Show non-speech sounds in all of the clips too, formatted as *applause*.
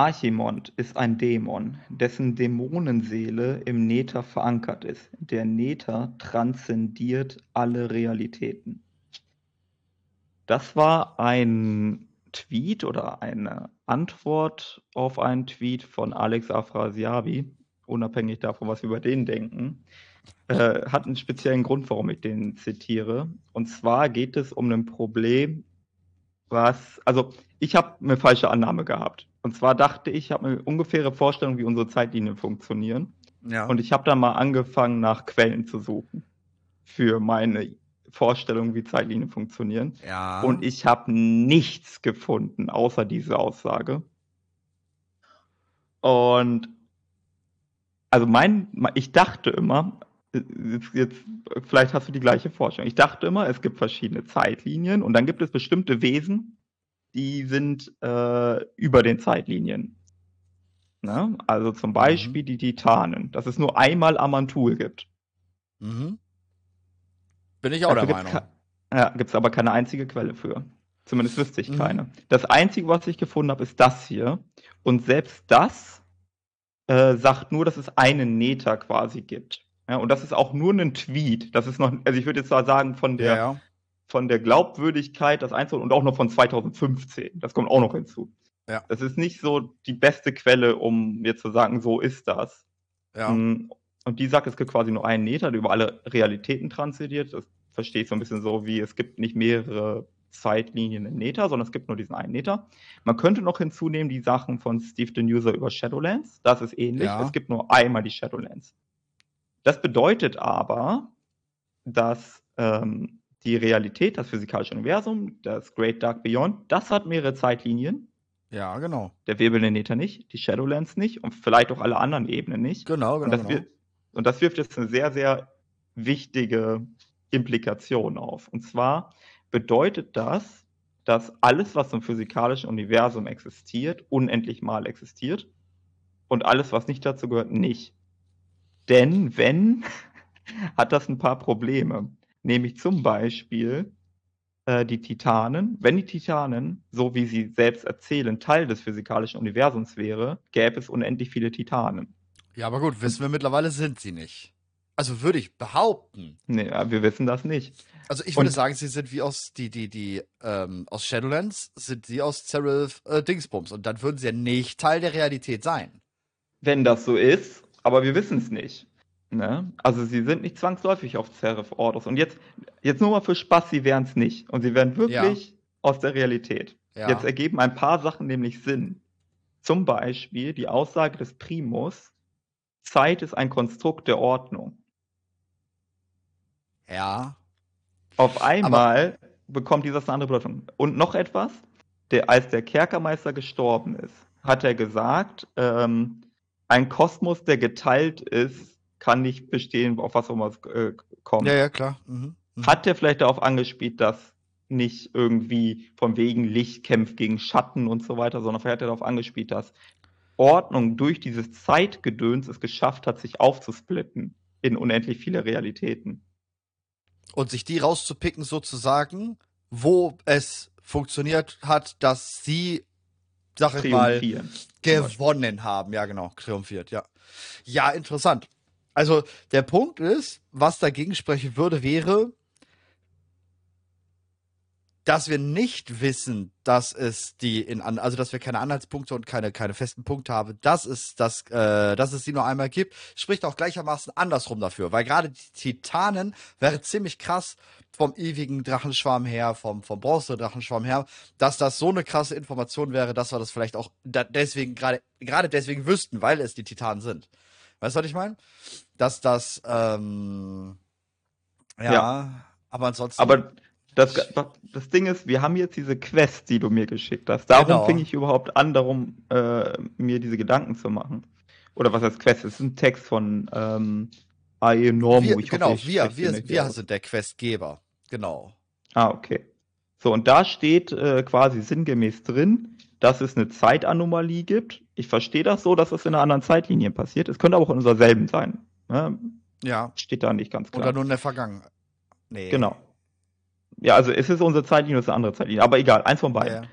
Archimond ist ein Dämon, dessen Dämonenseele im Nether verankert ist. Der Nether transzendiert alle Realitäten. Das war ein Tweet oder eine Antwort auf einen Tweet von Alex Afrasiabi, unabhängig davon, was wir über den denken, äh, hat einen speziellen Grund, warum ich den zitiere. Und zwar geht es um ein Problem, was, also ich habe eine falsche Annahme gehabt. Und zwar dachte ich, ich habe eine ungefähre Vorstellung, wie unsere Zeitlinien funktionieren. Ja. Und ich habe dann mal angefangen, nach Quellen zu suchen für meine Vorstellung, wie Zeitlinien funktionieren. Ja. Und ich habe nichts gefunden, außer diese Aussage. Und also mein, ich dachte immer, jetzt, jetzt, vielleicht hast du die gleiche Vorstellung. Ich dachte immer, es gibt verschiedene Zeitlinien und dann gibt es bestimmte Wesen, die sind äh, über den Zeitlinien. Ne? Also zum Beispiel mhm. die Titanen, dass es nur einmal Amantul gibt. Mhm. Bin ich auch Dafür der Meinung. Ja, gibt es aber keine einzige Quelle für. Zumindest wüsste ich mhm. keine. Das Einzige, was ich gefunden habe, ist das hier. Und selbst das äh, sagt nur, dass es einen Nether quasi gibt. Ja, und das ist auch nur ein Tweet. Das ist noch, also ich würde jetzt sagen, von der, ja, ja. Von der Glaubwürdigkeit, das Einzelne und auch noch von 2015. Das kommt auch noch hinzu. Ja. Das ist nicht so die beste Quelle, um jetzt zu sagen, so ist das. Ja. Mm, und die sagt, es gibt quasi nur einen Nether, der über alle Realitäten transzendiert. Das verstehe ich so ein bisschen so, wie es gibt nicht mehrere Zeitlinien in Nether, sondern es gibt nur diesen einen Nether. Man könnte noch hinzunehmen die Sachen von Steve the User über Shadowlands. Das ist ähnlich. Ja. Es gibt nur einmal die Shadowlands. Das bedeutet aber, dass ähm, die Realität, das physikalische Universum, das Great Dark Beyond, das hat mehrere Zeitlinien. Ja, genau. Der wirbelnde Nether nicht, die Shadowlands nicht und vielleicht auch alle anderen Ebenen nicht. Genau, genau. Und das, genau. und das wirft jetzt eine sehr, sehr wichtige Implikation auf. Und zwar bedeutet das, dass alles, was im physikalischen Universum existiert, unendlich mal existiert und alles, was nicht dazu gehört, nicht. Denn wenn, *laughs* hat das ein paar Probleme. Nämlich zum Beispiel äh, die Titanen. Wenn die Titanen, so wie sie selbst erzählen, Teil des physikalischen Universums wäre, gäbe es unendlich viele Titanen. Ja, aber gut, wissen wir mittlerweile sind sie nicht. Also würde ich behaupten. Nee, wir wissen das nicht. Also ich würde Und, sagen, sie sind wie aus die, die, die, ähm, aus Shadowlands, sind sie aus Seraph äh, Dingsbums. Und dann würden sie ja nicht Teil der Realität sein. Wenn das so ist, aber wir wissen es nicht. Ne? Also sie sind nicht zwangsläufig auf Seraph Orders. Und jetzt, jetzt nur mal für Spaß, sie wären es nicht. Und sie wären wirklich ja. aus der Realität. Ja. Jetzt ergeben ein paar Sachen nämlich Sinn. Zum Beispiel die Aussage des Primus, Zeit ist ein Konstrukt der Ordnung. Ja. Auf einmal Aber bekommt dieses eine andere Bedeutung. Und noch etwas, der, als der Kerkermeister gestorben ist, hat er gesagt, ähm, ein Kosmos, der geteilt ist, kann nicht bestehen, auf was auch immer es äh, kommt. Ja, ja, klar. Mhm. Mhm. Hat er vielleicht darauf angespielt, dass nicht irgendwie von wegen Licht kämpft gegen Schatten und so weiter, sondern vielleicht hat er darauf angespielt, dass Ordnung durch dieses Zeitgedöns es geschafft hat, sich aufzusplitten in unendlich viele Realitäten und sich die rauszupicken sozusagen, wo es funktioniert hat, dass sie, sag ich mal, gewonnen haben. Ja, genau, triumphiert, ja. Ja, interessant. Also der Punkt ist, was dagegen sprechen würde, wäre, dass wir nicht wissen, dass es die in also dass wir keine Anhaltspunkte und keine keine festen Punkte haben, dass es das äh, dass es die nur einmal gibt, spricht auch gleichermaßen andersrum dafür, weil gerade die Titanen wäre ziemlich krass vom ewigen Drachenschwarm her, vom vom Bronze Drachenschwarm her, dass das so eine krasse Information wäre, dass wir das vielleicht auch da, deswegen gerade gerade deswegen wüssten, weil es die Titanen sind. Weißt du, was ich meine? Dass das ähm, ja, ja, aber ansonsten aber das, das Ding ist, wir haben jetzt diese Quest, die du mir geschickt hast. Darum genau. fing ich überhaupt an, darum äh, mir diese Gedanken zu machen. Oder was heißt Quest? Es ist ein Text von ähm, AE Normo. Wir, ich genau, hoffe, wir, wir, wir sind der Questgeber. Genau. Ah, okay. So, und da steht äh, quasi sinngemäß drin, dass es eine Zeitanomalie gibt. Ich verstehe das so, dass das in einer anderen Zeitlinie passiert. Es könnte aber auch in unserer selben sein. Ne? Ja. Steht da nicht ganz klar. Oder nur in der Vergangenheit. Nee. Genau. Ja, also es ist unsere Zeitlinie, es ist eine andere Zeitlinie. Aber egal, eins von beiden. Ja.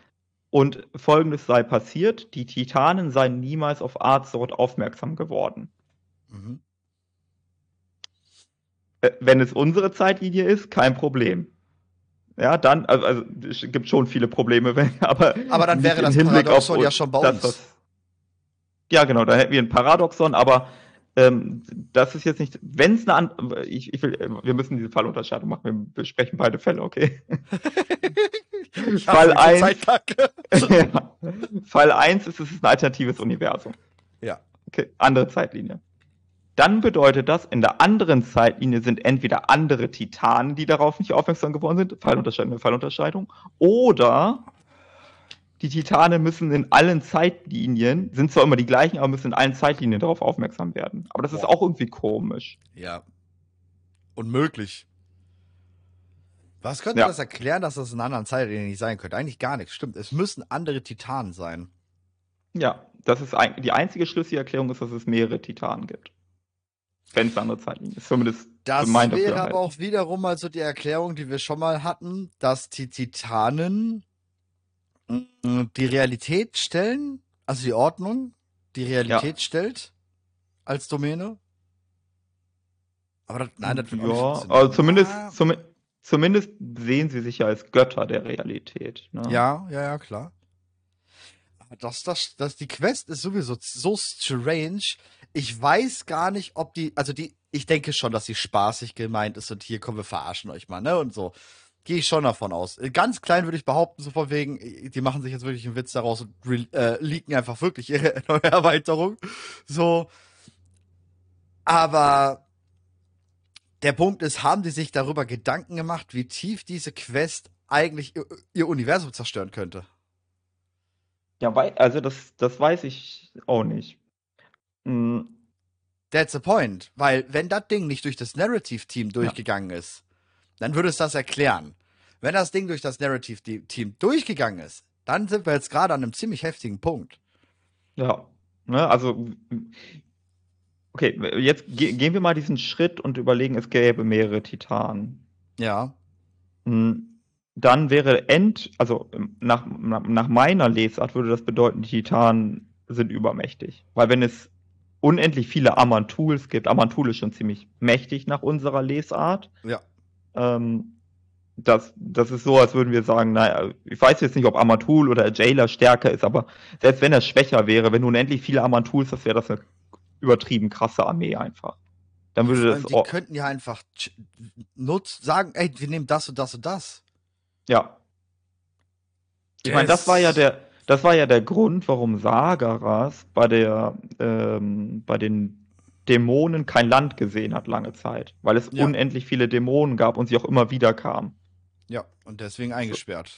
Und folgendes sei passiert: Die Titanen seien niemals auf Azeroth aufmerksam geworden. Mhm. Äh, wenn es unsere Zeitlinie ist, kein Problem. Ja, dann, also, also es gibt schon viele Probleme, *laughs* wenn, aber. Aber dann wäre das Hinblick Paradoxon auf, ja schon bei das, uns. was- ja, genau, da hätten wir ein Paradoxon, aber ähm, das ist jetzt nicht, wenn es eine an, ich, ich will, wir müssen diese Fallunterscheidung machen, wir besprechen beide Fälle, okay? *laughs* Fall hab viel eins. Zeit, danke. *laughs* ja. Fall 1 ist, es ist ein alternatives Universum. Ja. Okay, andere Zeitlinie. Dann bedeutet das, in der anderen Zeitlinie sind entweder andere Titanen, die darauf nicht aufmerksam geworden sind, Fallunterscheidung, Fallunterscheidung, oder die Titanen müssen in allen Zeitlinien, sind zwar immer die gleichen, aber müssen in allen Zeitlinien darauf aufmerksam werden. Aber das ist auch irgendwie komisch. Ja. Unmöglich. Was könnte Ja. das erklären, dass das in anderen Zeitlinien nicht sein könnte? Eigentlich gar nichts. Stimmt. Es müssen andere Titanen sein. Ja, das ist ein, die einzige schlüssige Erklärung ist, dass es mehrere Titanen gibt. Wenn es eine andere Zeitlinie ist. Zumindest Das wäre halt. aber auch wiederum mal so die Erklärung, die wir schon mal hatten, dass die Titanen die Realität stellen, also die Ordnung, die Realität stellt als Domäne. Aber das, nein, das wird auch nicht ja, also zumindest, Ah, zum, zumindest sehen sie sich ja als Götter der Realität. Ne? Ja, ja, ja, klar. Aber Das, das, das, die Quest ist sowieso so strange. Ich weiß gar nicht, ob die, also die, ich denke schon, dass sie spaßig gemeint ist und hier kommen wir verarschen euch mal, ne, und so. Gehe ich schon davon aus. Ganz klein würde ich behaupten, so von wegen, die machen sich jetzt wirklich einen Witz daraus und äh, leaken einfach wirklich *laughs* ihre neue Erweiterung. So. Aber der Punkt ist, haben die sich darüber Gedanken gemacht, wie tief diese Quest eigentlich ihr, ihr Universum zerstören könnte? Ja, also das, das weiß ich auch nicht. Hm, That's the point. Weil, wenn das Ding nicht durch das Narrative-Team durchgegangen ist, dann würde es das erklären. Wenn das Ding durch das Narrative-Team durchgegangen ist, dann sind wir jetzt gerade an einem ziemlich heftigen Punkt. ja, ne, also okay, jetzt ge gehen wir mal diesen Schritt und überlegen, es gäbe mehrere Titanen. Ja. Hm, Dann wäre End, also ähm, nach, nach, nach meiner Lesart würde das bedeuten, die Titanen sind übermächtig. Weil wenn es unendlich viele Amantuls gibt, Amantul ist schon ziemlich mächtig nach unserer Lesart. Ja. Ähm, das, das ist so, als würden wir sagen, naja, ich weiß jetzt nicht, ob Amantul oder Jailer stärker ist, aber selbst wenn er schwächer wäre, wenn du unendlich viele Amantuls hast, wäre das eine übertrieben krasse Armee einfach. Dann würde das, die oh, könnten ja einfach ch- nutz, sagen, ey, wir nehmen das und das und das. ja. Ich meine, das war ja der, das war ja der Grund, warum Sagaras bei der, ähm, bei den Dämonen kein Land gesehen hat lange Zeit, weil es Ja. unendlich viele Dämonen gab und sie auch immer wieder kamen. Ja, und deswegen eingesperrt.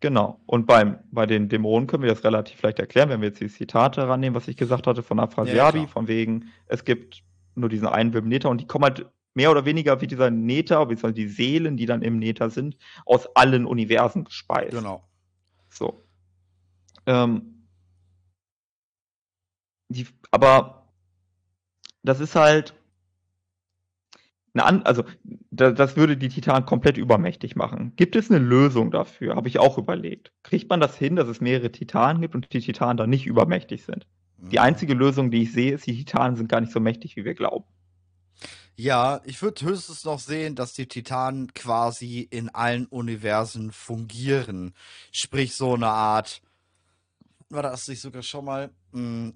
Genau. Und beim, bei den Dämonen können wir das relativ leicht erklären, wenn wir jetzt die Zitate rannehmen, was ich gesagt hatte von Afrasiabi, klar. von wegen, es gibt nur diesen einen Wilden und die kommen halt mehr oder weniger wie dieser Nether, beziehungsweise die Seelen, die dann im Nether sind, aus allen Universen gespeist. Genau. So. Ähm, die, aber das ist halt eine also da, das würde die Titanen komplett übermächtig machen. Gibt es eine Lösung dafür? Habe ich auch überlegt. Kriegt man das hin, dass es mehrere Titanen gibt und die Titanen dann nicht übermächtig sind? Die Mhm. einzige Lösung, die ich sehe, ist, die Titanen sind gar nicht so mächtig, wie wir glauben. Ja, ich würde höchstens noch sehen, dass die Titanen quasi in allen Universen fungieren. Sprich, so eine Art. War das nicht sogar schon mal? Mh,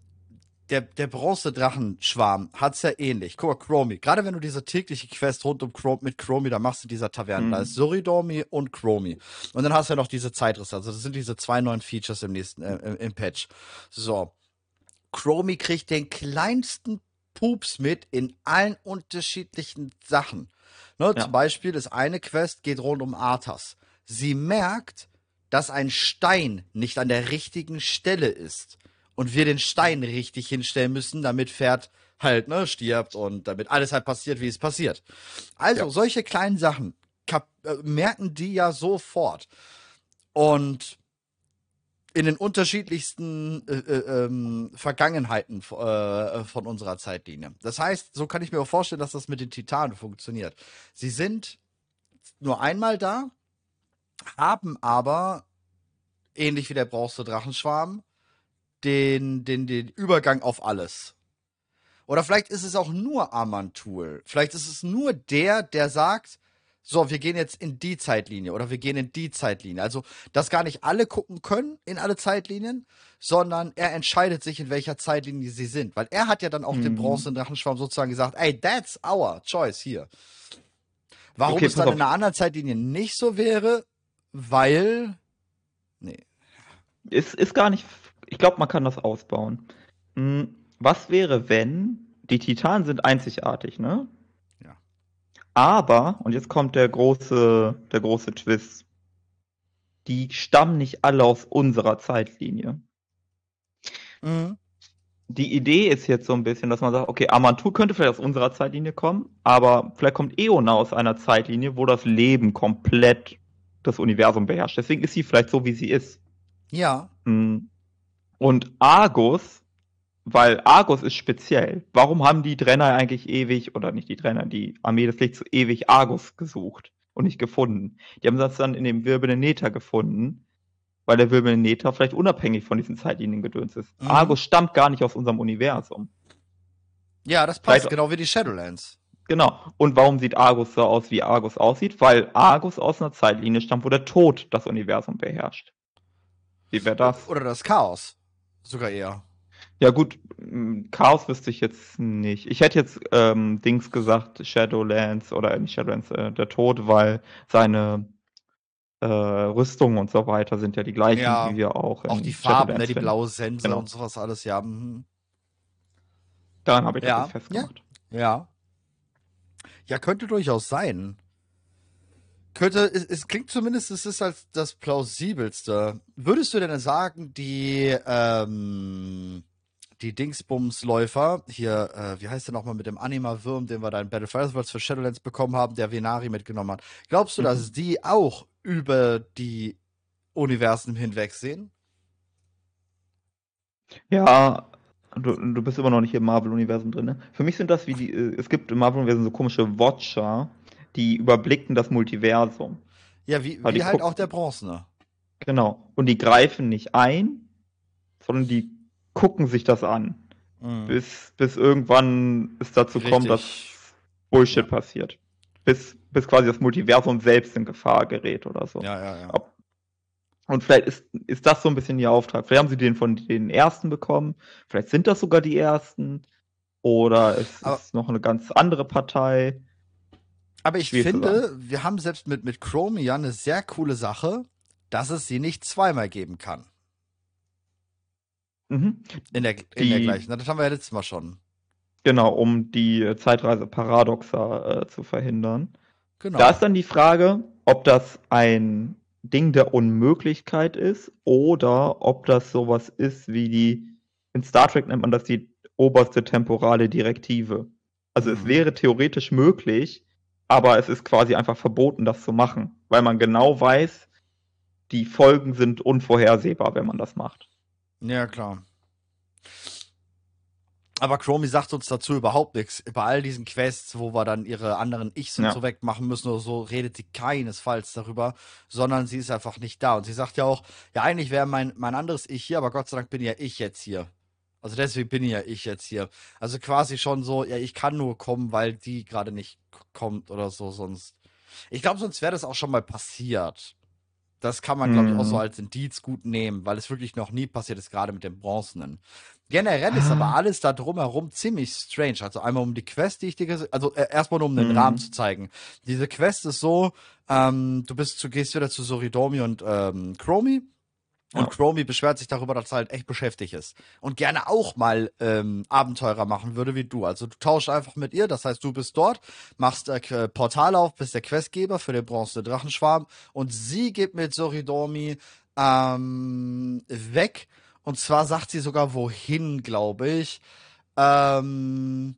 der, der Bronzedrachenschwarm hat's ja ähnlich. Guck mal, Chromie. Gerade wenn du diese tägliche Quest rund um Chrome mit Chromie, da machst du dieser Taverne. Mhm. Da ist Suridomi und Chromie. Und dann hast du ja noch diese Zeitrisse. Also das sind diese zwei neuen Features im nächsten, äh, im, im Patch. So. Chromie kriegt den kleinsten Pups mit in allen unterschiedlichen Sachen. Ne, Ja. Zum Beispiel ist eine Quest geht rund um Arthas. Sie merkt, dass ein Stein nicht an der richtigen Stelle ist und wir den Stein richtig hinstellen müssen, damit Pferd halt ne stirbt und damit alles halt passiert, wie es passiert. Also Ja. solche kleinen Sachen äh, merken die ja sofort und in den unterschiedlichsten äh, äh, ähm, Vergangenheiten äh, von unserer Zeitlinie. Das heißt, so kann ich mir auch vorstellen, dass das mit den Titanen funktioniert. Sie sind nur einmal da, haben aber ähnlich wie der bronze Drachenschwarm, den, den, den Übergang auf alles. Oder vielleicht ist es auch nur Amantul. Vielleicht ist es nur der, der sagt, so, wir gehen jetzt in die Zeitlinie oder wir gehen in die Zeitlinie. Also, dass gar nicht alle gucken können in alle Zeitlinien, sondern er entscheidet sich, in welcher Zeitlinie sie sind. Weil er hat ja dann auch mhm. dem bronzenen Drachenschwarm sozusagen gesagt, ey, that's our choice hier. Warum okay, es dann auf. in einer anderen Zeitlinie nicht so wäre, weil. Nee. Ist, ist gar nicht. Ich glaube, man kann das ausbauen. Hm, was wäre, wenn. Die Titanen sind einzigartig, ne? Aber, und jetzt kommt der große, der große Twist, die stammen nicht alle aus unserer Zeitlinie. Mhm. Die Idee ist jetzt so ein bisschen, dass man sagt, okay, Amantur könnte vielleicht aus unserer Zeitlinie kommen, aber vielleicht kommt Eona aus einer Zeitlinie, wo das Leben komplett das Universum beherrscht. Deswegen ist sie vielleicht so, wie sie ist. Ja. Mhm. Und Argus weil Argus ist speziell. Warum haben die Trenner eigentlich ewig, oder nicht die Trenner, die Armee des Lichts ewig Argus gesucht und nicht gefunden? Die haben das dann in dem wirbelnden Nether gefunden, weil der wirbelnde Nether vielleicht unabhängig von diesen Zeitlinien gedöns ist. Mhm. Argus stammt gar nicht aus unserem Universum. Ja, das passt, vielleicht, genau wie die Shadowlands. Genau. Und warum sieht Argus so aus, wie Argus aussieht? Weil Argus aus einer Zeitlinie stammt, wo der Tod das Universum beherrscht. Wie wäre das? Oder das Chaos. Sogar eher. Ja gut, Chaos wüsste ich jetzt nicht. Ich hätte jetzt ähm, Dings gesagt, Shadowlands oder nicht Shadowlands, äh, der Tod, weil seine äh, Rüstungen und so weiter sind ja die gleichen, ja, wie wir auch. Auch die Farben, ne, die blaue Sense genau. und sowas alles, ja. Mhm. Daran habe ich ja. das festgemacht. Ja. ja. Ja, könnte durchaus sein. Könnte, es, es, klingt zumindest, es ist als das plausibelste. Würdest du denn sagen, die, ähm, die Dingsbumsläufer, hier, äh, wie heißt der nochmal mit dem Anima-Würm, den wir da in Battle Fireworlds für Shadowlands bekommen haben, der Venari mitgenommen hat. Glaubst du, mhm. dass die auch über die Universen hinweg sehen? Ja, du, du bist immer noch nicht im Marvel-Universum drin. Ne? Für mich sind das wie die, äh, es gibt im Marvel-Universum so komische Watcher, die überblicken das Multiversum. Ja, wie, wie halt auch der Bronzene. Genau. Und die greifen nicht ein, sondern die gucken sich das an. Mhm. Bis, bis irgendwann es dazu Richtig. kommt, dass Bullshit ja. passiert. Bis, bis quasi das Multiversum selbst in Gefahr gerät oder so. Ja, ja, ja. Und vielleicht ist, ist das so ein bisschen ihr Auftrag. Vielleicht haben sie den von den ersten bekommen. Vielleicht sind das sogar die ersten. Oder es aber, ist noch eine ganz andere Partei. Aber ich finde, wir haben selbst mit, mit Chrome ja eine sehr coole Sache, dass es sie nicht zweimal geben kann. Mhm. In, der, in die, der gleichen. Das haben wir ja letztes Mal schon. Genau, um die Zeitreise paradoxer äh, zu verhindern. Genau. Da ist dann die Frage, ob das ein Ding der Unmöglichkeit ist oder ob das sowas ist wie die, in Star Trek nennt man das die oberste temporale Direktive. Also mhm. es wäre theoretisch möglich, aber es ist quasi einfach verboten, das zu machen, weil man genau weiß, die Folgen sind unvorhersehbar, wenn man das macht. Ja, klar. Aber Chromie sagt uns dazu überhaupt nichts. Bei all diesen Quests, wo wir dann ihre anderen Ichs und ja. so wegmachen müssen oder so, redet sie keinesfalls darüber, sondern sie ist einfach nicht da. Und sie sagt ja auch, ja, eigentlich wäre mein, mein anderes Ich hier, aber Gott sei Dank bin ja ich jetzt hier. Also deswegen bin ja ich jetzt hier. Also quasi schon so, ja, ich kann nur kommen, weil die gerade nicht kommt oder so sonst. Ich glaube, sonst wäre das auch schon mal passiert. Das kann man, glaube ich, auch so mhm. als Indiz gut nehmen, weil es wirklich noch nie passiert ist, gerade mit dem Bronzenen. Generell ah. ist aber ah. alles da drumherum ziemlich strange. Also einmal um die Quest, die ich dir also äh, erstmal nur um den mhm. Rahmen zu zeigen. Diese Quest ist so, ähm, du bist, du gehst wieder zu Soridomi und ähm, Chromie und ja. Chromie beschwert sich darüber, dass er halt echt beschäftigt ist. Und gerne auch mal ähm, Abenteurer machen würde wie du. Also du tauschst einfach mit ihr, das heißt, du bist dort, machst äh, Portal auf, bist der Questgeber für den Bronze Drachenschwarm und sie geht mit Soridomi ähm, weg. Und zwar sagt sie sogar wohin, glaube ich. Ähm,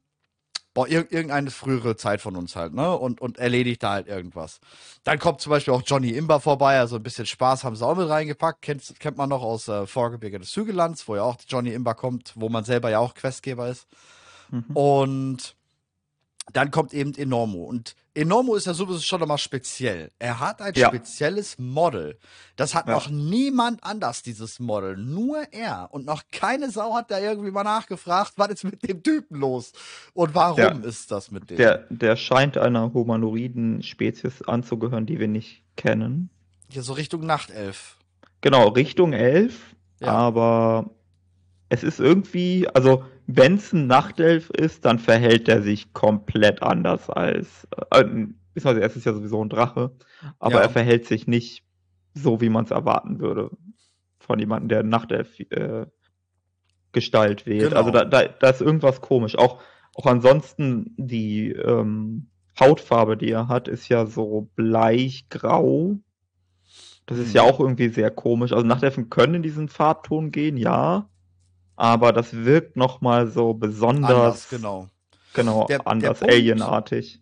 boah, ir irgendeine frühere Zeit von uns halt, ne? Und, und erledigt da halt irgendwas. Dann kommt zum Beispiel auch Johnny Imber vorbei, also ein bisschen Spaß haben sie auch mit reingepackt. Kennt, kennt man noch aus äh, Vorgebirge des Hügellands, wo ja auch Johnny Imber kommt, wo man selber ja auch Questgeber ist. Mhm. Und Dann kommt eben Enormo. Und Enormo ist ja sowieso schon nochmal speziell. Er hat ein Ja. spezielles Model. Das hat Ja. noch niemand anders, dieses Model. Nur er. Und noch keine Sau hat da irgendwie mal nachgefragt, was ist mit dem Typen los? Und warum Ja. ist das mit dem? Der, der scheint einer humanoiden Spezies anzugehören, die wir nicht kennen. Hier so Richtung Nachtelf. Genau, Richtung 11, Ja. aber es ist irgendwie, also wenn es ein Nachtelf ist, dann verhält er sich komplett anders als, äh, beziehungsweise es ist ja sowieso ein Drache, aber Ja. er verhält sich nicht so, wie man es erwarten würde von jemandem, der Nachtelf äh, Gestalt wählt. Genau. Also da, da, da ist irgendwas komisch. Auch, auch ansonsten die ähm, Hautfarbe, die er hat, ist ja so bleichgrau. Das ist Hm. ja auch irgendwie sehr komisch. Also Nachtelfen können in diesen Farbton gehen, ja. Aber das wirkt nochmal so besonders, Anders, genau. genau, Der- der anders, Punkt- alienartig.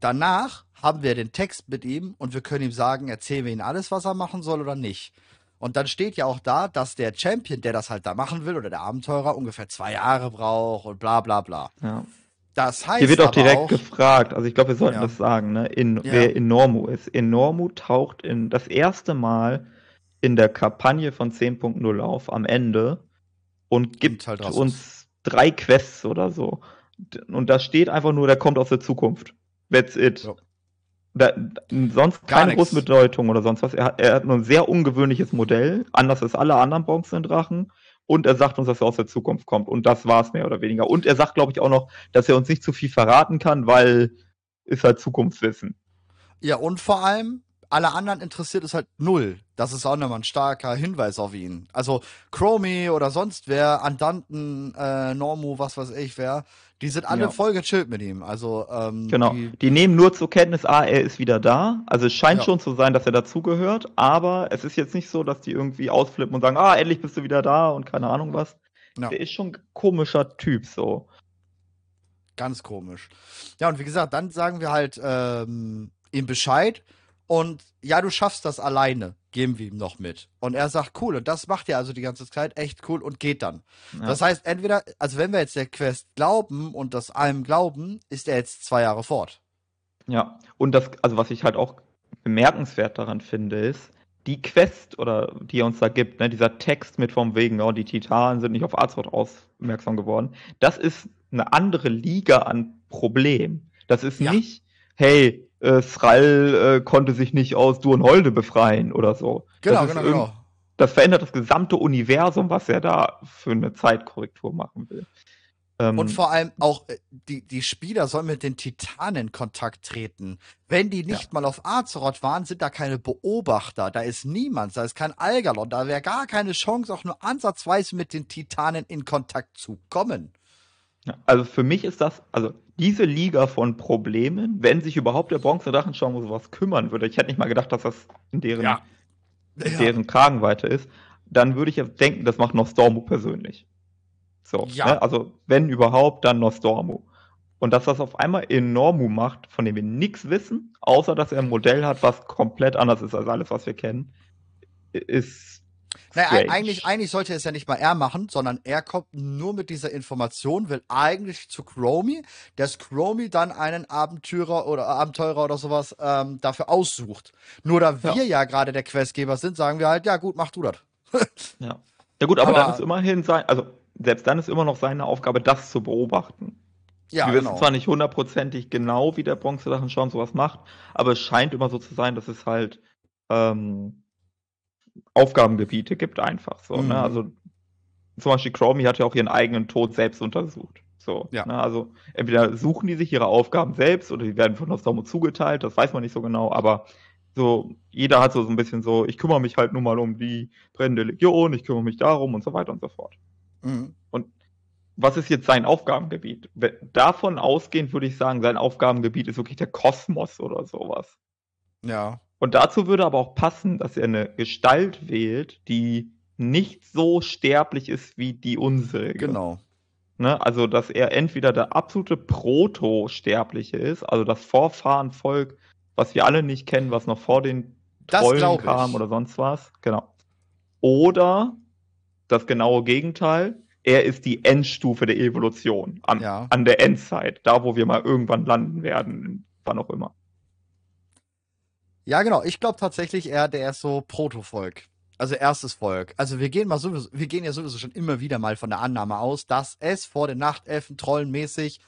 Danach haben wir den Text mit ihm und wir können ihm sagen, erzählen wir ihm alles, was er machen soll oder nicht. Und dann steht ja auch da, dass der Champion, der das halt da machen will, oder der Abenteurer, ungefähr zwei Jahre braucht und bla bla bla. Ja. Das heißt Hier wird auch direkt auch, gefragt, also ich glaube, wir sollten Ja. das sagen, ne? In, Ja. wer Enormu ist. Enormu taucht in das erste Mal in der Kampagne von 10.0 auf am Ende und gibt Drassus. uns drei Quests oder so. Und da steht einfach nur, der kommt aus der Zukunft. That's it. Ja. Da, sonst Gar keine nix. große Bedeutung oder sonst was. Er hat, er hat nur ein sehr ungewöhnliches Modell, anders als alle anderen Bronzendrachen. Und er sagt uns, dass er aus der Zukunft kommt. Und das war's mehr oder weniger. Und er sagt, glaube ich, auch noch, dass er uns nicht zu viel verraten kann, weil ist halt Zukunftswissen. Ja, und vor allem, alle anderen interessiert es halt null. Das ist auch nochmal ein starker Hinweis auf ihn. Also, Chromie oder sonst wer, Andanten, äh, Normu, was weiß ich wer, die sind alle Ja. voll gechillt mit ihm. Also, ähm, Genau. die, Die nehmen nur zur Kenntnis, ah, er ist wieder da. Also es scheint Ja. schon zu sein, dass er dazugehört, aber es ist jetzt nicht so, dass die irgendwie ausflippen und sagen, ah, endlich bist du wieder da und keine Ahnung was. Ja. Der ist schon ein komischer Typ so. Ganz komisch. Ja, und wie gesagt, dann sagen wir halt ähm, ihm Bescheid und ja, du schaffst das alleine, geben wir ihm noch mit. Und er sagt, cool, und das macht er also die ganze Zeit echt cool und geht dann. Ja. Das heißt, entweder, also wenn wir jetzt der Quest glauben und das allem glauben, ist er jetzt zwei Jahre fort. Ja, und das, also was ich halt auch bemerkenswert daran finde, ist, die Quest oder die er uns da gibt, ne, dieser Text mit vom wegen, oh, die Titanen sind nicht auf Azeroth aufmerksam geworden, das ist eine andere Liga an Problem. Das ist Ja. nicht, hey, äh, Thrall äh, konnte sich nicht aus Durenholde befreien oder so. Genau, genau, genau. Das verändert das gesamte Universum, was er da für eine Zeitkorrektur machen will. Ähm, Und vor allem auch, äh, die, die Spieler sollen mit den Titanen in Kontakt treten. Wenn die nicht mal auf Azeroth waren, sind da keine Beobachter, da ist niemand, da ist kein Algalon, da wäre gar keine Chance, auch nur ansatzweise mit den Titanen in Kontakt zu kommen. Ja, Also für mich ist das, also diese Liga von Problemen, wenn sich überhaupt der Bronze-Drachenschaum um sowas kümmern würde, ich hätte nicht mal gedacht, dass das in deren, Ja. in deren Kragenweite ist, dann würde ich ja denken, das macht Nostormu persönlich. So, Ja. ne? also wenn überhaupt, dann Nostormu. Und dass das auf einmal Enormu macht, von dem wir nichts wissen, außer dass er ein Modell hat, was komplett anders ist als alles, was wir kennen, ist Naja, eigentlich, eigentlich sollte es ja nicht mal er machen, sondern er kommt nur mit dieser Information, will eigentlich zu Chromie, dass Chromie dann einen Abenteurer oder Abenteurer oder sowas ähm, dafür aussucht. Nur da wir ja, gerade der Questgeber sind, sagen wir halt, ja gut, mach du das. *laughs* Ja. Ja gut, aber, Aber- dann ist immerhin sein, also selbst dann ist immer noch seine Aufgabe, das zu beobachten. Ja, Wir wissen genau. zwar nicht hundertprozentig genau, wie der Bronzedrachenschaum sowas macht, aber es scheint immer so zu sein, dass es halt ähm, Aufgabengebiete gibt einfach so. Mhm. Ne? Also zum Beispiel Chromie hat ja auch ihren eigenen Tod selbst untersucht. So, Ja. ne? Also entweder suchen die sich ihre Aufgaben selbst oder die werden von Nostromo zugeteilt, das weiß man nicht so genau, aber so, jeder hat so, so ein bisschen so, ich kümmere mich halt nur mal um die brennende Legion, ich kümmere mich darum und so weiter und so fort Mhm. was ist jetzt sein Aufgabengebiet? Davon ausgehend würde ich sagen, sein Aufgabengebiet ist wirklich der Kosmos oder sowas. Ja. Und dazu würde aber auch passen, dass er eine Gestalt wählt, die nicht so sterblich ist wie die unsere. Genau. Ne? Also, dass er entweder der absolute Proto-Sterbliche ist, also das Vorfahrenvolk, was wir alle nicht kennen, was noch vor den Trollen glaub ich. kam oder sonst was. Genau. Oder das genaue Gegenteil, er ist die Endstufe der Evolution. Am, Ja. An der Endzeit. Da, wo wir mal irgendwann landen werden. Wann auch immer. Ja, genau. Ich glaube tatsächlich eher, der ist so Protovolk. Also erstes Volk. Also wir gehen mal sowieso, wir gehen ja sowieso schon immer wieder mal von der Annahme aus, dass es vor den Nachtelfen trollenmäßig,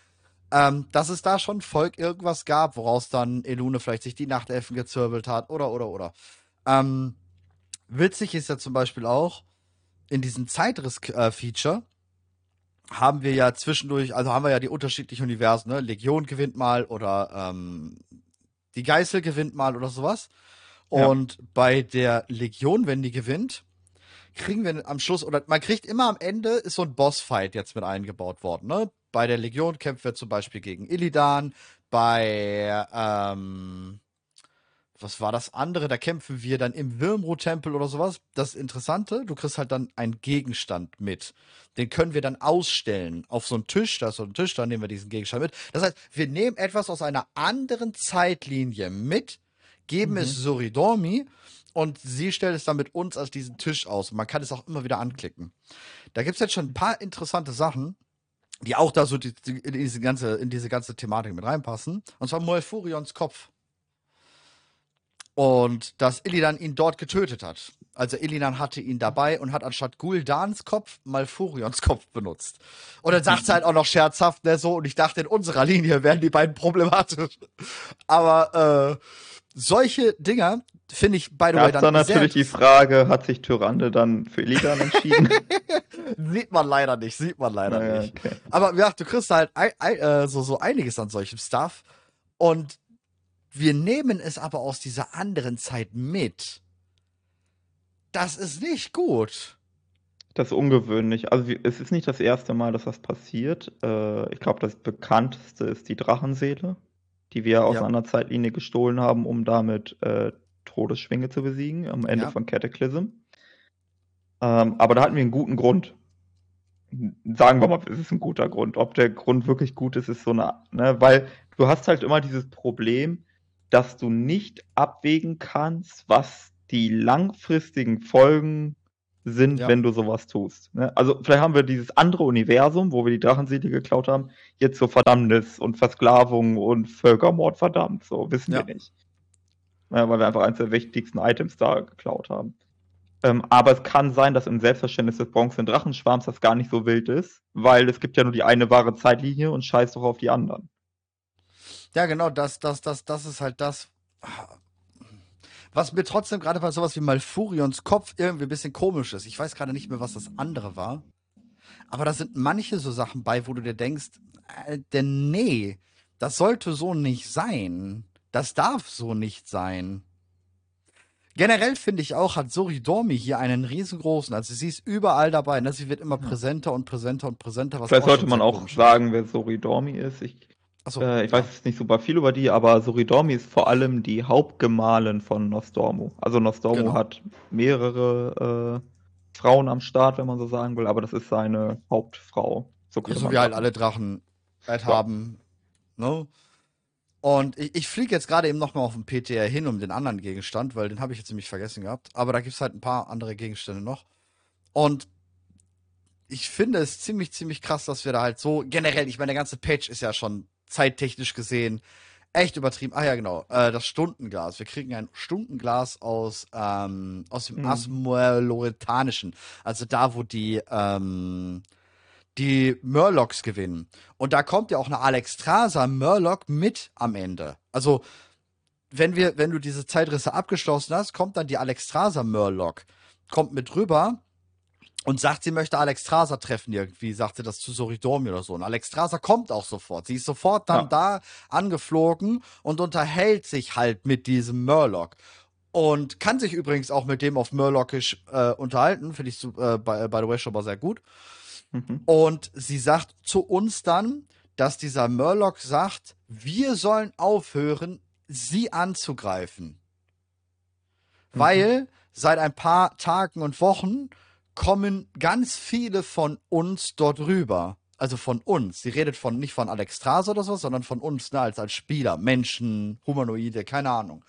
ähm, dass es da schon Volk irgendwas gab, woraus dann Elune vielleicht sich die Nachtelfen gezirbelt hat oder oder oder. Ähm, witzig ist ja zum Beispiel auch in diesem Zeitriss-Feature haben wir ja zwischendurch, also haben wir ja die unterschiedlichen Universen, ne? Legion gewinnt mal oder ähm, die Geißel gewinnt mal oder sowas. Ja. Und bei der Legion, wenn die gewinnt, kriegen wir am Schluss, oder man kriegt immer am Ende, ist so ein Bossfight jetzt mit eingebaut worden. Ne? Bei der Legion kämpfen wir zum Beispiel gegen Illidan, bei, ähm, was war das andere? Da kämpfen wir dann im Wirmro-Tempel oder sowas. Das Interessante, du kriegst halt dann einen Gegenstand mit. Den können wir dann ausstellen auf so einen Tisch. Da ist so ein Tisch, da nehmen wir diesen Gegenstand mit. Das heißt, wir nehmen etwas aus einer anderen Zeitlinie mit, geben es Soridormi und sie stellt es dann mit uns als diesen Tisch aus. Und man kann es auch immer wieder anklicken. Da gibt es jetzt schon ein paar interessante Sachen, die auch da so die, die, in, diese ganze, in diese ganze Thematik mit reinpassen. Und zwar Moelfurions Kopf. Und dass Illidan ihn dort getötet hat. Also Illidan hatte ihn dabei und hat anstatt Guldans Kopf Malfurions Kopf benutzt. Und dann sagt sie halt auch noch scherzhaft, ne, so, und ich dachte, in unserer Linie wären die beiden problematisch. Aber äh, solche Dinger finde ich, by the way, dann dann natürlich die Frage, hat sich Tyrande dann für Illidan entschieden? *laughs* Sieht man leider nicht, sieht man leider Naja, nicht. okay. Aber wie gesagt, du kriegst halt ei- ei- äh, so, so einiges an solchem Stuff. Und wir nehmen es aber aus dieser anderen Zeit mit. Das ist nicht gut. Das ist ungewöhnlich. Also es ist nicht das erste Mal, dass das passiert. Äh, ich glaube, das bekannteste ist die Drachenseele, die wir aus Ja. einer Zeitlinie gestohlen haben, um damit äh, Todesschwinge zu besiegen am Ende Ja. von Cataclysm. Ähm, aber da hatten wir einen guten Grund. Sagen wir mal, es ist ein guter Grund. Ob der Grund wirklich gut ist, ist so eine, ne, weil du hast halt immer dieses Problem, dass du nicht abwägen kannst, was die langfristigen Folgen sind, Ja. wenn du sowas tust. Ne? Also vielleicht haben wir dieses andere Universum, wo wir die Drachenseele geklaut haben, jetzt so Verdammnis und Versklavung und Völkermord verdammt. So wissen Ja. wir nicht. Ja, weil wir einfach eines der wichtigsten Items da geklaut haben. Ähm, aber es kann sein, dass im Selbstverständnis des bronzenen Drachenschwarms das gar nicht so wild ist, weil es gibt ja nur die eine wahre Zeitlinie und scheiß doch auf die anderen. Ja, genau, das, das, das, das ist halt das. Was mir trotzdem gerade bei sowas wie Malfurions Kopf irgendwie ein bisschen komisch ist. Ich weiß gerade nicht mehr, was das andere war. Aber da sind manche so Sachen bei, wo du dir denkst, äh, denn nee, das sollte so nicht sein. Das darf so nicht sein. Generell finde ich auch, hat Soridormi hier einen riesengroßen, also sie ist überall dabei, ne? sie wird immer präsenter und präsenter und präsenter. Was Vielleicht sollte man auch sagen, wer Soridormi ist. Ich, Achso, äh, ich weiß jetzt nicht super viel über die, aber Soridormi ist vor allem die Hauptgemahlin von Nostormu. Also Nostormu Genau. hat mehrere äh, Frauen am Start, wenn man so sagen will, aber das ist seine Hauptfrau. So, Ja, so wie halt alle Drachen halt Ja. haben. Ne? Und ich, ich fliege jetzt gerade eben nochmal auf den PTR hin um den anderen Gegenstand, weil den habe ich jetzt nämlich vergessen gehabt. Aber da gibt es halt ein paar andere Gegenstände noch. Und ich finde es ziemlich, ziemlich krass, dass wir da halt so generell, ich meine, der ganze Patch ist ja schon zeittechnisch gesehen echt übertrieben. Ah ja, genau, äh, das Stundenglas. Wir kriegen ein Stundenglas aus, ähm, aus dem Mhm. Asmoeloretanischen. Also da, wo die, ähm, die Murlocs gewinnen. Und da kommt ja auch eine Alexstrasza Murloc mit am Ende. Also, wenn wir, wenn du diese Zeitrisse abgeschlossen hast, kommt dann die Alexstrasza Murloc, kommt mit rüber und sagt, sie möchte Alexstrasza treffen irgendwie, sagt sie das zu Soridormi oder so. Und Alexstrasza kommt auch sofort. Sie ist sofort dann Ja. da angeflogen und unterhält sich halt mit diesem Murloc. Und kann sich übrigens auch mit dem auf Murlocisch äh, unterhalten. Finde ich, äh, by, by the way, schon mal sehr gut. Mhm. Und sie sagt zu uns dann, dass dieser Murloc sagt, wir sollen aufhören, sie anzugreifen. Mhm. Weil seit ein paar Tagen und Wochen kommen ganz viele von uns dort rüber. Also von uns. Sie redet von nicht von Alexstrasza oder so, sondern von uns, ne, als, als Spieler, Menschen, Humanoide, keine Ahnung.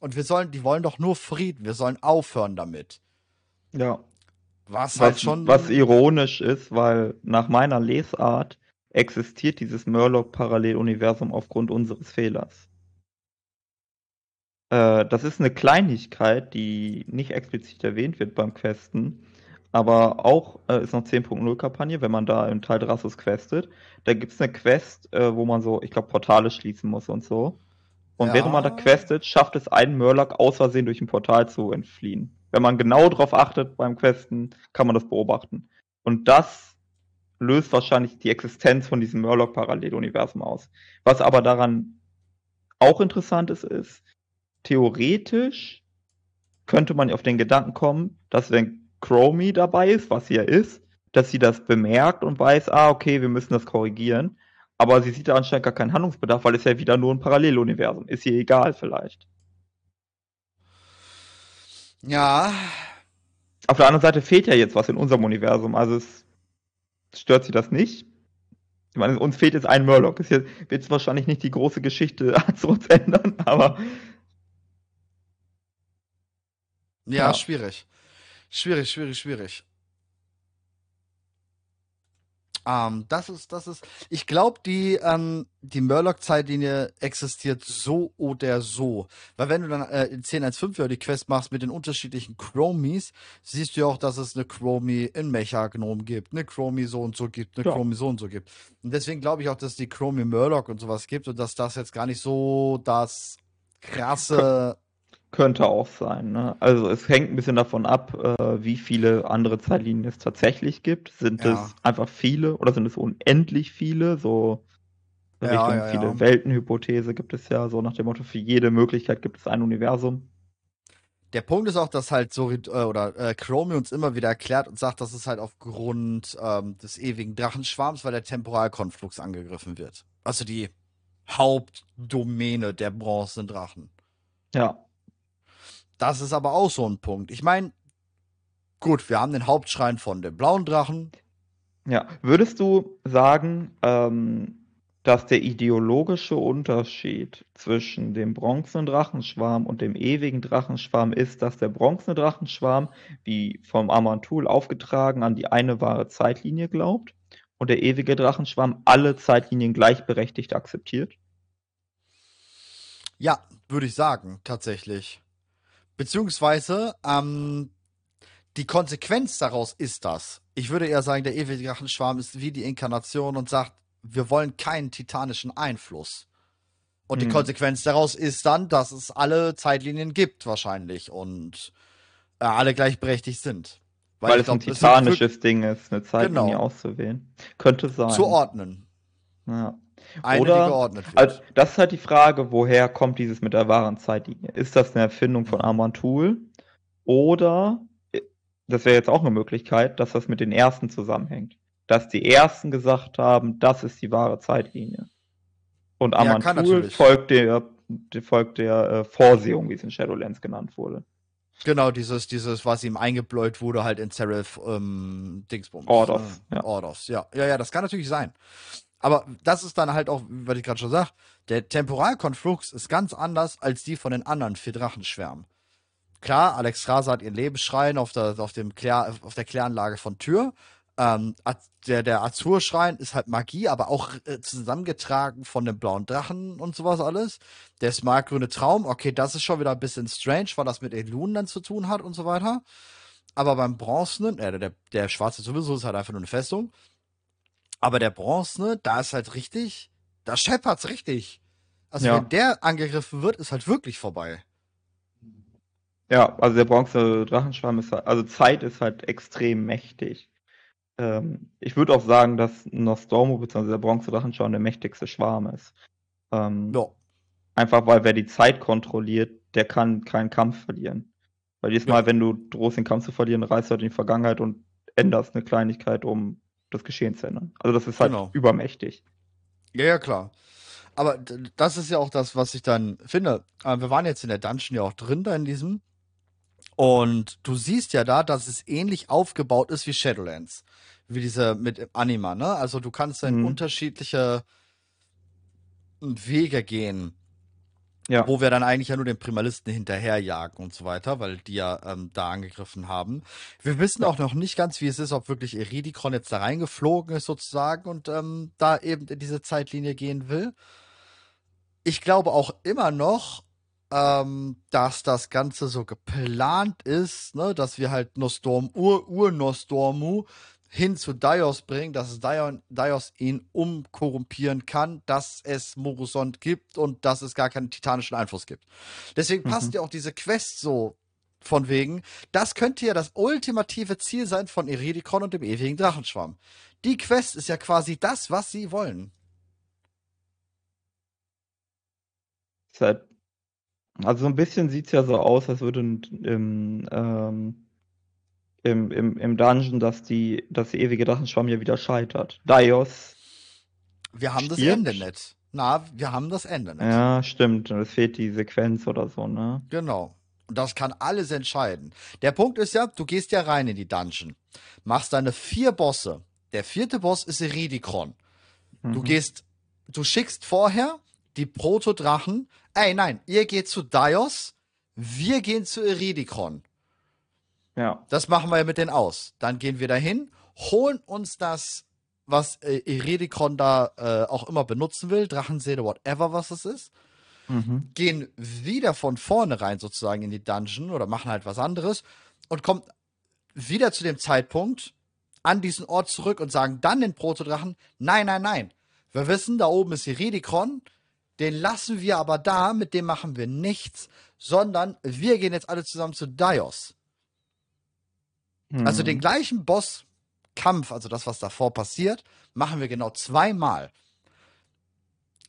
Und wir sollen, die wollen doch nur Frieden, wir sollen aufhören damit. Ja. Was Was, halt schon. was ironisch ist, weil nach meiner Lesart existiert dieses Murloc-Paralleluniversum aufgrund unseres Fehlers. Äh, das ist eine Kleinigkeit, die nicht explizit erwähnt wird beim Questen, aber auch äh, ist noch 10.0 Kampagne, wenn man da im Teil Drassus questet. Da gibt es eine Quest, äh, wo man so, ich glaube, Portale schließen muss und so. Und Ja. während man da questet, schafft es einen Murloc aus Versehen durch ein Portal zu entfliehen. Wenn man genau drauf achtet beim Questen, kann man das beobachten. Und das löst wahrscheinlich die Existenz von diesem Murloc-Paralleluniversum aus. Was aber daran auch interessant ist, ist, theoretisch könnte man auf den Gedanken kommen, dass wenn Chromie dabei ist, was sie ja ist, dass sie das bemerkt und weiß, ah, okay, wir müssen das korrigieren. Aber sie sieht da anscheinend gar keinen Handlungsbedarf, weil es ja wieder nur ein Paralleluniversum ist. Ihr egal vielleicht. Ja, Auf der anderen Seite fehlt ja jetzt was in unserem Universum. Also es stört sie das nicht. Ich meine, uns fehlt jetzt ein Murloc. Jetzt, wird jetzt wahrscheinlich nicht die große Geschichte *laughs* zu uns ändern, aber ja, Ja. schwierig. Schwierig, schwierig, schwierig. Ähm, das ist, das ist, ich glaube, die, ähm, die Murloc-Zeitlinie existiert so oder so. Weil wenn du dann äh, in 10.1.5 ja die Quest machst mit den unterschiedlichen Chromies, siehst du ja auch, dass es eine Chromie in Mechagnom gibt, eine Chromie so und so gibt, eine Ja. Chromie so und so gibt. Und deswegen glaube ich auch, dass die Chromie Murloc und sowas gibt und dass das jetzt gar nicht so das krasse könnte auch sein. Ne? Also es hängt ein bisschen davon ab, äh, wie viele andere Zeitlinien es tatsächlich gibt. Sind Ja. es einfach viele oder sind es unendlich viele? So Ja, Richtung ja, viele. Weltenhypothese gibt es ja, so nach dem Motto, für jede Möglichkeit gibt es ein Universum. Der Punkt ist auch, dass halt so äh, oder äh, Chromie uns immer wieder erklärt und sagt, dass es halt aufgrund ähm, des ewigen Drachenschwarms, weil der Temporalkonflux angegriffen wird. Also die Hauptdomäne der bronzenen Drachen. Ja. Das ist aber auch so ein Punkt. Ich meine, gut, wir haben den Hauptschrein von dem blauen Drachen. Ja. Würdest du sagen, ähm, dass der ideologische Unterschied zwischen dem bronzenen Drachenschwarm und dem ewigen Drachenschwarm ist, dass der bronzene Drachenschwarm, wie vom Amantul aufgetragen, an die eine wahre Zeitlinie glaubt und der ewige Drachenschwarm alle Zeitlinien gleichberechtigt akzeptiert? Ja, würde ich sagen, tatsächlich. Beziehungsweise, ähm, die Konsequenz daraus ist das. Ich würde eher sagen, der ewige Drachenschwarm ist wie die Inkarnation und sagt, wir wollen keinen titanischen Einfluss. Und die Hm. Konsequenz daraus ist dann, dass es alle Zeitlinien gibt, wahrscheinlich, und äh, alle gleichberechtigt sind. Weil, ich es ein glaub, wirklich titanisches Ding ist, eine Zeitlinie Genau. auszuwählen. Könnte sein. zu ordnen. Ja. Eine, Oder- die geordnet wird. Also, das ist halt die Frage, woher kommt dieses mit der wahren Zeitlinie? Ist das eine Erfindung von Amantul? Oder, äh, das wäre jetzt auch eine Möglichkeit, dass das mit den ersten zusammenhängt. Dass die ersten gesagt haben, das ist die wahre Zeitlinie. Und Ja, kann Amantul natürlich. folgt der, folgt der äh, Vorsehung, wie es in Shadowlands genannt wurde. Genau, dieses, dieses, was ihm eingebläut wurde, halt in Seraph ähm, Dingsbums. Ordos, äh, ja. Ordos, ja. Ja, ja, das kann natürlich sein. Aber das ist dann halt auch, was ich gerade schon sag, der Temporalkonflux ist ganz anders als die von den anderen vier Drachenschwärmen. Klar, Alex Rasa hat ihren Lebensschrein auf der, auf dem Klär, auf der Kläranlage von Tür. Ähm, der, der Azurschrein ist halt Magie, aber auch äh, zusammengetragen von dem blauen Drachen und sowas alles. Der smartgrüne Traum, okay, das ist schon wieder ein bisschen strange, weil das mit Elunen dann zu tun hat und so weiter. Aber beim Bronzenen, äh, der, der schwarze sowieso ist halt einfach nur eine Festung. Aber der Bronzene, da ist halt richtig, da scheppert's richtig. Also Ja. wenn der angegriffen wird, ist halt wirklich vorbei. Ja, also der bronze Drachenschwarm ist halt, also Zeit ist halt extrem mächtig. Ähm, ich würde auch sagen, dass Nostormo bzw. der bronze Drachenschwarm der mächtigste Schwarm ist. Ähm, Ja. Einfach weil wer die Zeit kontrolliert, der kann keinen Kampf verlieren. Weil jedes Ja. Mal, wenn du drohst, den Kampf zu verlieren, reist du halt in die Vergangenheit und änderst eine Kleinigkeit, um das Geschehen zu ändern. Also das ist halt Genau. übermächtig. Ja, ja, klar. Aber das ist ja auch das, was ich dann finde. Äh, Wir waren jetzt in der Dungeon ja auch drin, da in diesem. Und du siehst ja da, dass es ähnlich aufgebaut ist wie Shadowlands. Wie diese mit Anima, ne? Also du kannst dann Mhm. unterschiedliche Wege gehen. Ja. Wo wir dann eigentlich ja nur den Primalisten hinterherjagen und so weiter, weil die ja ähm, da angegriffen haben. Wir wissen auch noch nicht ganz, wie es ist, ob wirklich Eridikron jetzt da reingeflogen ist sozusagen und ähm, da eben in diese Zeitlinie gehen will. Ich glaube auch immer noch, ähm, dass das Ganze so geplant ist, ne, dass wir halt Nostorm, Ur-Ur-Nostormu hin zu Dios bringen, dass Dios ihn umkorrumpieren kann, dass es Morusond gibt und dass es gar keinen titanischen Einfluss gibt. Deswegen mhm. passt ja auch diese Quest so von wegen, das könnte ja das ultimative Ziel sein von Iridikon und dem ewigen Drachenschwamm. Die Quest ist ja quasi das, was sie wollen. Also so ein bisschen sieht es ja so aus, als würde im, ähm, im, im, im Dungeon, dass die, dass die ewige Drachenschwamm ja wieder scheitert. Dios. Wir haben stirbt. das Ende nicht. Na, wir haben das Ende nicht. Ja, stimmt. Es fehlt die Sequenz oder so, ne? Genau. Und das kann alles entscheiden. Der Punkt ist ja, du gehst ja rein in die Dungeon, machst deine vier Bosse. Der vierte Boss ist Eridikron. Mhm. Du gehst, du schickst vorher die Protodrachen. Ey, nein, ihr geht zu Dios, wir gehen zu Eridikron. Ja. Das machen wir ja mit denen aus. Dann gehen wir dahin, holen uns das, was äh, Eredikon da äh, auch immer benutzen will, Drachenseele, whatever, was es ist. Mhm. Gehen wieder von vorne rein sozusagen in die Dungeon oder machen halt was anderes und kommen wieder zu dem Zeitpunkt an diesen Ort zurück und sagen dann den Protodrachen, nein, nein, nein. Wir wissen, da oben ist Eredikron, den lassen wir aber da, mit dem machen wir nichts, sondern wir gehen jetzt alle zusammen zu Dios. Mhm. Also den mhm. gleichen Bosskampf, also das, was davor passiert, machen wir genau zweimal.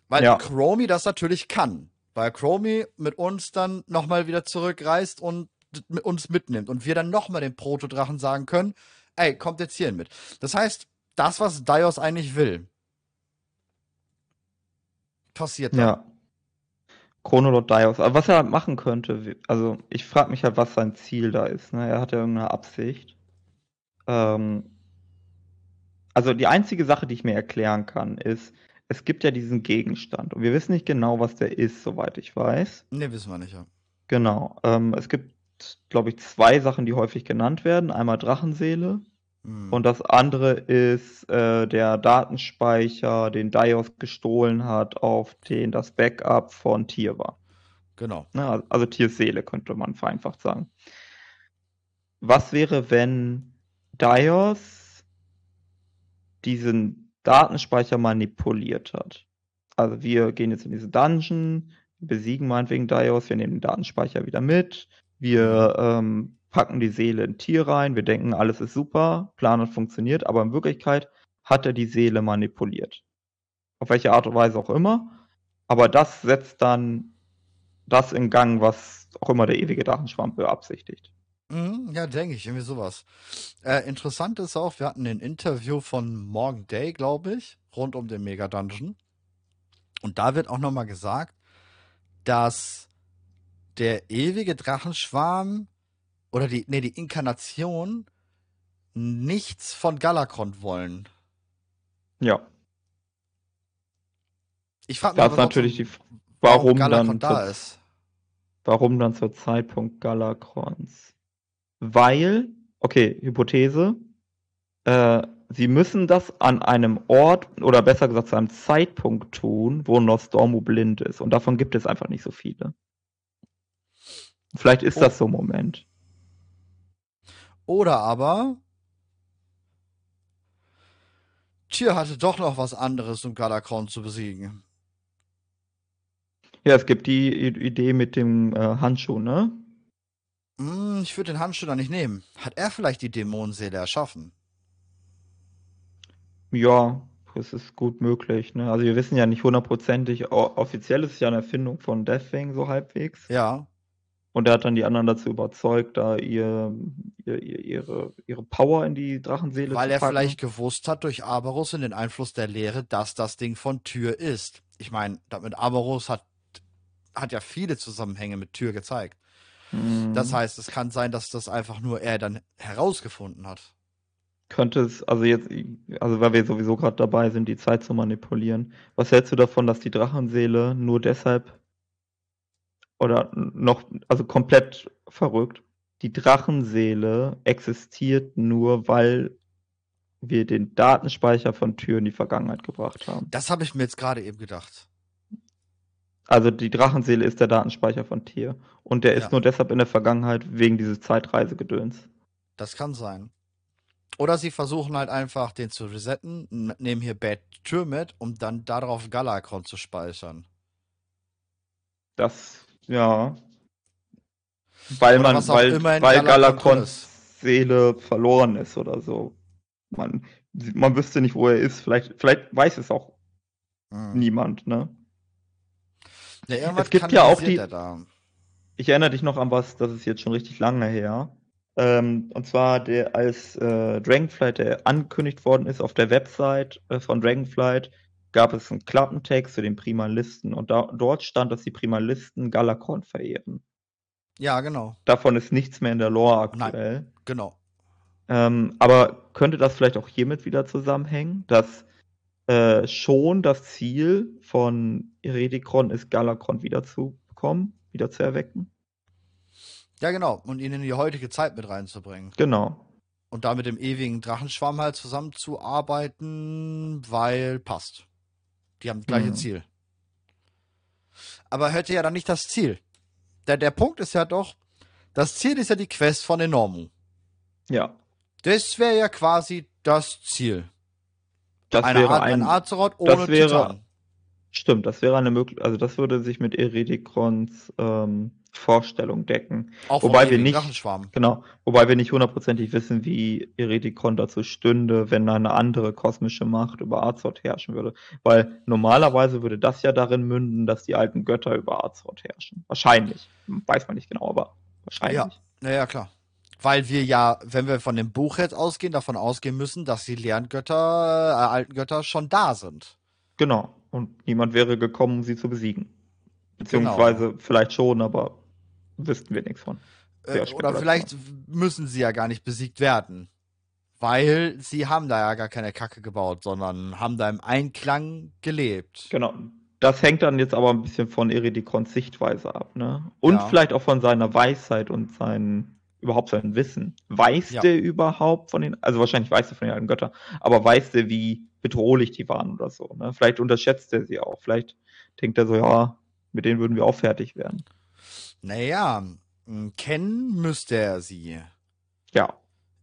Weil ja. Chromie das natürlich kann. Weil Chromie mit uns dann nochmal wieder zurückreist und uns mitnimmt. Und wir dann nochmal den Protodrachen sagen können, ey, kommt jetzt hierhin mit. Das heißt, das, was Dios eigentlich will, passiert dann. Ja. Chronolot Dios. Aber was er machen könnte, also ich frage mich halt, was sein Ziel da ist. Ne? Er hat ja irgendeine Absicht. Ähm, also die einzige Sache, die ich mir erklären kann, ist, es gibt ja diesen Gegenstand und wir wissen nicht genau, was der ist, soweit ich weiß. Ne, wissen wir nicht, ja. Genau. Ähm, es gibt, glaube ich, zwei Sachen, die häufig genannt werden. Einmal Drachenseele hm. und das andere ist äh, der Datenspeicher, den Dios gestohlen hat, auf den das Backup von Tier war. Genau. Ne, also Tiers Seele könnte man vereinfacht sagen. Was wäre, wenn Dios diesen Datenspeicher manipuliert hat. Also wir gehen jetzt in diese Dungeon, besiegen meinetwegen Dios, wir nehmen den Datenspeicher wieder mit, wir ähm, packen die Seele in Tier rein, wir denken, alles ist super, Plan und funktioniert, aber in Wirklichkeit hat er die Seele manipuliert. Auf welche Art und Weise auch immer. Aber das setzt dann das in Gang, was auch immer der ewige Drachenschwamm beabsichtigt. Mhm, ja, denke ich, irgendwie sowas. Äh, interessant ist auch, wir hatten ein Interview von Morgan Day, glaube ich, rund um den Mega Dungeon. Und da wird auch nochmal gesagt, dass der ewige Drachenschwarm oder die, nee, die Inkarnation nichts von Galakron wollen. Ja. Ich frage mich, das ist natürlich die, warum, warum dann da ist. Warum dann zur Zeitpunkt Galakrons? weil, okay, Hypothese, äh, sie müssen das an einem Ort oder besser gesagt zu einem Zeitpunkt tun, wo Nostormu blind ist. Und davon gibt es einfach nicht so viele. Vielleicht ist oh. das so ein Moment. Oder aber Tyr hatte doch noch was anderes, um Galakron zu besiegen. Ja, es gibt die Idee mit dem äh, Handschuh, ne? Hm, ich würde den Handschuh da nicht nehmen. Hat er vielleicht die Dämonenseele erschaffen? Ja, das ist gut möglich. Ne? Also wir wissen ja nicht hundertprozentig, offiziell ist es ja eine Erfindung von Deathwing so halbwegs. Ja. Und er hat dann die anderen dazu überzeugt, da ihr, ihr, ihre, ihre Power in die Drachenseele Weil zu packen. Weil er vielleicht gewusst hat durch Aberus und den Einfluss der Lehre, dass das Ding von Tür ist. Ich meine, mit Aberus hat, hat ja viele Zusammenhänge mit Tür gezeigt. Das mhm. heißt, es kann sein, dass das einfach nur er dann herausgefunden hat. Könnte es, also jetzt, also weil wir sowieso gerade dabei sind, die Zeit zu manipulieren. Was hältst du davon, dass die Drachenseele nur deshalb oder noch, also komplett verrückt. Die Drachenseele existiert nur, weil wir den Datenspeicher von Tür in die Vergangenheit gebracht haben. Das habe ich mir jetzt gerade eben gedacht. Also die Drachenseele ist der Datenspeicher von Tier. Und der Ja. ist nur deshalb in der Vergangenheit wegen dieses Zeitreisegedöns. Das kann sein. Oder sie versuchen halt einfach, den zu resetten, nehmen hier Bad Tür mit, um dann darauf Galakron zu speichern. Das, ja. Weil Oder man, weil, weil Galakrons Seele verloren ist oder so. Man, man wüsste nicht, wo er ist. Vielleicht, vielleicht weiß es auch Hm. niemand, ne? Ja, Es gibt ja auch die-. Ich erinnere dich noch an was, das ist jetzt schon richtig lange her. Ähm, und zwar, der, als äh, Dragonflight der angekündigt worden ist auf der Website äh, von Dragonflight, gab es einen Klappentext zu den Primalisten. Und da, dort stand, dass die Primalisten Galakron verehren. Ja, genau, Davon ist nichts mehr in der Lore aktuell. genau. Ähm, aber könnte das vielleicht auch hiermit wieder zusammenhängen, dass äh, schon das Ziel von Iredikron ist, Galakron wiederzubekommen, wieder zu erwecken? Ja, genau. Und ihn in die heutige Zeit mit reinzubringen. Genau. Und da mit dem ewigen Drachenschwarm halt zusammenzuarbeiten, weil passt. Die haben das gleiche Mhm. Ziel. Aber hätte ja dann nicht das Ziel. Der, der Punkt ist ja doch, das Ziel ist ja die Quest von Enormu. Ja. Das wäre ja quasi das Ziel. Das eine wäre Art, ein, ein Azeroth ohne das wäre- Titan. Stimmt, das wäre eine Möglichkeit, also das würde sich mit Eredikrons ähm, Vorstellung decken. Auch wobei wir nicht-. Genau, wobei wir nicht hundertprozentig wissen, wie Eredikron dazu stünde, wenn eine andere kosmische Macht über Azeroth herrschen würde. Weil normalerweise würde das ja darin münden, dass die alten Götter über Azeroth herrschen. Wahrscheinlich. Weiß man nicht genau, aber wahrscheinlich. Ja. Naja, klar. Weil wir ja, wenn wir von dem Buch jetzt ausgehen, davon ausgehen müssen, dass die Lerngötter, äh, alten Götter schon da sind. Genau. Und niemand wäre gekommen, um sie zu besiegen. Genau. Beziehungsweise vielleicht schon, aber wüssten wir nichts von. Äh, oder vielleicht müssen sie ja gar nicht besiegt werden. Weil sie haben da ja gar keine Kacke gebaut, sondern haben da im Einklang gelebt. Genau. Das hängt dann jetzt aber ein bisschen von Eredikrons Sichtweise ab, ne? Und Ja. vielleicht auch von seiner Weisheit und sein, überhaupt sein Wissen. Weiß Ja. der überhaupt von den, also wahrscheinlich weiß er von den alten Göttern, aber weiß der, wie bedrohlich die waren oder so, ne? Vielleicht unterschätzt er sie auch. Vielleicht denkt er so, ja, mit denen würden wir auch fertig werden. Naja, m, kennen müsste er sie. Ja.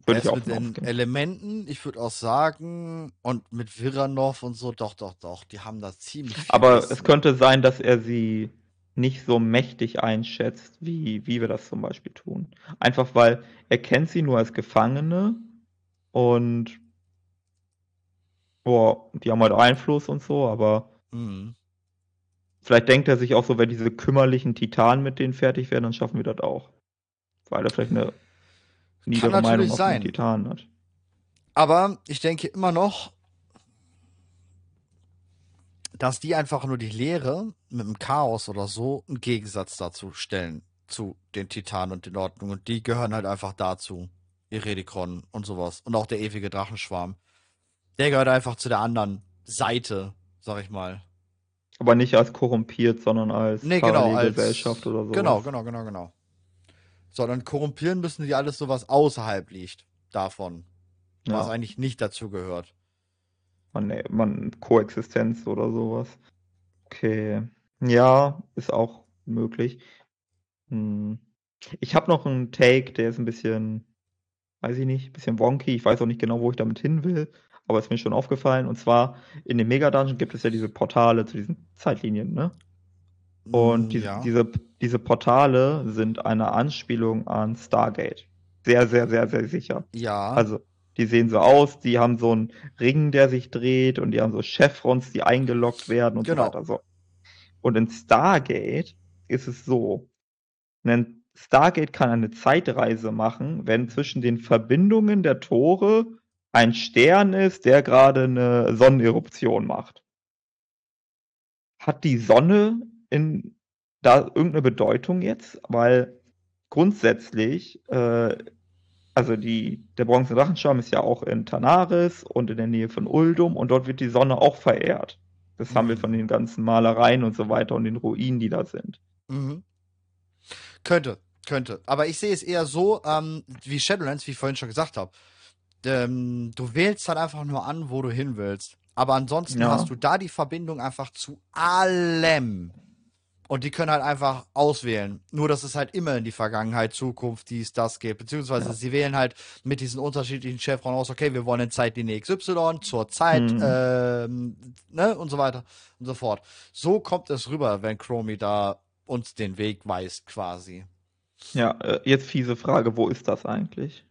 Würde ich auch mit den. Elementen, ich würde auch sagen, und mit Viranov und so, doch, doch, doch, die haben da ziemlich viel Aber Wissen. es könnte sein, dass er sie nicht so mächtig einschätzt, wie, wie wir das zum Beispiel tun. Einfach weil er kennt sie nur als Gefangene und boah, die haben halt Einfluss und so, aber Mhm. vielleicht denkt er sich auch so, wenn diese kümmerlichen Titanen mit denen fertig werden, dann schaffen wir das auch. Weil er vielleicht eine niedere natürlich Meinung auf sein. den Titanen hat. Aber ich denke immer noch, dass die einfach nur die Lehre mit dem Chaos oder so einen Gegensatz dazu stellen zu den Titanen und den Ordnungen. Und die gehören halt einfach dazu. Iredikron und sowas. Und auch der ewige Drachenschwarm. Der gehört einfach zu der anderen Seite, sag ich mal. Aber nicht als korrumpiert, sondern als Nee, genau, als Parallelgesellschaft oder so. Genau, genau, genau, genau. Sondern korrumpieren müssen die alles so, was außerhalb liegt davon. Was Ja. eigentlich nicht dazu gehört. Man, man Koexistenz oder sowas. Okay. Ja, ist auch möglich. Hm. Ich habe noch einen Take, der ist ein bisschen, weiß ich nicht, ein bisschen wonky. Ich weiß auch nicht genau, wo ich damit hin will, aber ist mir schon aufgefallen. Und zwar in dem Mega-Dungeon gibt es ja diese Portale zu diesen Zeitlinien, ne? Und Mm, diese, ja. diese, diese Portale sind eine Anspielung an Stargate. Sehr, sehr, sehr, sehr sicher. ja. Also, die sehen so aus, die haben so einen Ring, der sich dreht und die haben so Chevrons, die eingeloggt werden und Genau. so weiter. So. Und in Stargate ist es so. Ein Stargate kann eine Zeitreise machen, wenn zwischen den Verbindungen der Tore ein Stern ist, der gerade eine Sonneneruption macht. Hat die Sonne in da irgendeine Bedeutung jetzt? Weil grundsätzlich äh, also die, der bronzene Drachenschwarm ist ja auch in Tanaris und in der Nähe von Uldum und dort wird die Sonne auch verehrt. Das haben wir Mhm. von den ganzen Malereien und so weiter und den Ruinen, die da sind. Mhm. Könnte, könnte. Aber ich sehe es eher so, ähm, wie Shadowlands, wie ich vorhin schon gesagt habe. Ähm, du wählst dann einfach nur an, wo du hin willst. Aber ansonsten Ja. hast du da die Verbindung einfach zu allem. Und die können halt einfach auswählen. Nur, dass es halt immer in die Vergangenheit, Zukunft, dies, das geht. Beziehungsweise Ja. sie wählen halt mit diesen unterschiedlichen Chevron aus, okay, wir wollen in Zeitlinie XY, zur Zeit, Mhm. ähm, ne, und so weiter und so fort. So kommt es rüber, wenn Chromie da uns den Weg weist, quasi. Ja, äh, jetzt fiese Frage, wo ist das eigentlich?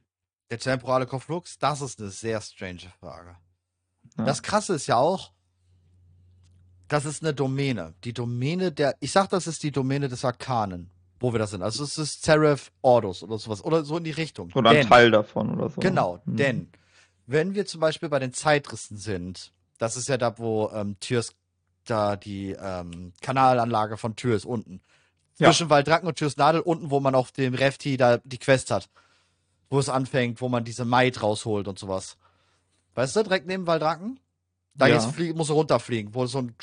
Der temporale Konflux, das ist eine sehr strange Frage. Ja. Das Krasse ist ja auch, das ist eine Domäne. Die Domäne der, ich sag, das ist die Domäne des Arkanen, wo wir da sind. Also es ist Seraph Ordus oder sowas, oder so in die Richtung. Oder ein Denn- Teil davon oder so. Genau, Hm. denn wenn wir zum Beispiel bei den Zeitrissen sind, das ist ja da, wo ähm, Türs, da die ähm, Kanalanlage von Tür ist unten. Ja. Zwischen Waldracken und Türs Nadel, unten, wo man auf dem Refti da die Quest hat. Wo es anfängt, wo man diese Maid rausholt und sowas. Weißt du, direkt neben Waldracken? Da Ja. geht's flie- muss er runterfliegen, wo so ein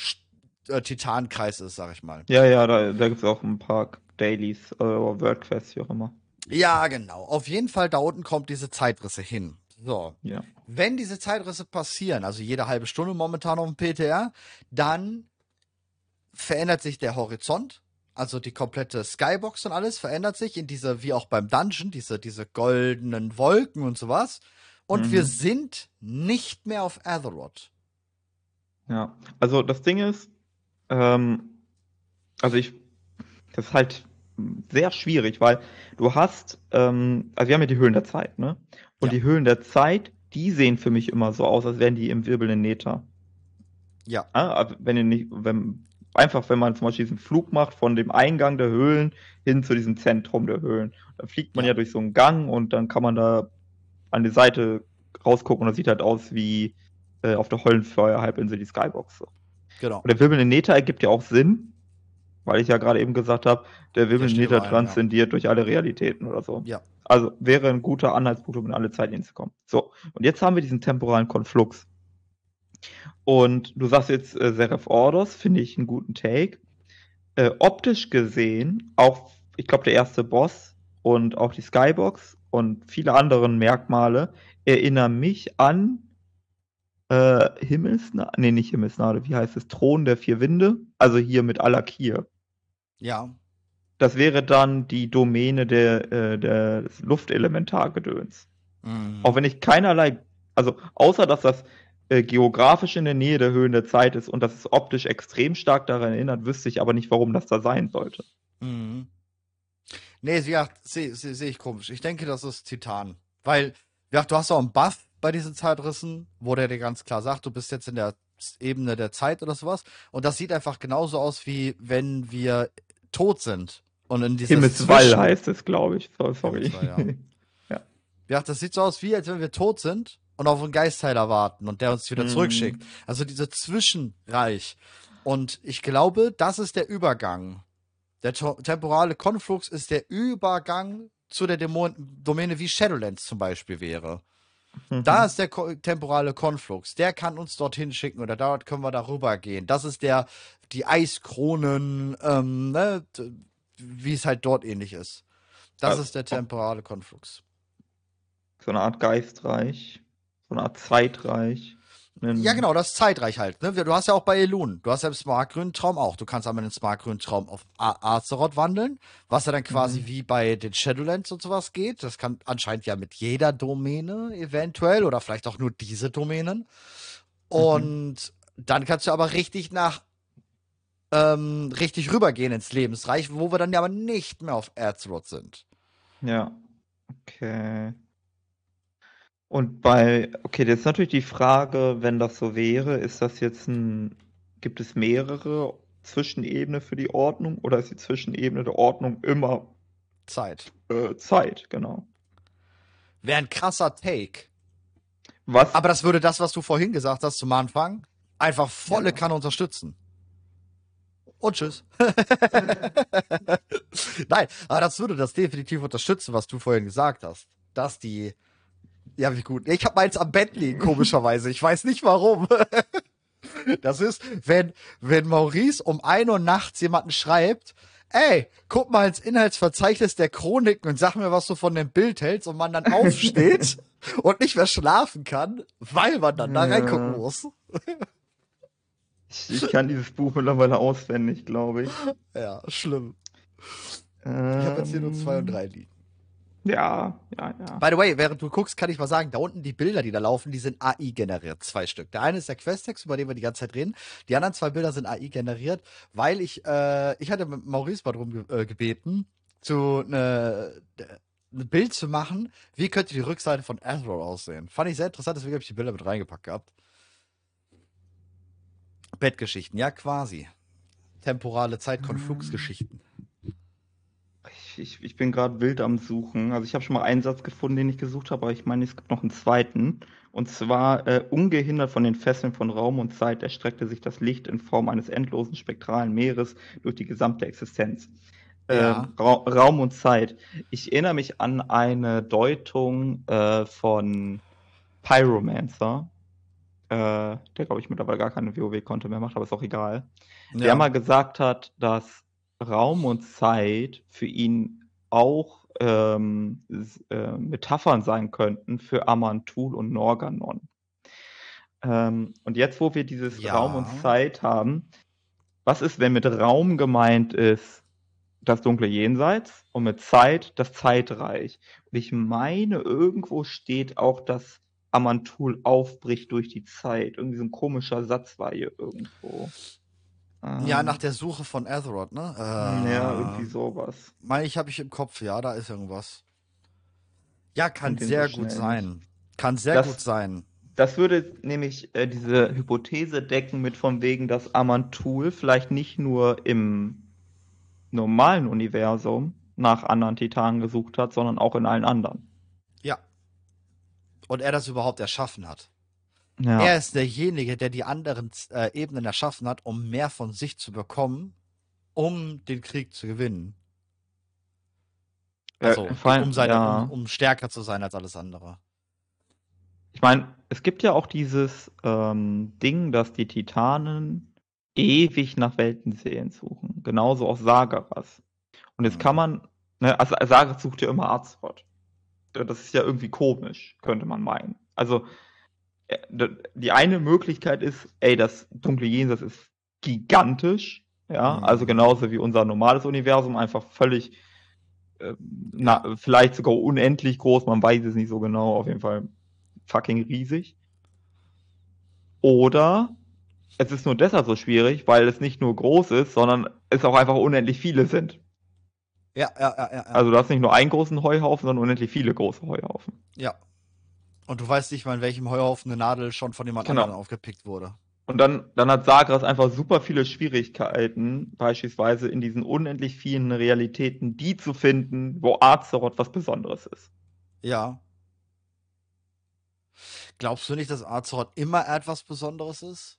äh, Titankreis ist, sag ich mal. Ja, ja, da, da gibt es auch ein paar Dailies äh, oder Wordquests, wie auch immer. Ja, genau. Auf jeden Fall, da unten kommt diese Zeitrisse hin. So. Ja. Wenn diese Zeitrisse passieren, also jede halbe Stunde momentan auf dem PTR, dann verändert sich der Horizont, also die komplette Skybox und alles verändert sich in diese, wie auch beim Dungeon, diese, diese goldenen Wolken und sowas. Und Mhm. wir sind nicht mehr auf Azeroth. Ja, also das Ding ist, ähm, also ich, das ist halt sehr schwierig, weil du hast, ähm, also wir haben ja die Höhlen der Zeit, ne? Und Ja. die Höhlen der Zeit, die sehen für mich immer so aus, als wären die im wirbelnden Nether. Ja. Ja, aber wenn ihr nicht, wenn, einfach wenn man zum Beispiel diesen Flug macht von dem Eingang der Höhlen hin zu diesem Zentrum der Höhlen. Da fliegt man Ja. durch so einen Gang und dann kann man da an die Seite rausgucken und das sieht halt aus wie äh, auf der Hollenfeuer-Halbinsel die Skybox. So. Genau. Und der wirbelnde Nether ergibt ja auch Sinn, weil ich ja gerade eben gesagt habe, der wirbelnde steht Nether überall, ja. transzendiert durch alle Realitäten oder so. Ja. Also wäre ein guter Anhaltspunkt, um in alle Zeitlinien zu kommen. So, und jetzt haben wir diesen temporalen Konflux. Und du sagst jetzt äh, Seraph Orders, finde ich einen guten Take. Äh, optisch gesehen, auch, ich glaube, der erste Boss und auch die Skybox und viele andere Merkmale erinnern mich an äh, Himmelsnade, nee, nicht Himmelsnade, wie heißt es? Thron der vier Winde, also hier mit Alakir. Ja. Das wäre dann die Domäne der, äh, des Luftelementargedöns. Mhm. Auch wenn ich keinerlei, also außer dass das äh, geografisch in der Nähe der Höhen der Zeit ist und dass es optisch extrem stark daran erinnert, wüsste ich aber nicht, warum das da sein sollte. Mhm. Nee, ja, sehe seh, seh ich komisch. Ich denke, das ist Titan. Weil, ja, du hast auch einen Buff bei diesen Zeitrissen, wo der dir ganz klar sagt, du bist jetzt in der Ebene der Zeit oder sowas. Und das sieht einfach genauso aus, wie wenn wir tot sind. Und in dieses Himmelswall Zwischen- heißt es, glaube ich. So, sorry. Himmelswall, Ja, *laughs* das sieht so aus, wie als wenn wir tot sind und auf einen Geistheiler warten und der uns wieder Mhm. zurückschickt. Also diese Zwischenreich. Und ich glaube, das ist der Übergang. Der temporale Konflux ist der Übergang zu der Dämon Domäne wie Shadowlands zum Beispiel wäre. Mhm. Da ist der ko temporale Konflux. Der kann uns dorthin schicken oder dort können wir darüber gehen. Das ist der, die Eiskronen, ähm, ne, wie es halt dort ähnlich ist. Das Also- ist der temporale Konflux. so eine Art Geistreich, so eine Art Zeitreich. Ja, genau, das Zeitreich halt. Ne? Du hast ja auch bei Elun, du hast ja im smartgrünen Traum auch. Du kannst einmal den smartgrünen Traum auf Azeroth wandeln, was ja dann quasi Mhm. wie bei den Shadowlands und sowas geht. Das kann anscheinend ja mit jeder Domäne eventuell oder vielleicht auch nur diese Domänen. Und dann kannst du aber richtig nach ähm, richtig rübergehen ins Lebensreich, wo wir dann ja aber nicht mehr auf Azeroth sind. Ja, okay. Und bei, okay, jetzt ist natürlich die Frage, wenn das so wäre, ist das jetzt ein, gibt es mehrere Zwischenebene für die Ordnung oder ist die Zwischenebene der Ordnung immer Zeit. äh, Zeit, genau. Wäre ein krasser Take. Was? Aber das würde das, was du vorhin gesagt hast zum Anfang, einfach volle Ja. Kanne unterstützen. Und tschüss. *laughs* *laughs* Nein, aber das würde das definitiv unterstützen, was du vorhin gesagt hast. Dass die. Ja, wie gut. Ich habe meins am Bett liegen, komischerweise. Ich weiß nicht warum. *laughs* Das ist, wenn, wenn Maurice um ein Uhr nachts jemanden schreibt, ey, guck mal ins Inhaltsverzeichnis der Chroniken und sag mir, was du von dem Bild hältst und man dann aufsteht *laughs* und nicht mehr schlafen kann, weil man dann da reingucken muss. Ich, ich kann dieses Buch mittlerweile auswendig, glaube ich. Ja, schlimm. Ich Ich habe jetzt hier nur zwei Ähm. und drei liegen. Ja, ja, ja. By the way, während du guckst, kann ich mal sagen, da unten die Bilder, die da laufen, die sind AI generiert. Zwei Stück. Der eine ist der Questtext, über den wir die ganze Zeit reden. Die anderen zwei Bilder sind AI generiert, weil ich, äh, ich hatte Maurice mal drum ge äh, gebeten, zu ne, ein Bild zu machen, wie könnte die Rückseite von Azeroth aussehen. Fand ich sehr interessant, deswegen habe ich die Bilder mit reingepackt gehabt. Bettgeschichten, ja quasi. Temporale Zeitkonflugsgeschichten. Ich, ich, ich bin gerade wild am Suchen. Also ich habe schon mal einen Satz gefunden, den ich gesucht habe, aber ich meine, es gibt noch einen zweiten. Und zwar, äh, ungehindert von den Fesseln von Raum und Zeit erstreckte sich das Licht in Form eines endlosen spektralen Meeres durch die gesamte Existenz. Ja. Ähm, Ra Raum und Zeit. Ich erinnere mich an eine Deutung äh, von Pyromancer, äh, der, glaube ich, mittlerweile gar keine WoW-Konto mehr macht, aber ist auch egal der mal gesagt hat, dass Raum und Zeit für ihn auch ähm, äh, Metaphern sein könnten für Amantul und Norganon. Ähm, und jetzt, wo wir dieses Ja. Raum und Zeit haben, was ist, wenn mit Raum gemeint ist das dunkle Jenseits und mit Zeit das Zeitreich? Und ich meine, irgendwo steht auch, dass Amantul aufbricht durch die Zeit. Irgendwie so ein komischer Satz war hier irgendwo. Ja, Ähm, nach der Suche von Azeroth, ne? Äh, ja, irgendwie sowas. Meine ich, habe ich im Kopf, ja, da ist irgendwas. Ja, kann sehr gut sein. Kann sehr Das- gut sein. Das würde nämlich äh, diese Hypothese decken mit von wegen, dass Amantul vielleicht nicht nur im normalen Universum nach anderen Titanen gesucht hat, sondern auch in allen anderen. Ja. Und er das überhaupt erschaffen hat. Ja, Er ist derjenige, der die anderen äh, Ebenen erschaffen hat, um mehr von sich zu bekommen, um den Krieg zu gewinnen. Also, allem, um, seine, ja. um, um stärker zu sein als alles andere. Ich meine, es gibt ja auch dieses ähm, Ding, dass die Titanen ewig nach Weltenseelen suchen. Genauso auch Sagaras. Und jetzt kann man, ne, also Sagaras sucht ja immer. Äh, Das ist ja irgendwie komisch, könnte man meinen. Also, die eine Möglichkeit ist, ey, das dunkle Jenseits ist gigantisch. Ja, Mhm. also genauso wie unser normales Universum, einfach völlig, äh, na, vielleicht sogar unendlich groß, man weiß es nicht so genau, auf jeden Fall fucking riesig. Oder es ist nur deshalb so schwierig, weil es nicht nur groß ist, sondern es auch einfach unendlich viele sind. Ja, ja, ja, ja. ja. Also du hast nicht nur einen großen Heuhaufen, sondern unendlich viele große Heuhaufen. ja. Und du weißt nicht mal, in welchem Heuhaufen eine Nadel schon von jemand Genau. anderem aufgepickt wurde. Und dann, dann hat Sagras einfach super viele Schwierigkeiten, beispielsweise in diesen unendlich vielen Realitäten, die zu finden, wo Azeroth was Besonderes ist. Ja. Glaubst du nicht, dass Azeroth immer etwas Besonderes ist?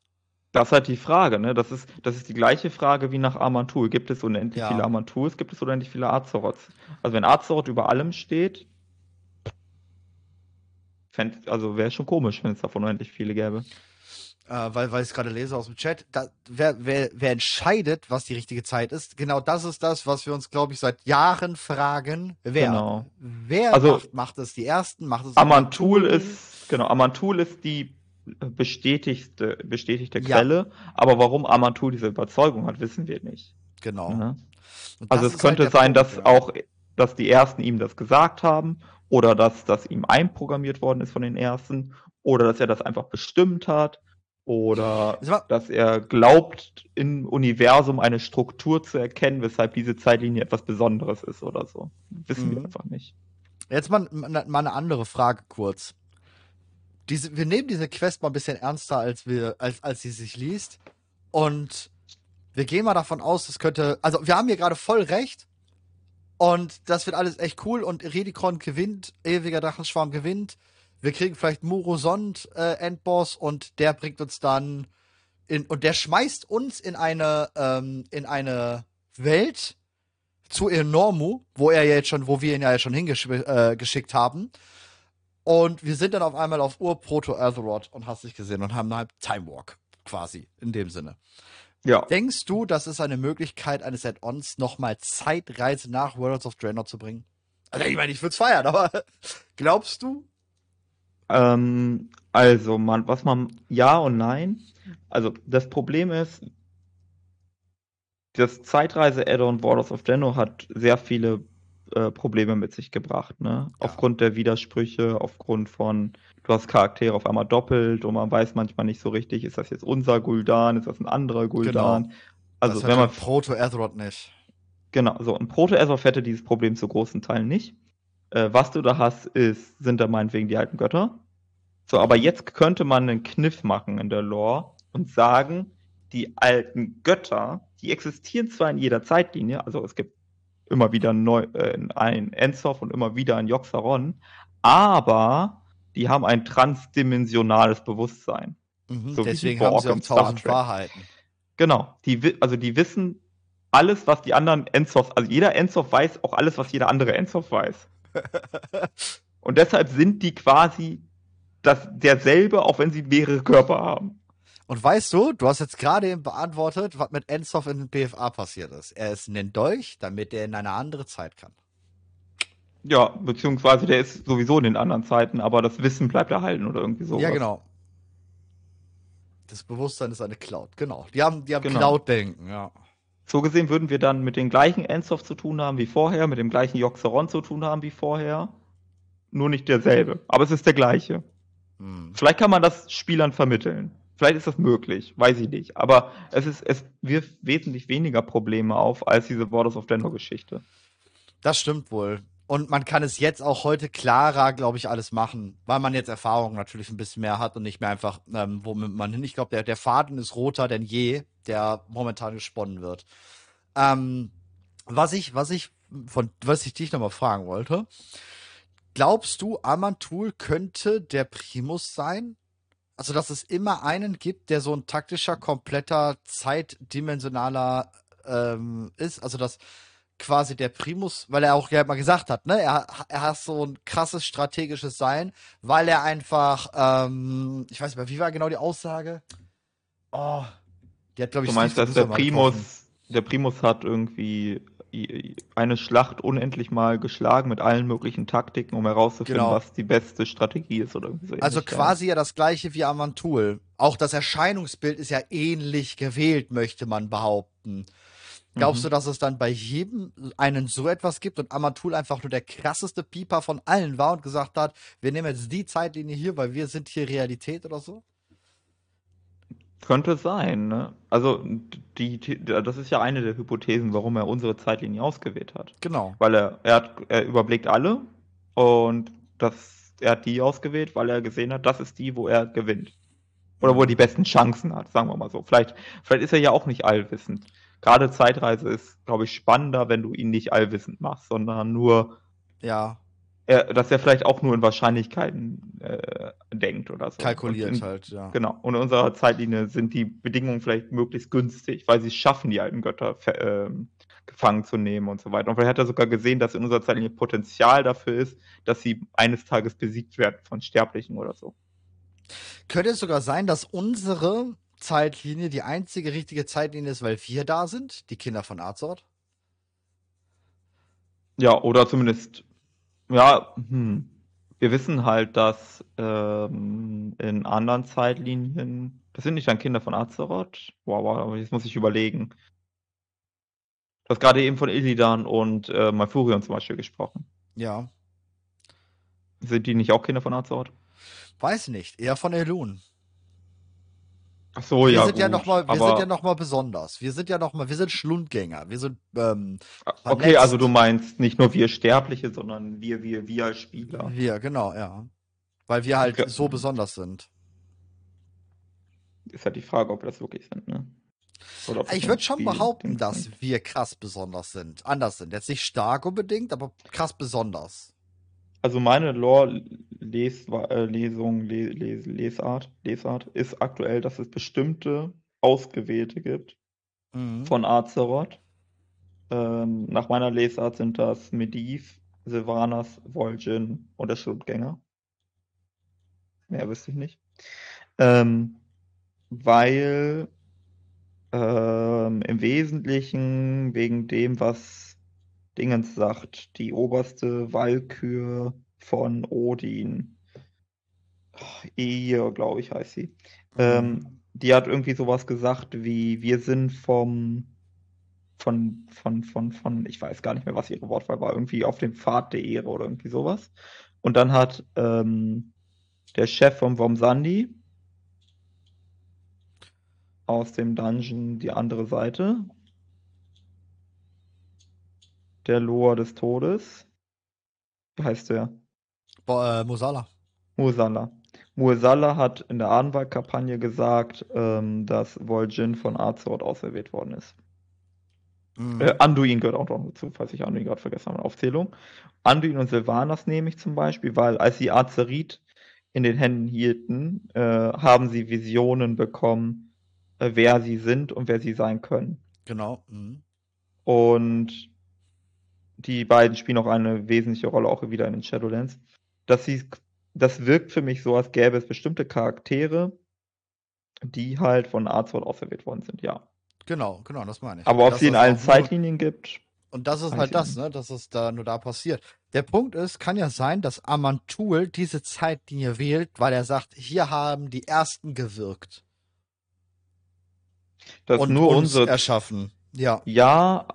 Das ist halt die Frage, ne? Das ist, das ist die gleiche Frage wie nach Amantul. Gibt es unendlich Ja. viele Amantuls? Gibt es unendlich viele Azeroths? Also wenn Azeroth über allem steht, fänd, also wäre schon komisch, wenn es davon unendlich viele gäbe. Äh, weil, weil ich es gerade lese aus dem Chat, da, wer, wer, wer entscheidet, was die richtige Zeit ist, genau das ist das, was wir uns, glaube ich, seit Jahren fragen. Wer? Genau. Wer Also- macht, macht es? Die Ersten? Macht es Amantul ist, genau, Amantul ist die bestätigte, bestätigte Ja. Quelle, aber warum Amantul diese Überzeugung hat, wissen wir nicht. Genau. Ne? Und Also es halt könnte der sein, Punkt, dass ja. auch, dass die Ersten ihm das gesagt haben oder dass das ihm einprogrammiert worden ist von den Ersten oder dass er das einfach bestimmt hat oder dass er glaubt, im Universum eine Struktur zu erkennen, weshalb diese Zeitlinie etwas Besonderes ist oder so. Wissen wir Mhm. einfach nicht. Jetzt mal, mal eine andere Frage kurz. Diese, wir nehmen diese Quest mal ein bisschen ernster, als, wir, als, als sie sich liest. Und wir gehen mal davon aus, es könnte. Also, wir haben hier gerade voll recht. Und das wird alles echt cool. Und Redikron gewinnt, ewiger Drachenschwarm gewinnt. Wir kriegen vielleicht Murosond äh, Endboss und der bringt uns dann in. Und der schmeißt uns in eine, ähm, in eine Welt, zu Enormu, wo er ja jetzt schon, wo wir ihn ja schon hingeschickt äh, haben. Und wir sind dann auf einmal auf Ur-Proto-Azeroth und hast dich gesehen und haben halt Time Walk quasi in dem Sinne. Ja. Denkst du, das ist eine Möglichkeit eines Add-ons, nochmal Zeitreise nach Worlds of Draenor zu bringen? Also ich meine, ich würde es feiern, aber *laughs* glaubst du? Ähm, also, man, was man, ja und nein. Also, das Problem ist, das Zeitreise-Add-on Worlds of Draenor hat sehr viele äh, Probleme mit sich gebracht, ne? Ja. Aufgrund der Widersprüche, aufgrund von, du hast Charaktere auf einmal doppelt und man weiß manchmal nicht so richtig, ist das jetzt unser Guldan, ist das ein anderer Guldan? Also, das wenn man, Proto Azeroth nicht. genau, so, ein Proto-Azoth hätte dieses Problem zu großen Teilen nicht. Äh, was du da hast, ist, sind da meinetwegen die alten Götter. So, aber jetzt könnte man einen Kniff machen in der Lore und sagen, die alten Götter, die existieren zwar in jeder Zeitlinie, also es gibt immer wieder neu, äh, ein Ensoth und immer wieder ein Joxaron, aber die haben ein transdimensionales Bewusstsein. Mhm, So deswegen haben sie auch tausend. Wahrheiten. Genau, die, also die wissen alles, was die anderen Ensoths, also jeder Ensoth weiß auch alles, was jeder andere Ensoth weiß. *laughs* Und deshalb sind die quasi das, derselbe, auch wenn sie mehrere Körper haben. Und weißt du, du hast jetzt gerade eben beantwortet, was mit Ensoth in BFA passiert ist. Er ist ein Dolch, damit er in eine andere Zeit kann. Ja, beziehungsweise der ist sowieso in den anderen Zeiten, aber das Wissen bleibt erhalten oder irgendwie so. Ja, genau. Das Bewusstsein ist eine Cloud, genau. Die haben, die haben Genau. Cloud-Denken, ja. So gesehen würden wir dann mit den gleichen Ensoth zu tun haben wie vorher, mit dem gleichen Joxeron zu tun haben wie vorher. Nur nicht derselbe. Aber es ist der gleiche. Hm. Vielleicht kann man das Spielern vermitteln. Vielleicht ist das möglich, weiß ich nicht. Aber es ist, es wirft wesentlich weniger Probleme auf als diese Borders of Denver Geschichte. Das stimmt wohl. Und man kann es jetzt auch heute klarer, glaube ich, alles machen, weil man jetzt Erfahrung natürlich ein bisschen mehr hat und nicht mehr einfach, ähm, womit man hin. Ich glaube, der, der Faden ist roter denn je, der momentan gesponnen wird. Ähm, was ich, was ich von, was ich dich nochmal fragen wollte, glaubst du, Amantul könnte der Primus sein? Also, dass es immer einen gibt, der so ein taktischer, kompletter, zeitdimensionaler ähm, ist. Also, dass quasi der Primus, weil er auch ja mal gesagt hat, ne, er, er hat so ein krasses strategisches Sein, weil er einfach, ähm, ich weiß nicht mehr, wie war genau die Aussage? Oh, die hat, glaube ich, Du meinst, Steve dass der mal getroffen. Primus, der Primus hat irgendwie eine Schlacht unendlich mal geschlagen mit allen möglichen Taktiken, um herauszufinden, Genau. was die beste Strategie ist oder so. Also quasi ja das gleiche wie Amantul. Auch das Erscheinungsbild ist ja ähnlich gewählt, möchte man behaupten. Glaubst Mhm. du, dass es dann bei jedem einen so etwas gibt und Amantul einfach nur der krasseste Pieper von allen war und gesagt hat, wir nehmen jetzt die Zeitlinie hier, weil wir sind hier Realität oder so? Könnte sein, ne? Also, die, das ist ja eine der Hypothesen, warum er unsere Zeitlinie ausgewählt hat. Genau. Weil er, er hat, er überblickt alle und das, er hat die ausgewählt, weil er gesehen hat, das ist die, wo er gewinnt. Oder wo er die besten Chancen hat, sagen wir mal so. Vielleicht, vielleicht ist er ja auch nicht allwissend. Gerade Zeitreise ist, glaube ich, spannender, wenn du ihn nicht allwissend machst, sondern nur, Ja, er, dass er vielleicht auch nur in Wahrscheinlichkeiten äh, denkt oder so. kalkuliert in, halt, ja. Genau. Und in unserer Zeitlinie sind die Bedingungen vielleicht möglichst günstig, weil sie es schaffen, die alten Götter ähm, gefangen zu nehmen und so weiter. Und vielleicht hat er sogar gesehen, dass in unserer Zeitlinie Potenzial dafür ist, dass sie eines Tages besiegt werden von Sterblichen oder so. Könnte es sogar sein, dass unsere Zeitlinie die einzige richtige Zeitlinie ist, weil wir da sind, die Kinder von Arzort? Ja, oder zumindest, ja, hm. wir wissen halt, dass ähm, in anderen Zeitlinien, das sind nicht dann Kinder von Azeroth. Wow, wow, aber jetzt muss ich überlegen. Du hast gerade eben von Illidan und äh, Malfurion zum Beispiel gesprochen. Ja. Sind die nicht auch Kinder von Azeroth? Weiß nicht, eher von Elun. Ach so, Wir ja, sind ja noch mal, wir aber, sind ja noch mal besonders. Wir sind ja noch mal, wir sind Schlundgänger. Wir sind ähm, okay, vernetzt. also du meinst nicht nur wir Sterbliche, sondern wir, wir, wir als Spieler. wir, genau, ja. Weil wir halt Okay. so besonders sind. Ist halt die Frage, ob wir das wirklich sind, ne? Ich würde schon behaupten, dass wir krass besonders sind. Anders sind. Jetzt nicht stark unbedingt, aber krass besonders. Also meine Lore-Lesung, Les Les Lesart, Lesart ist aktuell, dass es bestimmte Ausgewählte gibt Mhm. von Azeroth. Ähm, nach meiner Lesart sind das Mediv, Sylvanas, Vol'jin und der Schlundgänger. Mehr wüsste ich nicht. Ähm, weil Ähm, Im Wesentlichen wegen dem, was Dingens sagt, die oberste Walkür von Odin. Ihr, glaube ich, heißt sie. Mhm. Ähm, die hat irgendwie sowas gesagt wie, wir sind vom, von, von, von, von, ich weiß gar nicht mehr, was ihre Wortwahl war, irgendwie auf dem Pfad der Ehre oder irgendwie sowas. Und dann hat ähm, der Chef vom Womsandi aus dem Dungeon die andere Seite. Der Loa des Todes. Wie heißt der? Bo äh, Mosala. Mursala. Mursala hat in der Ahnenwald-Kampagne gesagt, ähm, dass Vol'jin von Azeroth auserwählt worden ist. Mhm. Äh, Anduin gehört auch noch dazu, falls ich Anduin gerade vergessen habe, Aufzählung. Anduin und Sylvanas nehme ich zum Beispiel, weil als sie Azerit in den Händen hielten, äh, haben sie Visionen bekommen, äh, wer sie sind und wer sie sein können. Genau. Mhm. Und die beiden spielen auch eine wesentliche Rolle auch wieder in den Shadowlands. Dass sie, das wirkt für mich so, als gäbe es bestimmte Charaktere, die halt von Azeroth auserwählt worden sind, ja. Genau, genau, das meine ich. Aber ob Dass sie in das allen Zeitlinien gibt, Und das ist halt das, ne, dass es da nur da passiert. Der Punkt ist, kann ja sein, dass Amantul diese Zeitlinie wählt, weil er sagt, hier haben die Ersten gewirkt dass und nur uns unsere erschaffen. Ja, Ja,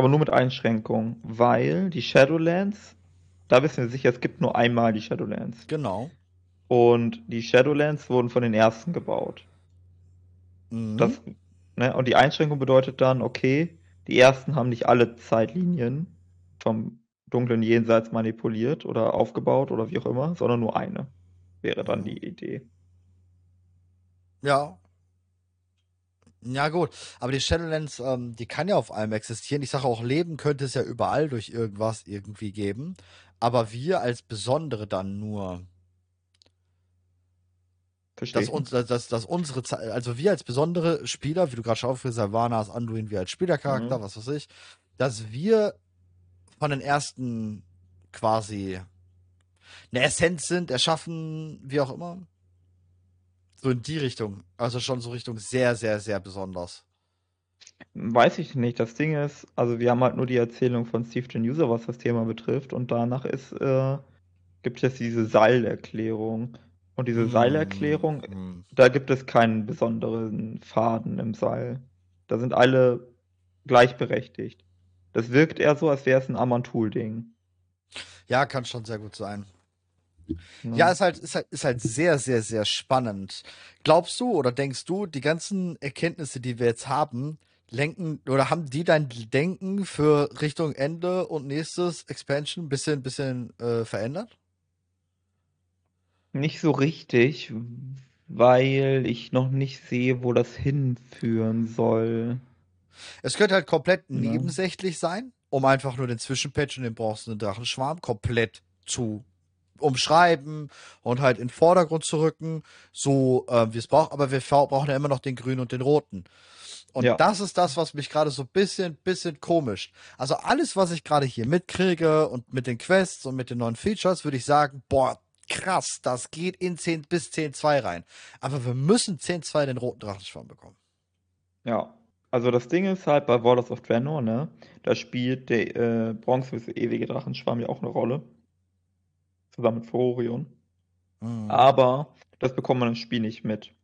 aber nur mit Einschränkungen, weil die Shadowlands, da wissen wir sicher, es gibt nur einmal die Shadowlands. genau. Und die Shadowlands wurden von den ersten gebaut. Mhm. Das, ne, und die Einschränkung bedeutet dann, okay, die ersten haben nicht alle Zeitlinien vom dunklen Jenseits manipuliert oder aufgebaut oder wie auch immer, sondern nur eine. Wäre dann die Idee. Ja. Ja, gut. Aber die Shadowlands, ähm, die kann ja auf allem existieren. Ich sage auch, Leben könnte es ja überall durch irgendwas irgendwie geben. Aber wir als Besondere dann nur. Verstehe Dass, uns, dass, dass, unsere Zeit, also wir als besondere Spieler, wie du gerade schon aufgehst, Savannah, Anduin, wir als Spielercharakter, Mhm. was weiß ich, dass wir von den ersten quasi eine Essenz sind, erschaffen, wie auch immer. So in die Richtung. Also schon so Richtung sehr, sehr, sehr besonders. Weiß ich nicht. Das Ding ist, also wir haben halt nur die Erzählung von Steve Gen User, was das Thema betrifft, und danach ist, äh, gibt es diese Seilerklärung. Und diese Seilerklärung, Hm. da gibt es keinen besonderen Faden im Seil. Da sind alle gleichberechtigt. Das wirkt eher so, als wäre es ein Amantul-Ding. Ja, kann schon sehr gut sein. Ne? Ja, ist halt, ist halt, ist halt sehr, sehr, sehr spannend. Glaubst du oder denkst du, die ganzen Erkenntnisse, die wir jetzt haben, lenken oder haben die dein Denken für Richtung Ende und nächstes Expansion ein bisschen, bisschen äh, verändert? Nicht so richtig, weil ich noch nicht sehe, wo das hinführen soll. Es könnte halt komplett Ja. nebensächlich sein, um einfach nur den Zwischenpatch und den bronzenen Drachenschwarm komplett zu umschreiben und halt in den Vordergrund zu rücken, so äh, wie es braucht. Aber wir brauchen ja immer noch den grünen und den roten. Und Ja. das ist das, was mich gerade so ein bisschen, bisschen komisch. Also alles, was ich gerade hier mitkriege und mit den Quests und mit den neuen Features, würde ich sagen, boah, krass, das geht in 10 bis 10.2 rein. Aber wir müssen 10.2 den roten Drachenschwarm bekommen. Ja, also das Ding ist halt bei Warlords of Draenor, ne, da spielt der äh, bronzewisse ewige Drachenschwarm ja auch eine Rolle. Zusammen mit Furorion. Mhm. Aber das bekommt man im Spiel nicht mit.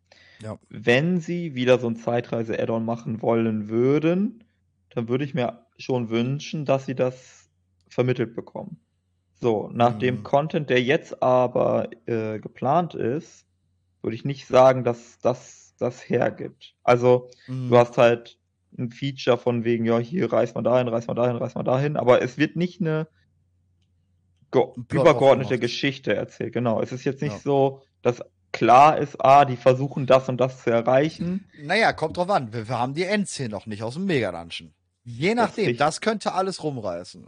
Ja. Wenn sie wieder so ein Zeitreise-Add-on machen wollen würden, dann würde ich mir schon wünschen, dass sie das vermittelt bekommen. So, nach Mhm. dem Content, der jetzt aber äh, geplant ist, würde ich nicht sagen, dass das das hergibt. Also, Mhm. du hast halt ein Feature von wegen, ja, hier reißt man dahin, reißt man dahin, reißt man dahin, aber es wird nicht eine übergeordnete. Geschichte erzählt. Genau, es ist jetzt nicht Ja. so, dass klar ist, ah, die versuchen das und das zu erreichen. Naja, kommt drauf an. Wir, wir haben die Endszene noch nicht aus dem Mega-Dungeon. Je Das nachdem, richtig. das könnte alles rumreißen.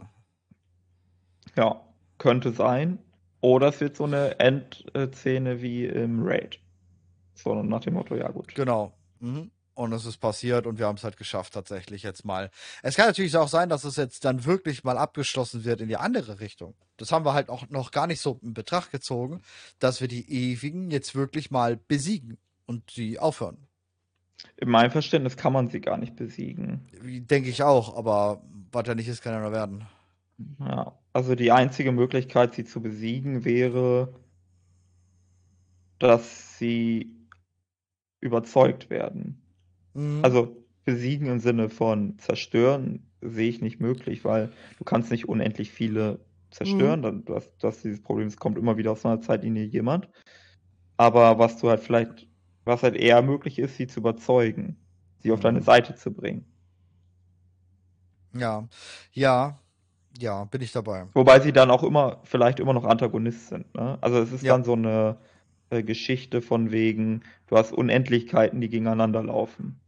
Ja, könnte sein. Oder es wird so eine Endszene wie im Raid. So nach dem Motto, ja gut. Genau. Mhm. Und es ist passiert und wir haben es halt geschafft, tatsächlich jetzt mal. Es kann natürlich auch sein, dass es jetzt dann wirklich mal abgeschlossen wird in die andere Richtung. Das haben wir halt auch noch gar nicht so in Betracht gezogen, dass wir die Ewigen jetzt wirklich mal besiegen und sie aufhören. In meinem Verständnis kann man sie gar nicht besiegen. Denke ich auch, aber was ja nicht ist, kann ja noch werden. Ja, also die einzige Möglichkeit, sie zu besiegen, wäre, dass sie überzeugt werden. Mhm. Also besiegen im Sinne von zerstören sehe ich nicht möglich, weil du kannst nicht unendlich viele zerstören. Dann, du, hast, du hast dieses Problem, es kommt immer wieder aus einer Zeitlinie jemand. Aber was du halt vielleicht, was halt eher möglich ist, sie zu überzeugen, sie auf deine Mhm. Seite zu bringen. Ja, ja, ja, bin ich dabei. Wobei sie dann auch immer, vielleicht immer noch Antagonist sind. Ne? Also es ist Ja. dann so eine äh, Geschichte von wegen, du hast Unendlichkeiten, die gegeneinander laufen.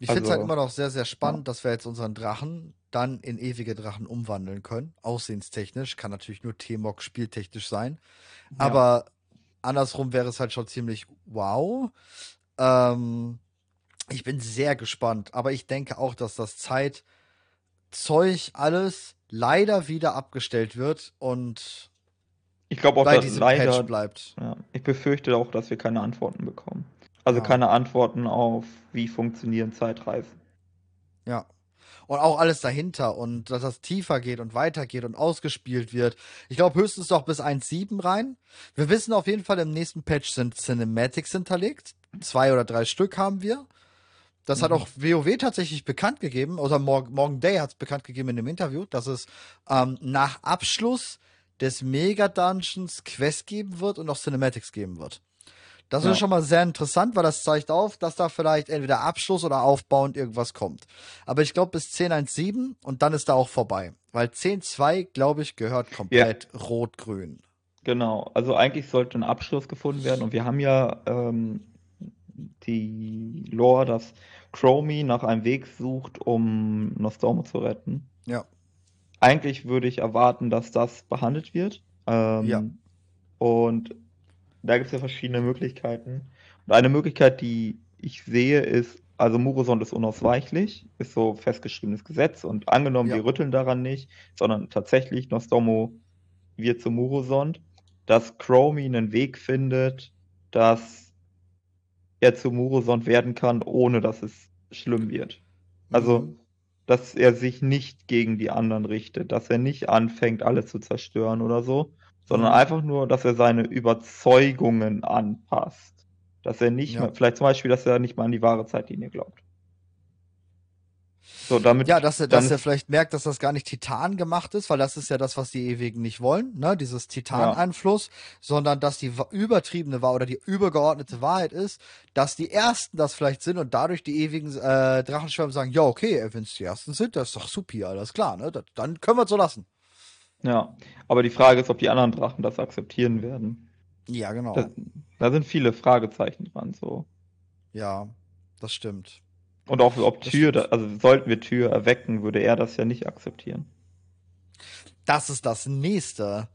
Ich finde es halt Also, immer noch sehr, sehr spannend, dass wir jetzt unseren Drachen dann in ewige Drachen umwandeln können. Aussehenstechnisch, kann natürlich nur T-Mog spieltechnisch sein. Ja. Aber andersrum wäre es halt schon ziemlich wow. Ähm, ich bin sehr gespannt, aber ich denke auch, dass das Zeitzeug alles leider wieder abgestellt wird und Ich glaube auch, bei dass diesem Patch leider, bleibt. ja, ich befürchte auch, dass wir keine Antworten bekommen. Also Ja. keine Antworten auf, wie funktionieren Zeitreisen. Ja. Und auch alles dahinter und dass das tiefer geht und weitergeht und ausgespielt wird. Ich glaube höchstens noch bis 1.7 rein. Wir wissen auf jeden Fall, im nächsten Patch sind Cinematics hinterlegt. Zwei oder drei Stück haben wir. Das hat Mhm. auch WoW tatsächlich bekannt gegeben, oder Morgan, Morgan Day hat es bekannt gegeben in dem Interview, dass es ähm, nach Abschluss des Mega-Dungeons Quest geben wird und auch Cinematics geben wird. Das Ja. ist schon mal sehr interessant, weil das zeigt auf, dass da vielleicht entweder Abschluss oder aufbauend irgendwas kommt. Aber ich glaube bis 10.1.7 und dann ist da auch vorbei. Weil 10.2, glaube ich, gehört komplett rot-grün. Genau, also eigentlich sollte ein Abschluss gefunden werden und wir haben ja ähm, die Lore, dass Chromie nach einem Weg sucht, um Nostormo zu retten. Ja. Eigentlich würde ich erwarten, dass das behandelt wird. Ähm, Ja. Und da gibt es ja verschiedene Möglichkeiten. Und eine Möglichkeit, die ich sehe, ist, also Murosond ist unausweichlich, ist so festgeschriebenes Gesetz und angenommen, Ja. wir rütteln daran nicht, sondern tatsächlich Nostormo wird zu Murosond, dass Chromie einen Weg findet, dass er zu Murosond werden kann, ohne dass es schlimm wird. Also, Mhm. dass er sich nicht gegen die anderen richtet, dass er nicht anfängt, alle zu zerstören oder so, sondern Mhm. einfach nur, dass er seine Überzeugungen anpasst. Dass er nicht Ja. mehr, vielleicht zum Beispiel, dass er nicht mal an die wahre Zeitlinie glaubt. So, damit, Ja, dass er, dass er vielleicht merkt, dass das gar nicht Titan gemacht ist, weil das ist ja das, was die Ewigen nicht wollen, ne? Dieses Titan-Einfluss, sondern dass die übertriebene Wahrheit oder die übergeordnete Wahrheit ist, dass die Ersten das vielleicht sind und dadurch die ewigen äh, Drachenschwärme sagen, ja, okay, wenn es die Ersten sind, das ist doch supi, alles klar, ne? Das, dann können wir es so lassen. Ja. Aber die Frage ist, ob die anderen Drachen das akzeptieren werden. Ja, genau. Da, da sind viele Fragezeichen dran, so. ja, das stimmt. Und auch ob Das Tür, stimmt. also sollten wir Tür erwecken, würde er das ja nicht akzeptieren. Das ist das nächste.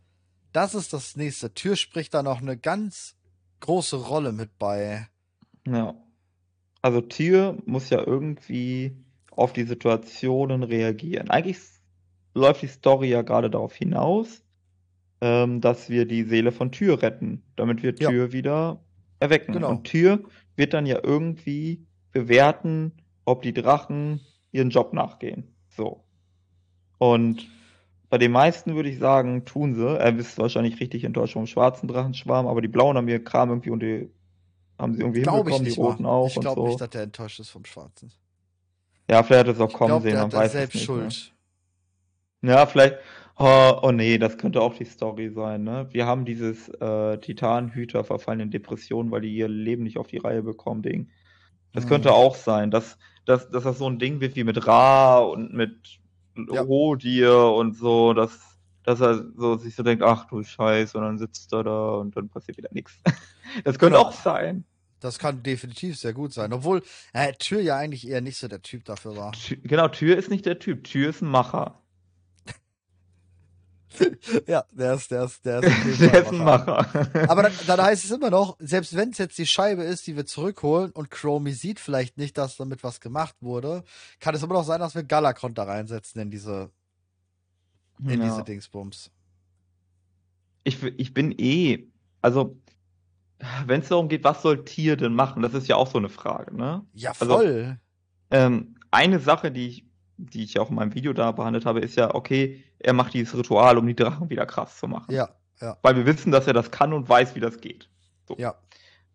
Das ist das nächste. Tür spricht da noch eine ganz große Rolle mit bei. Ja. Also Tür muss ja irgendwie auf die Situationen reagieren. Eigentlich läuft die Story ja gerade darauf hinaus, ähm, dass wir die Seele von Tür retten, damit wir Ja. Tür wieder erwecken. Genau. Und Tür wird dann ja irgendwie bewerten, ob die Drachen ihren Job nachgehen. So. Und bei den meisten würde ich sagen, tun sie. Er ist wahrscheinlich richtig enttäuscht vom schwarzen Drachenschwarm, aber die blauen haben ihr Kram irgendwie und die haben sie irgendwie Glaube ich hinbekommen, die roten mal. auch Ich glaube so. nicht, dass der enttäuscht ist vom Schwarzen. Ja, vielleicht hat es auch kommen glaube, sehen, man weiß es selbst nicht. Ne? Ja, vielleicht. Oh, oh nee, das könnte auch die Story sein, ne? Wir haben dieses äh, Titanhüter verfallen in Depressionen, weil die ihr Leben nicht auf die Reihe bekommen, Ding. Das Mhm. könnte auch sein, dass, dass, dass das so ein Ding wird wie mit Ra und mit Ja. Rodir und so, dass, dass er so sich so denkt, ach du Scheiße, und dann sitzt er da und dann passiert wieder nichts. *laughs* Das könnte Genau. auch sein. Das kann definitiv sehr gut sein. Obwohl äh, Tür ja eigentlich eher nicht so der Typ dafür war. Tür, genau, Tür ist nicht der Typ, Tür ist ein Macher. *laughs* ja, der ist, der ist, der ist, *laughs* Der ist ein Macher. *laughs* Aber dann, dann heißt es immer noch, selbst wenn es jetzt die Scheibe ist, die wir zurückholen und Chromie sieht vielleicht nicht, dass damit was gemacht wurde, kann es immer noch sein, dass wir Galakron da reinsetzen in diese, in Ja. diese Dingsbums. Ich, ich bin eh, also wenn es darum geht, was soll Tier denn machen, das ist ja auch so eine Frage, ne? Ja, Also- voll. Ähm, eine Sache, die ich, die ich ja auch in meinem Video da behandelt habe, ist ja, okay, er macht dieses Ritual, um die Drachen wieder krass zu machen. ja, ja, Weil wir wissen, dass er das kann und weiß, wie das geht. So. ja.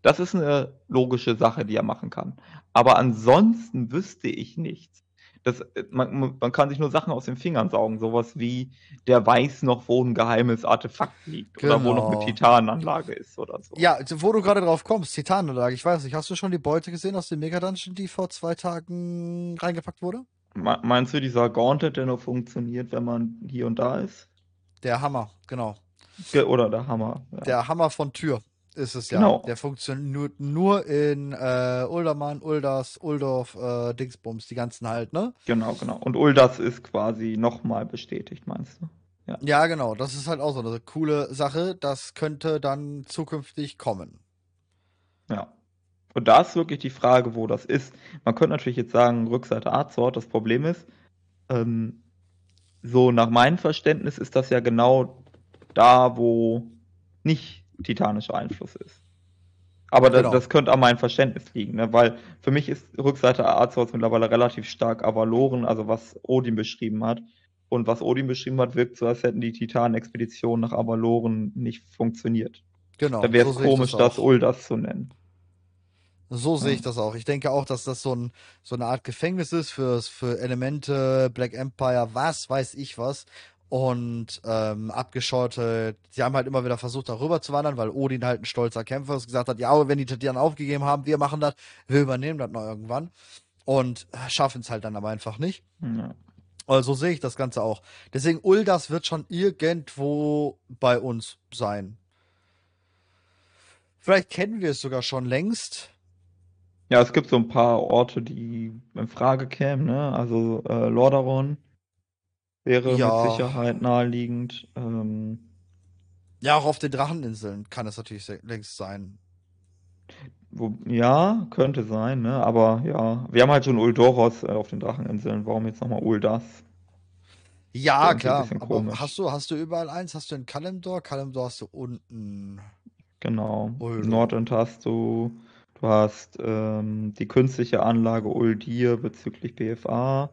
Das ist eine logische Sache, die er machen kann. Aber ansonsten wüsste ich nichts. Das, man, man kann sich nur Sachen aus den Fingern saugen. Sowas wie, der weiß noch, wo ein geheimes Artefakt liegt. Oder wo noch eine Genau. Titananlage ist oder so. Ja, wo du gerade drauf kommst, Titananlage, ich weiß nicht, hast du schon die Beute gesehen aus dem Mega-Dungeon, die vor zwei Tagen reingepackt wurde? Me- Meinst du, dieser Gauntlet, der noch funktioniert, wenn man hier und da ist? Der Hammer, genau. Ge- Oder der Hammer. Ja. Der Hammer von Tür ist es ja. Genau. Der funktioniert nur in äh, Uldermann, Ulders, Uldorf, äh, Dingsbums, die ganzen halt, ne? Genau, genau. Und Uldas ist quasi nochmal bestätigt, meinst du? Ja, genau. Das ist halt auch so eine coole Sache. Das könnte dann zukünftig kommen. Ja. Und da ist wirklich die Frage, wo das ist. Man könnte natürlich jetzt sagen, Rückseite Azort. Das Problem ist, ähm, so nach meinem Verständnis ist das ja genau da, wo nicht titanischer Einfluss ist. Aber da, Genau. das könnte an meinem Verständnis liegen, ne? weil für mich ist Rückseite Azort mittlerweile relativ stark Avaloren, also was Odin beschrieben hat. Und was Odin beschrieben hat, wirkt so, als hätten die Titanexpeditionen nach Avaloren nicht funktioniert. Genau. Da wäre so es ich komisch, das das. Uldas zu nennen. So sehe ich Ja. das auch. Ich denke auch, dass das so, ein, so eine Art Gefängnis ist für, für Elemente, Black Empire, was weiß ich was. Und ähm, abgeschottet. Sie haben halt immer wieder versucht, darüber zu wandern, weil Odin halt ein stolzer Kämpfer ist, gesagt hat, ja, wenn die Titanen aufgegeben haben, wir machen das, wir übernehmen das noch irgendwann. Und äh, schaffen es halt dann aber einfach nicht. Ja. Also so sehe ich das Ganze auch. Deswegen, Uldas wird schon irgendwo bei uns sein. Vielleicht kennen wir es sogar schon längst. Ja, es gibt so ein paar Orte, die in Frage kämen, ne? Also äh, Lordaeron wäre Ja. mit Sicherheit naheliegend. Ähm, Ja, auch auf den Dracheninseln kann es natürlich längst sein. wo, ja, könnte sein, ne? Aber ja, wir haben halt schon Uldoros äh, auf den Dracheninseln. Warum jetzt nochmal Uldas? Ja, klar. hast du, hast du überall eins? Hast du in Kalimdor? Kalimdor hast du unten. Genau. Uldo. Nordend hast du, du hast ähm, die künstliche Anlage Uldir bezüglich BFA.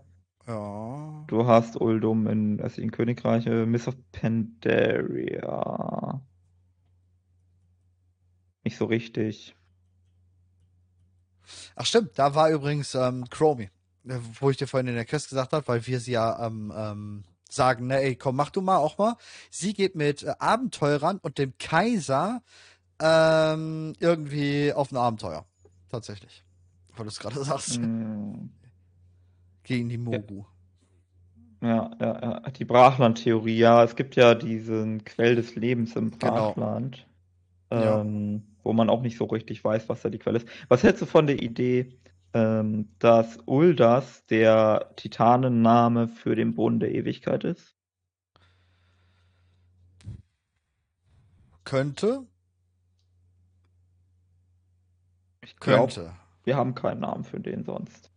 Ja. Du hast Uldum in östlichen Königreiche, Miss of Pandaria. Nicht so richtig. Ach stimmt, da war übrigens ähm, Chromie, äh, wo ich dir vorhin in der Quest gesagt habe, weil wir sie ja ähm, ähm, sagen, ne, ey, komm, mach du mal auch mal. Sie geht mit äh, Abenteurern und dem Kaiser ähm, irgendwie auf ein Abenteuer. Tatsächlich. Weil du es gerade *laughs* sagst. Mm, Gegen die Mogu. Ja, ja, ja. Die Brachland-Theorie, ja, es gibt ja diesen Quell des Lebens im Genau. Brachland, Ja. ähm, wo man auch nicht so richtig weiß, was da die Quelle ist. Was hältst du von der Idee, ähm, dass Uldas der Titanenname für den Boden der Ewigkeit ist? Könnte, Ich könnte. wir haben keinen Namen für den sonst.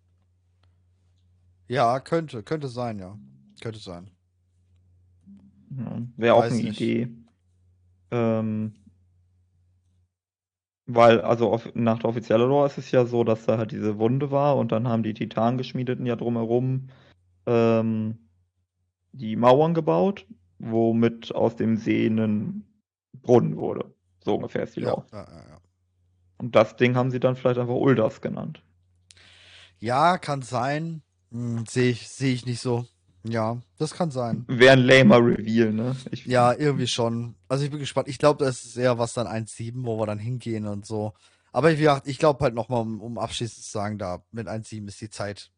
Ja, könnte, könnte sein, ja. Könnte sein. Ja, Wäre auch eine nicht. Idee. Ähm, weil, also auf, nach der offiziellen Lore ist es ja so, dass da halt diese Wunde war und dann haben die Titangeschmiedeten ja drumherum ähm, die Mauern gebaut, womit aus dem See ein Brunnen wurde. So ungefähr ist die Ja, Lore. ja, ja, ja. Und das Ding haben sie dann vielleicht einfach Uldas genannt. Ja, kann sein. Hm, sehe ich, sehe ich nicht so. Ja, das kann sein. Wäre ein lamer Reveal, ne? Ich, Ja, irgendwie schon. Also ich bin gespannt. Ich glaube, das ist eher was dann 1.7, wo wir dann hingehen und so. Aber wie gesagt, ich glaube halt nochmal, um, um abschließend zu sagen, da mit 1.7 ist die Zeit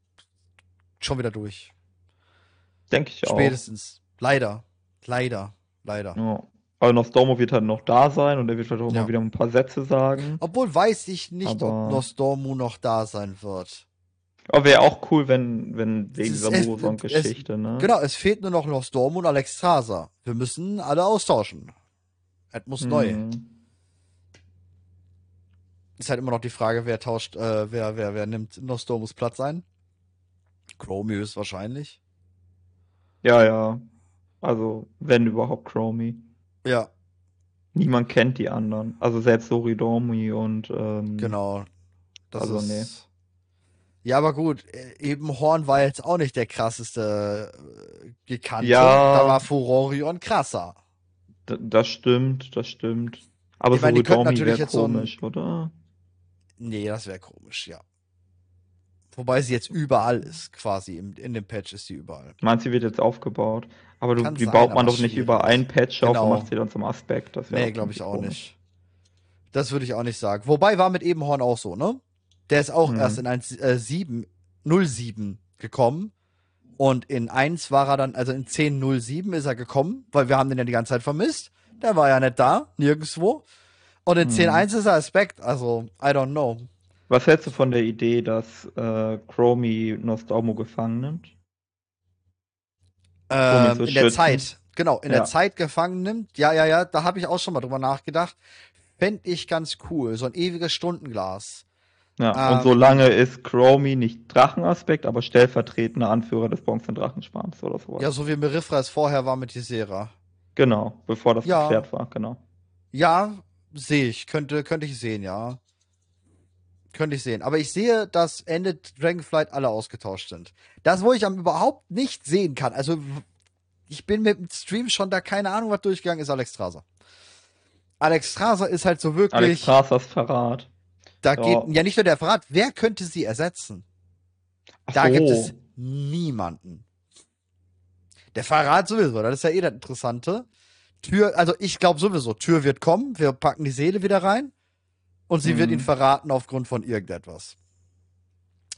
schon wieder durch. denke ich auch. Spätestens. Leider. Leider. Leider. Ja. Aber Nostormo wird halt noch da sein und er wird vielleicht auch Ja. mal wieder ein paar Sätze sagen. Obwohl weiß ich nicht, Aber- ob Nostormu noch da sein wird. Aber wäre auch cool, wenn, wenn wegen dieser es- Moroson-Geschichte, ne? Genau, es fehlt nur noch Nostormu und Alexstrasza. Wir müssen alle austauschen. Es muss neu. Mhm. Ist halt immer noch die Frage, wer tauscht, äh, wer, wer, wer nimmt Nostormus Platz ein? Chromius wahrscheinlich. Ja, ja. Also, wenn überhaupt Chromie. Ja. Niemand kennt die anderen. Also selbst Soridomi und ähm, Genau. Das Also, ist. nee. Ja, aber gut, äh, eben Horn war jetzt auch nicht der krasseste äh, Gekannte. Ja. Da war Furorion krasser. das stimmt, das stimmt. Aber Ich meine, die könnten Soridomi natürlich wäre jetzt so ein- komisch, oder? Nee, das wäre komisch, ja. Wobei sie jetzt überall ist, quasi. Im, in dem Patch ist sie überall. Meinst du, sie wird jetzt aufgebaut? Aber du, Kann die sein, baut man doch nicht über einen Patch auf Genau. und macht sie dann zum Aspekt. Das Nee, glaube ich auch komisch. nicht. Das würde ich auch nicht sagen. Wobei war mit Ebenhorn auch so, ne? Der ist auch Mhm. erst in 1, äh, 7, 07 gekommen. Und in 1 war er dann, also in 10.07 ist er gekommen, weil wir haben den ja die ganze Zeit vermisst. Der war ja nicht da, nirgendwo. Und in Mhm. 10.1 ist er Aspekt, also I don't know. Was hältst du von der Idee, dass äh, Chromie Nostormo gefangen nimmt? Ähm, in der. Zeit, genau, in Ja. der Zeit gefangen nimmt. Ja, ja, ja, da habe ich auch schon mal drüber nachgedacht. Fände ich ganz cool, so ein ewiges Stundenglas. Ja, Ähm, und solange ist Chromie nicht Drachenaspekt, aber stellvertretender Anführer des Bronze Drachensparms oder sowas. Ja, so wie Merifra es vorher war mit Ysera. Genau, bevor das Ja. geklärt war, genau. Ja, sehe ich. Könnte, könnte ich sehen, ja. Könnte ich sehen. Aber ich sehe, dass Ende Dragonflight alle ausgetauscht sind. Das, wo ich am überhaupt nicht sehen kann, also ich bin mit dem Stream schon da keine Ahnung, was durchgegangen ist, Alex Straser. Alex Straser ist halt so wirklich, Alex Strasers Verrat. da ja. geht ja nicht nur der Verrat, wer könnte sie ersetzen? Ach Da so. gibt es niemanden. Der Verrat sowieso, das ist ja eh das Interessante. Tür, also ich glaube sowieso, Tür wird kommen, wir packen die Seele wieder rein und sie wird Mhm. ihn verraten aufgrund von irgendetwas.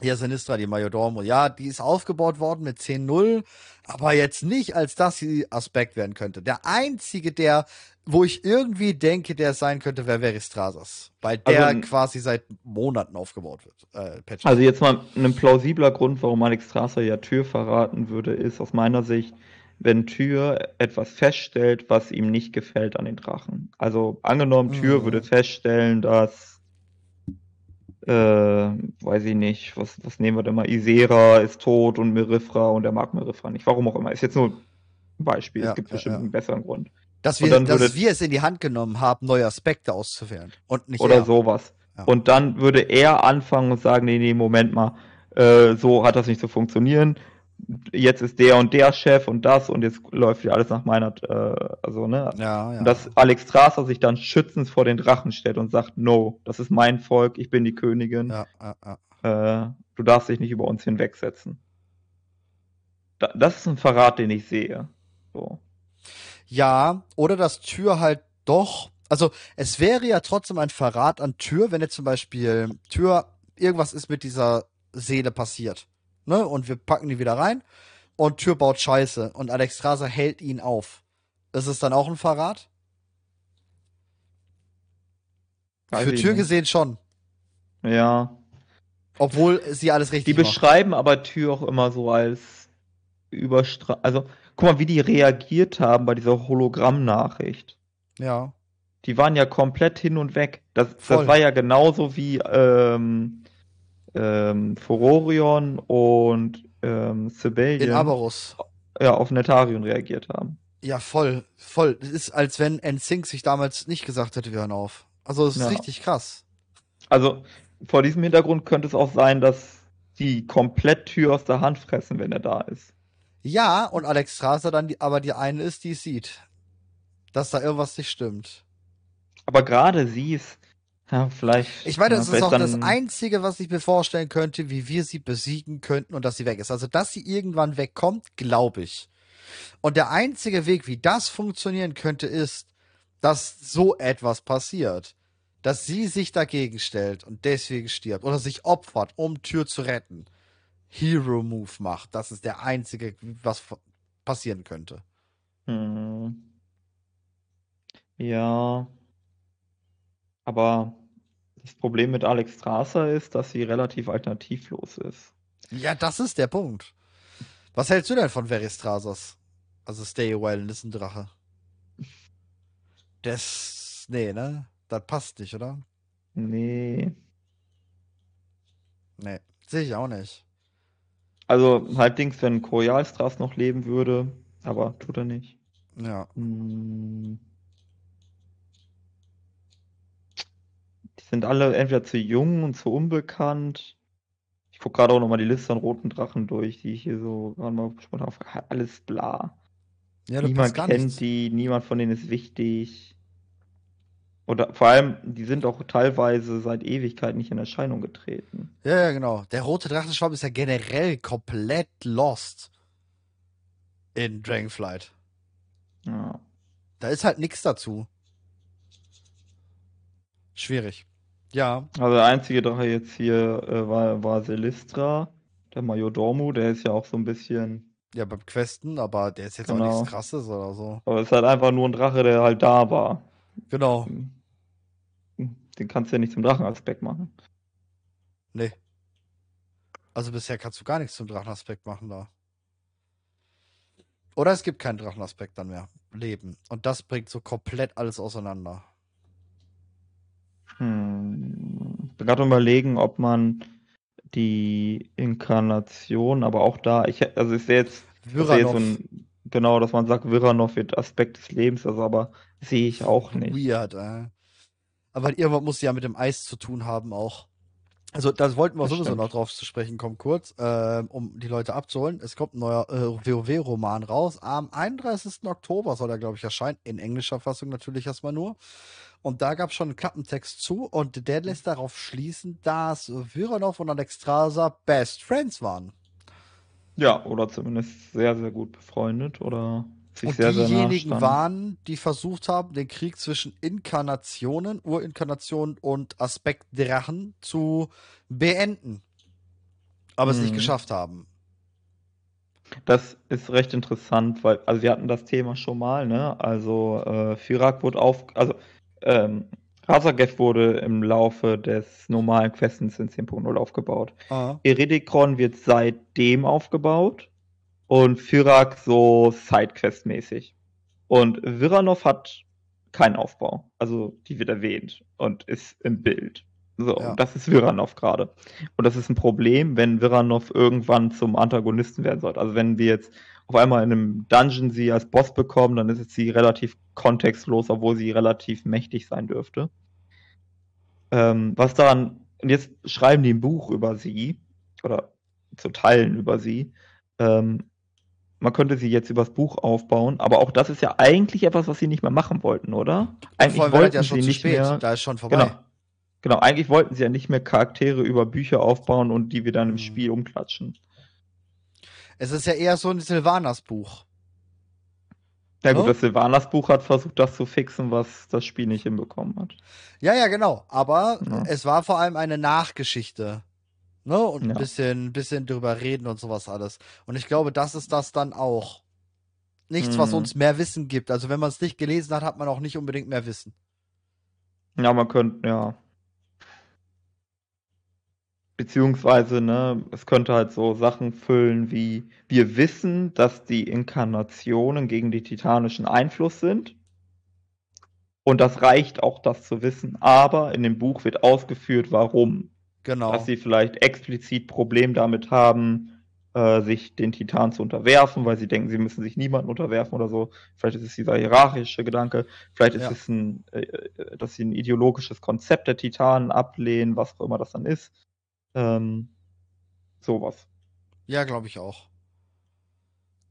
Hier Sinistra, die Majordomo, ja, die ist aufgebaut worden mit 10-0, aber jetzt nicht, als dass sie Aspekt werden könnte. Der einzige, der, wo ich irgendwie denke, der sein könnte, wäre Veristrasas. Weil der Also- quasi seit Monaten aufgebaut wird. Äh. Also jetzt mal ein plausibler Grund, warum Alex Strasser ja Tür verraten würde, ist aus meiner Sicht, wenn Tür etwas feststellt, was ihm nicht gefällt an den Drachen. Also angenommen, Tür Mhm. würde feststellen, dass äh, weiß ich nicht, was, was nehmen wir denn mal? Isera ist tot und Merifra und er mag Merifra nicht. Warum auch immer. Ist jetzt nur ein Beispiel. Ja, es gibt ja, bestimmt ja. einen besseren Grund. Dass wir, dass würde- wir es in die Hand genommen haben, neue Aspekte auszuwählen. Und nicht Oder er. sowas. Und dann würde er anfangen und sagen, nee, nee, Moment mal, äh, so hat das nicht zu funktionieren. Jetzt ist der und der Chef und das und jetzt läuft hier alles nach meiner, äh, also, ne? Ja, ja. Und dass Alex Strasser sich dann schützend vor den Drachen stellt und sagt, no, das ist mein Volk, ich bin die Königin, ja, ja, ja. äh, du darfst dich nicht über uns hinwegsetzen. Da, das ist ein Verrat, den ich sehe. So. ja, oder dass Tür halt doch. Also, es wäre ja trotzdem ein Verrat an Tür, wenn jetzt zum Beispiel Tür irgendwas ist mit dieser Seele passiert. Ne? Und wir packen die wieder rein und Tür baut Scheiße und Alex Straser hält ihn auf. Ist es dann auch ein Verrat? Weiß Für Tür nicht. gesehen schon. Ja. Obwohl sie alles Die richtig macht. beschreiben aber Tür auch immer so als überstra... Also, guck mal, wie die reagiert haben bei dieser Hologramm-Nachricht. Ja. Die waren ja komplett hin und weg. Das, Voll. das war ja genauso wie ähm, ähm, Furorion und ähm, In Sibelian Aberus. ja, auf Netarion reagiert haben. Ja, voll, voll. Das ist, als wenn NSYNC sich damals nicht gesagt hätte, wir hören auf. Also, es ist Ja. richtig krass. Also, vor diesem Hintergrund könnte es auch sein, dass die komplett Tür aus der Hand fressen, wenn er da ist. Ja, und Alex Straser dann die, aber die eine ist, die es sieht. Dass da irgendwas nicht stimmt. Aber gerade sie ist, ja, vielleicht. Ich meine, ja, das ist vielleicht auch das Einzige, was ich mir vorstellen könnte, wie wir sie besiegen könnten und dass sie weg ist. Also, dass sie irgendwann wegkommt, glaube ich. Und der einzige Weg, wie das funktionieren könnte, ist, dass so etwas passiert. Dass sie sich dagegen stellt und deswegen stirbt oder sich opfert, um Tür zu retten. Hero Move macht. Das ist der einzige, was passieren könnte. Hm. Ja. Aber das Problem mit Alex Strasser ist, dass sie relativ alternativlos ist. Ja, das ist der Punkt. Was hältst du denn von Veristrasas? Also Stay Well ist ein Drache. Das. Nee, ne? Das passt nicht, oder? Nee. Nee. Sehe ich auch nicht. Also halbdings, wenn Koyalstras noch leben würde, aber tut er nicht. Ja. Hm. Sind alle entweder zu jung und zu unbekannt. Ich gucke gerade auch nochmal die Liste an roten Drachen durch, die ich hier so gerade mal spontan auf. Alles bla. Ja, du niemand kennt nichts. die, niemand von denen ist wichtig. Oder vor allem, die sind auch teilweise seit Ewigkeit nicht in Erscheinung getreten. Ja, ja, genau. Der rote Drachenschwamm ist ja generell komplett lost in Dragonflight. Ja. Da ist halt nichts dazu. Schwierig. Ja, Also der einzige Drache jetzt hier äh, war, war Selistra, der Majordomo, der ist ja auch so ein bisschen. ja, beim Questen, aber der ist jetzt auch Genau. nichts krasses oder so. Aber es ist halt einfach nur ein Drache, der halt da war. Genau. Den kannst du ja nicht zum Drachenaspekt machen. Nee. Also bisher kannst du gar nichts zum Drachenaspekt machen da. Oder es gibt keinen Drachenaspekt dann mehr. Leben. Und das bringt so komplett alles auseinander. Hm. Ich bin gerade überlegen, ob man die Inkarnation, aber auch da, ich, also ich sehe jetzt, ich sehe jetzt so ein, genau, dass man sagt, Viranov wird Aspekt des Lebens, also aber sehe ich auch nicht. Weird, äh. Aber irgendwas muss ja mit dem Eis zu tun haben auch. Also, das wollten wir Das sowieso stimmt. noch drauf zu sprechen kommen, kurz, ähm, um die Leute abzuholen. Es kommt ein neuer äh, WoW-Roman raus. Am 31. Oktober soll er, glaube ich, erscheinen. In englischer Fassung natürlich erstmal nur. Und da gab es schon einen Klappentext zu und der lässt darauf schließen, dass Viranov und Alexstrasza Best Friends waren. Ja, oder zumindest sehr, sehr gut befreundet oder sich Und sehr, diejenigen waren, die versucht haben, den Krieg zwischen Inkarnationen, Urinkarnationen und Aspektdrachen zu beenden. Aber es nicht Mhm. geschafft haben. Das ist recht interessant, weil, also wir hatten das Thema schon mal, ne? Also äh, Firak wurde auf, also ähm, Razagev wurde im Laufe des normalen Questens in 10.0 aufgebaut. Ah. Eridikron wird seitdem aufgebaut und Firak so Sidequest-mäßig. Und Viranov hat keinen Aufbau. Also die wird erwähnt und ist im Bild. So, Ja. das ist Viranov gerade. Und das ist ein Problem, wenn Viranov irgendwann zum Antagonisten werden sollte. Also wenn wir jetzt auf einmal in einem Dungeon sie als Boss bekommen, dann ist jetzt sie relativ kontextlos, obwohl sie relativ mächtig sein dürfte. Ähm, was daran, und jetzt schreiben die ein Buch über sie, oder zu Teilen über sie. Ähm, man könnte sie jetzt übers Buch aufbauen, aber auch das ist ja eigentlich etwas, was sie nicht mehr machen wollten, oder? Eigentlich das wollten ja sie nicht spät. mehr. Da ist schon vorbei. Genau. Genau, eigentlich wollten sie ja nicht mehr Charaktere über Bücher aufbauen und die wir dann im Mhm. Spiel umklatschen. Es ist ja eher so ein Silvanas Buch. Ja gut, Ne? das Sylvanas Buch hat versucht, das zu fixen, was das Spiel nicht hinbekommen hat. Ja, ja, genau. Aber Ja. es war vor allem eine Nachgeschichte. Ne? Und ein Ja. bisschen, bisschen drüber reden und sowas alles. Und ich glaube, das ist das dann auch. Nichts, was Mhm. uns mehr Wissen gibt. Also wenn man es nicht gelesen hat, hat man auch nicht unbedingt mehr Wissen. Ja, man könnte, ja. Beziehungsweise, ne, es könnte halt so Sachen füllen wie, wir wissen, dass die Inkarnationen gegen die titanischen Einfluss sind. Und das reicht auch, das zu wissen. Aber in dem Buch wird ausgeführt, warum. Genau. Dass sie vielleicht explizit Problem damit haben, äh, sich den Titanen zu unterwerfen, weil sie denken, sie müssen sich niemandem unterwerfen oder so. Vielleicht ist es dieser hierarchische Gedanke. Vielleicht ist Ja. es ein, äh, äh, dass sie ein ideologisches Konzept der Titanen ablehnen, was auch immer das dann ist. Ähm, sowas. Ja, glaube ich auch.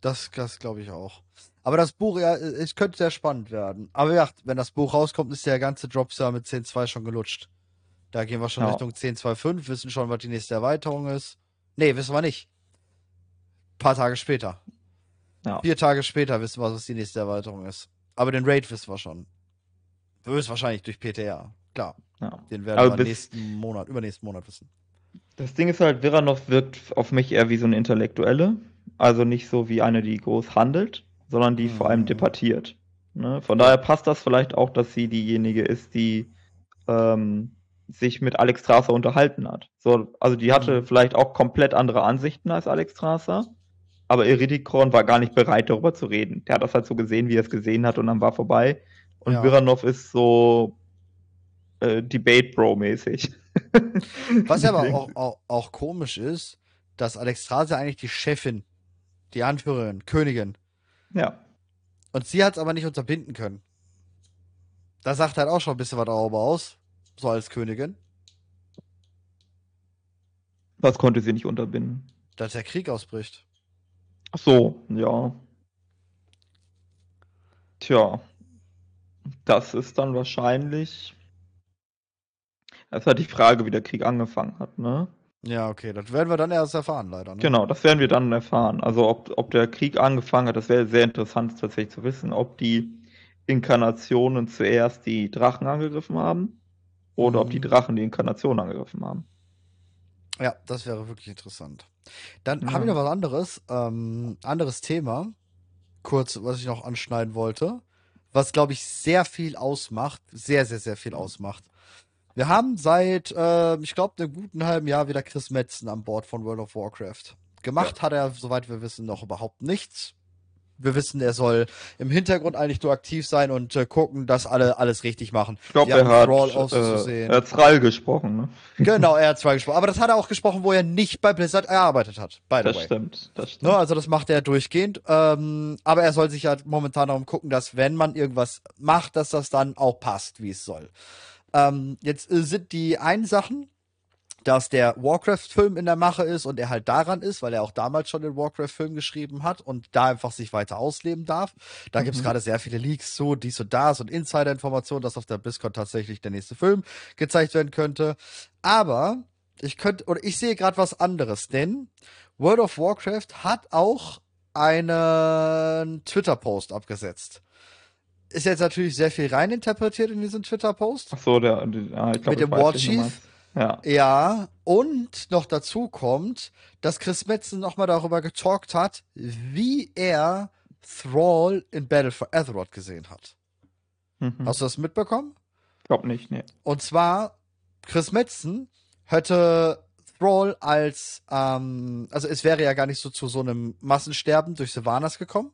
Das, das glaube ich auch. Aber das Buch, ja, es könnte sehr spannend werden. Aber ja, wenn das Buch rauskommt, ist der ganze Dropstar mit 10.2 schon gelutscht. Da gehen wir schon Ja. Richtung 10.2.5, wissen schon, was die nächste Erweiterung ist. Nee, wissen wir nicht. paar Tage später. Ja. Vier Tage später wissen wir, was die nächste Erweiterung ist. Aber den Raid wissen wir schon. Höchstwahrscheinlich durch PTR. Klar. Ja. Den werden Aber wir nächsten Monat, übernächsten Monat wissen. Das Ding ist halt, Viranov wirkt auf mich eher wie so eine Intellektuelle. Also nicht so wie eine, die groß handelt, sondern die vor allem Mhm. debattiert. Ne? Von daher passt das vielleicht auch, dass sie diejenige ist, die ähm, sich mit Alex Strasser unterhalten hat. So, also die hatte Mhm. vielleicht auch komplett andere Ansichten als Alex Strasser, aber Eridikron war gar nicht bereit, darüber zu reden. Der hat das halt so gesehen, wie er es gesehen hat und dann war vorbei. Und Ja. Viranov ist so äh, Debate-Bro-mäßig. Was ja aber auch, auch, auch komisch ist, dass Alexstrasza eigentlich die Chefin, die Anführerin, Königin. Ja. Und sie hat es aber nicht unterbinden können. Das sagt halt auch schon ein bisschen was darüber aus. so als Königin? Was konnte sie nicht unterbinden? Dass der Krieg ausbricht. Ach so, ja. Tja, das ist dann wahrscheinlich. Das ist halt die Frage, wie der Krieg angefangen hat, ne? Ja, okay, das werden wir dann erst erfahren, leider. Ne? Genau, das werden wir dann erfahren. Also, ob, ob der Krieg angefangen hat, das wäre sehr interessant tatsächlich zu wissen, ob die Inkarnationen zuerst die Drachen angegriffen haben oder ob die Mhm. Drachen die Inkarnation angegriffen haben. Ja, das wäre wirklich interessant. Dann Ja. habe ich noch was anderes, ähm, anderes Thema, kurz, was ich noch anschneiden wollte, was glaube ich sehr viel ausmacht, sehr, sehr, sehr viel ausmacht. Wir haben seit, äh, ich glaube, einem guten halben Jahr wieder Chris Metzen an Bord von World of Warcraft. Gemacht hat er, soweit wir wissen, noch überhaupt nichts. Wir wissen, er soll im Hintergrund eigentlich nur aktiv sein und äh, gucken, dass alle alles richtig machen. Ich glaube, er hat, Thrall äh, er hat Thrall gesprochen, ne? *laughs* Genau, er hat zwar gesprochen, aber das hat er auch gesprochen, wo er nicht bei Blizzard gearbeitet hat, by the Das way. stimmt, das stimmt. Ne, also das macht er durchgehend. Ähm, aber er soll sich ja momentan darum gucken, dass wenn man irgendwas macht, dass das dann auch passt, wie es soll. Ähm, jetzt äh, sind die einen Sachen, dass der Warcraft-Film in der Mache ist und er halt daran ist, weil er auch damals schon den Warcraft-Film geschrieben hat und da einfach sich weiter ausleben darf. Da Mhm. gerade sehr viele Leaks zu, dies und das und Insider-Informationen, dass auf der BlizzCon tatsächlich der nächste Film gezeigt werden könnte. Aber ich könnte, oder ich sehe gerade was anderes, denn World of Warcraft hat auch einen Twitter-Post abgesetzt. Ist jetzt natürlich sehr viel reininterpretiert in diesen Twitter-Post. Ach so, der, der ah, ich glaub, Mit dem War Chief? Ja. Ja, und noch dazu kommt, dass Chris Metzen nochmal darüber getalkt hat, wie er Thrall in Battle for Azeroth gesehen hat. Mhm. Hast du das mitbekommen? Ich glaube nicht, nee. Und zwar, Chris Metzen hätte Thrall als, ähm, also es wäre ja gar nicht so zu so einem Massensterben durch Sylvanas gekommen,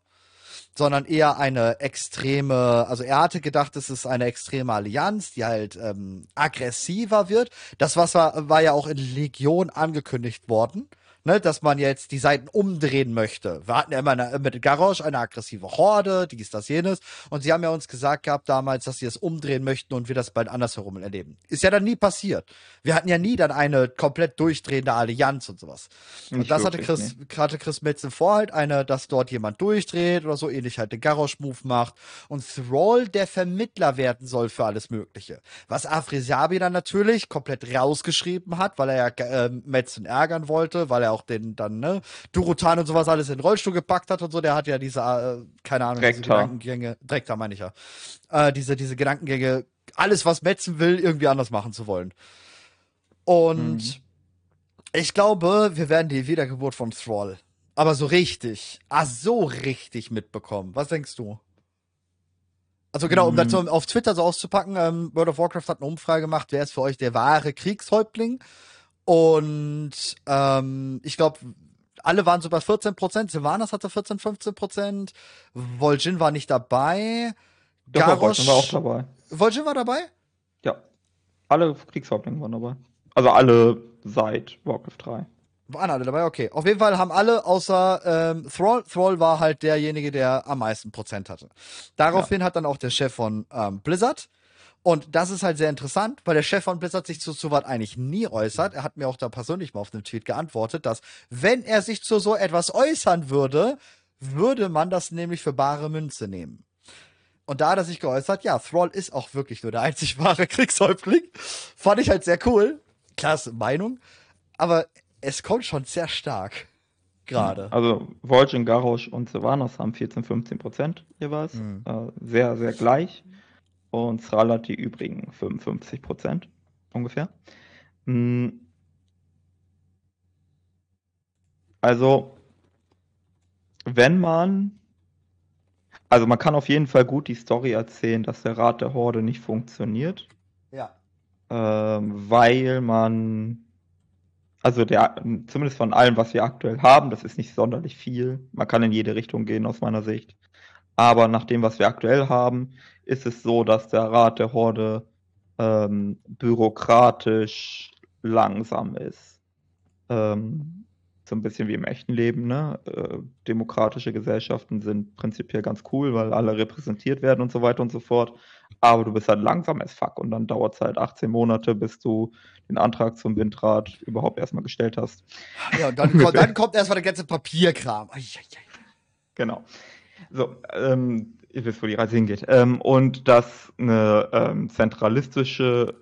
sondern eher eine extreme, also er hatte gedacht, es ist eine extreme Allianz, die halt ähm, aggressiver wird. Das was war, war ja auch in Legion angekündigt worden. Ne, dass man jetzt die Seiten umdrehen möchte. Wir hatten ja immer eine, mit Garrosh eine aggressive Horde, dies, das, jenes. Und sie haben ja uns gesagt gehabt damals, dass sie es umdrehen möchten und wir das bald andersherum erleben. Ist ja dann nie passiert. Wir hatten ja nie dann eine komplett durchdrehende Allianz und sowas. Und Nicht das hatte Chris, hatte Chris Metzen vor halt, eine, dass dort jemand durchdreht oder so, ähnlich halt den Garrosh-Move macht. Und Thrall der Vermittler werden soll für alles Mögliche. Was Afresiabi dann natürlich komplett rausgeschrieben hat, weil er ja äh, Metzen ärgern wollte, weil er auch den dann, ne, Durotan und sowas alles in den Rollstuhl gepackt hat und so. Der hat ja diese, äh, keine Ahnung, diese Drektar. Gedankengänge, Drektar meine ich ja, äh, diese, diese Gedankengänge, alles, was Metzen will, irgendwie anders machen zu wollen. Und Mhm. ich glaube, wir werden die Wiedergeburt von Thrall. Aber so richtig. Ah, so richtig mitbekommen. Was denkst du? Also genau, um Mhm. das so auf Twitter so auszupacken, ähm, World of Warcraft hat eine Umfrage gemacht, wer ist für euch der wahre Kriegshäuptling? Und ähm, ich glaube, alle waren so bei 14 Prozent. Sylvanas hatte 14, 15 Prozent. Vol'jin war nicht dabei. Doch, Garrosh war auch dabei. Vol'jin war dabei? Ja. Alle Kriegshäuptlinge waren dabei. Also alle seit Warcraft 3. Waren alle dabei, okay. Auf jeden Fall haben alle außer ähm, Thrall, Thrall war halt derjenige, der am meisten Prozent hatte. Daraufhin hat dann auch der Chef von ähm, Blizzard, und das ist halt sehr interessant, weil der Chef von Blizzard sich zu sowas eigentlich nie äußert. Er hat mir auch da persönlich mal auf einem Tweet geantwortet, dass wenn er sich zu so etwas äußern würde, würde man das nämlich für bare Münze nehmen. Und da hat er sich geäußert, ja, Thrall ist auch wirklich nur der einzig wahre *laughs* Kriegshäuptling. Fand ich halt sehr cool. Klasse Meinung. Aber es kommt schon sehr stark. Gerade. Also Vol'jin, Garrosh und Sylvanas haben 14, 15 Prozent jeweils. Mhm. Äh, sehr, sehr gleich. Und hat die übrigen 55 Prozent ungefähr. Mm. Also, wenn man, also man kann auf jeden Fall gut die Story erzählen, dass der Rat der Horde nicht funktioniert, Ja. ähm, weil man, also der, zumindest von allem, was wir aktuell haben, das ist nicht sonderlich viel. Man kann in jede Richtung gehen aus meiner Sicht. Aber nach dem, was wir aktuell haben, ist es so, dass der Rat der Horde ähm, bürokratisch langsam ist. Ähm, so ein bisschen wie im echten Leben, ne? Äh, demokratische Gesellschaften sind prinzipiell ganz cool, weil alle repräsentiert werden und so weiter und so fort. Aber du bist halt langsam as fuck und dann dauert es halt 18 Monate, bis du den Antrag zum Windrad überhaupt erstmal gestellt hast. Ja, und dann, kommt, *laughs* dann kommt erstmal der ganze Papierkram. Genau. So, ähm, ihr wisst, wo die Reise hingeht. Ähm, und dass eine ähm, zentralistische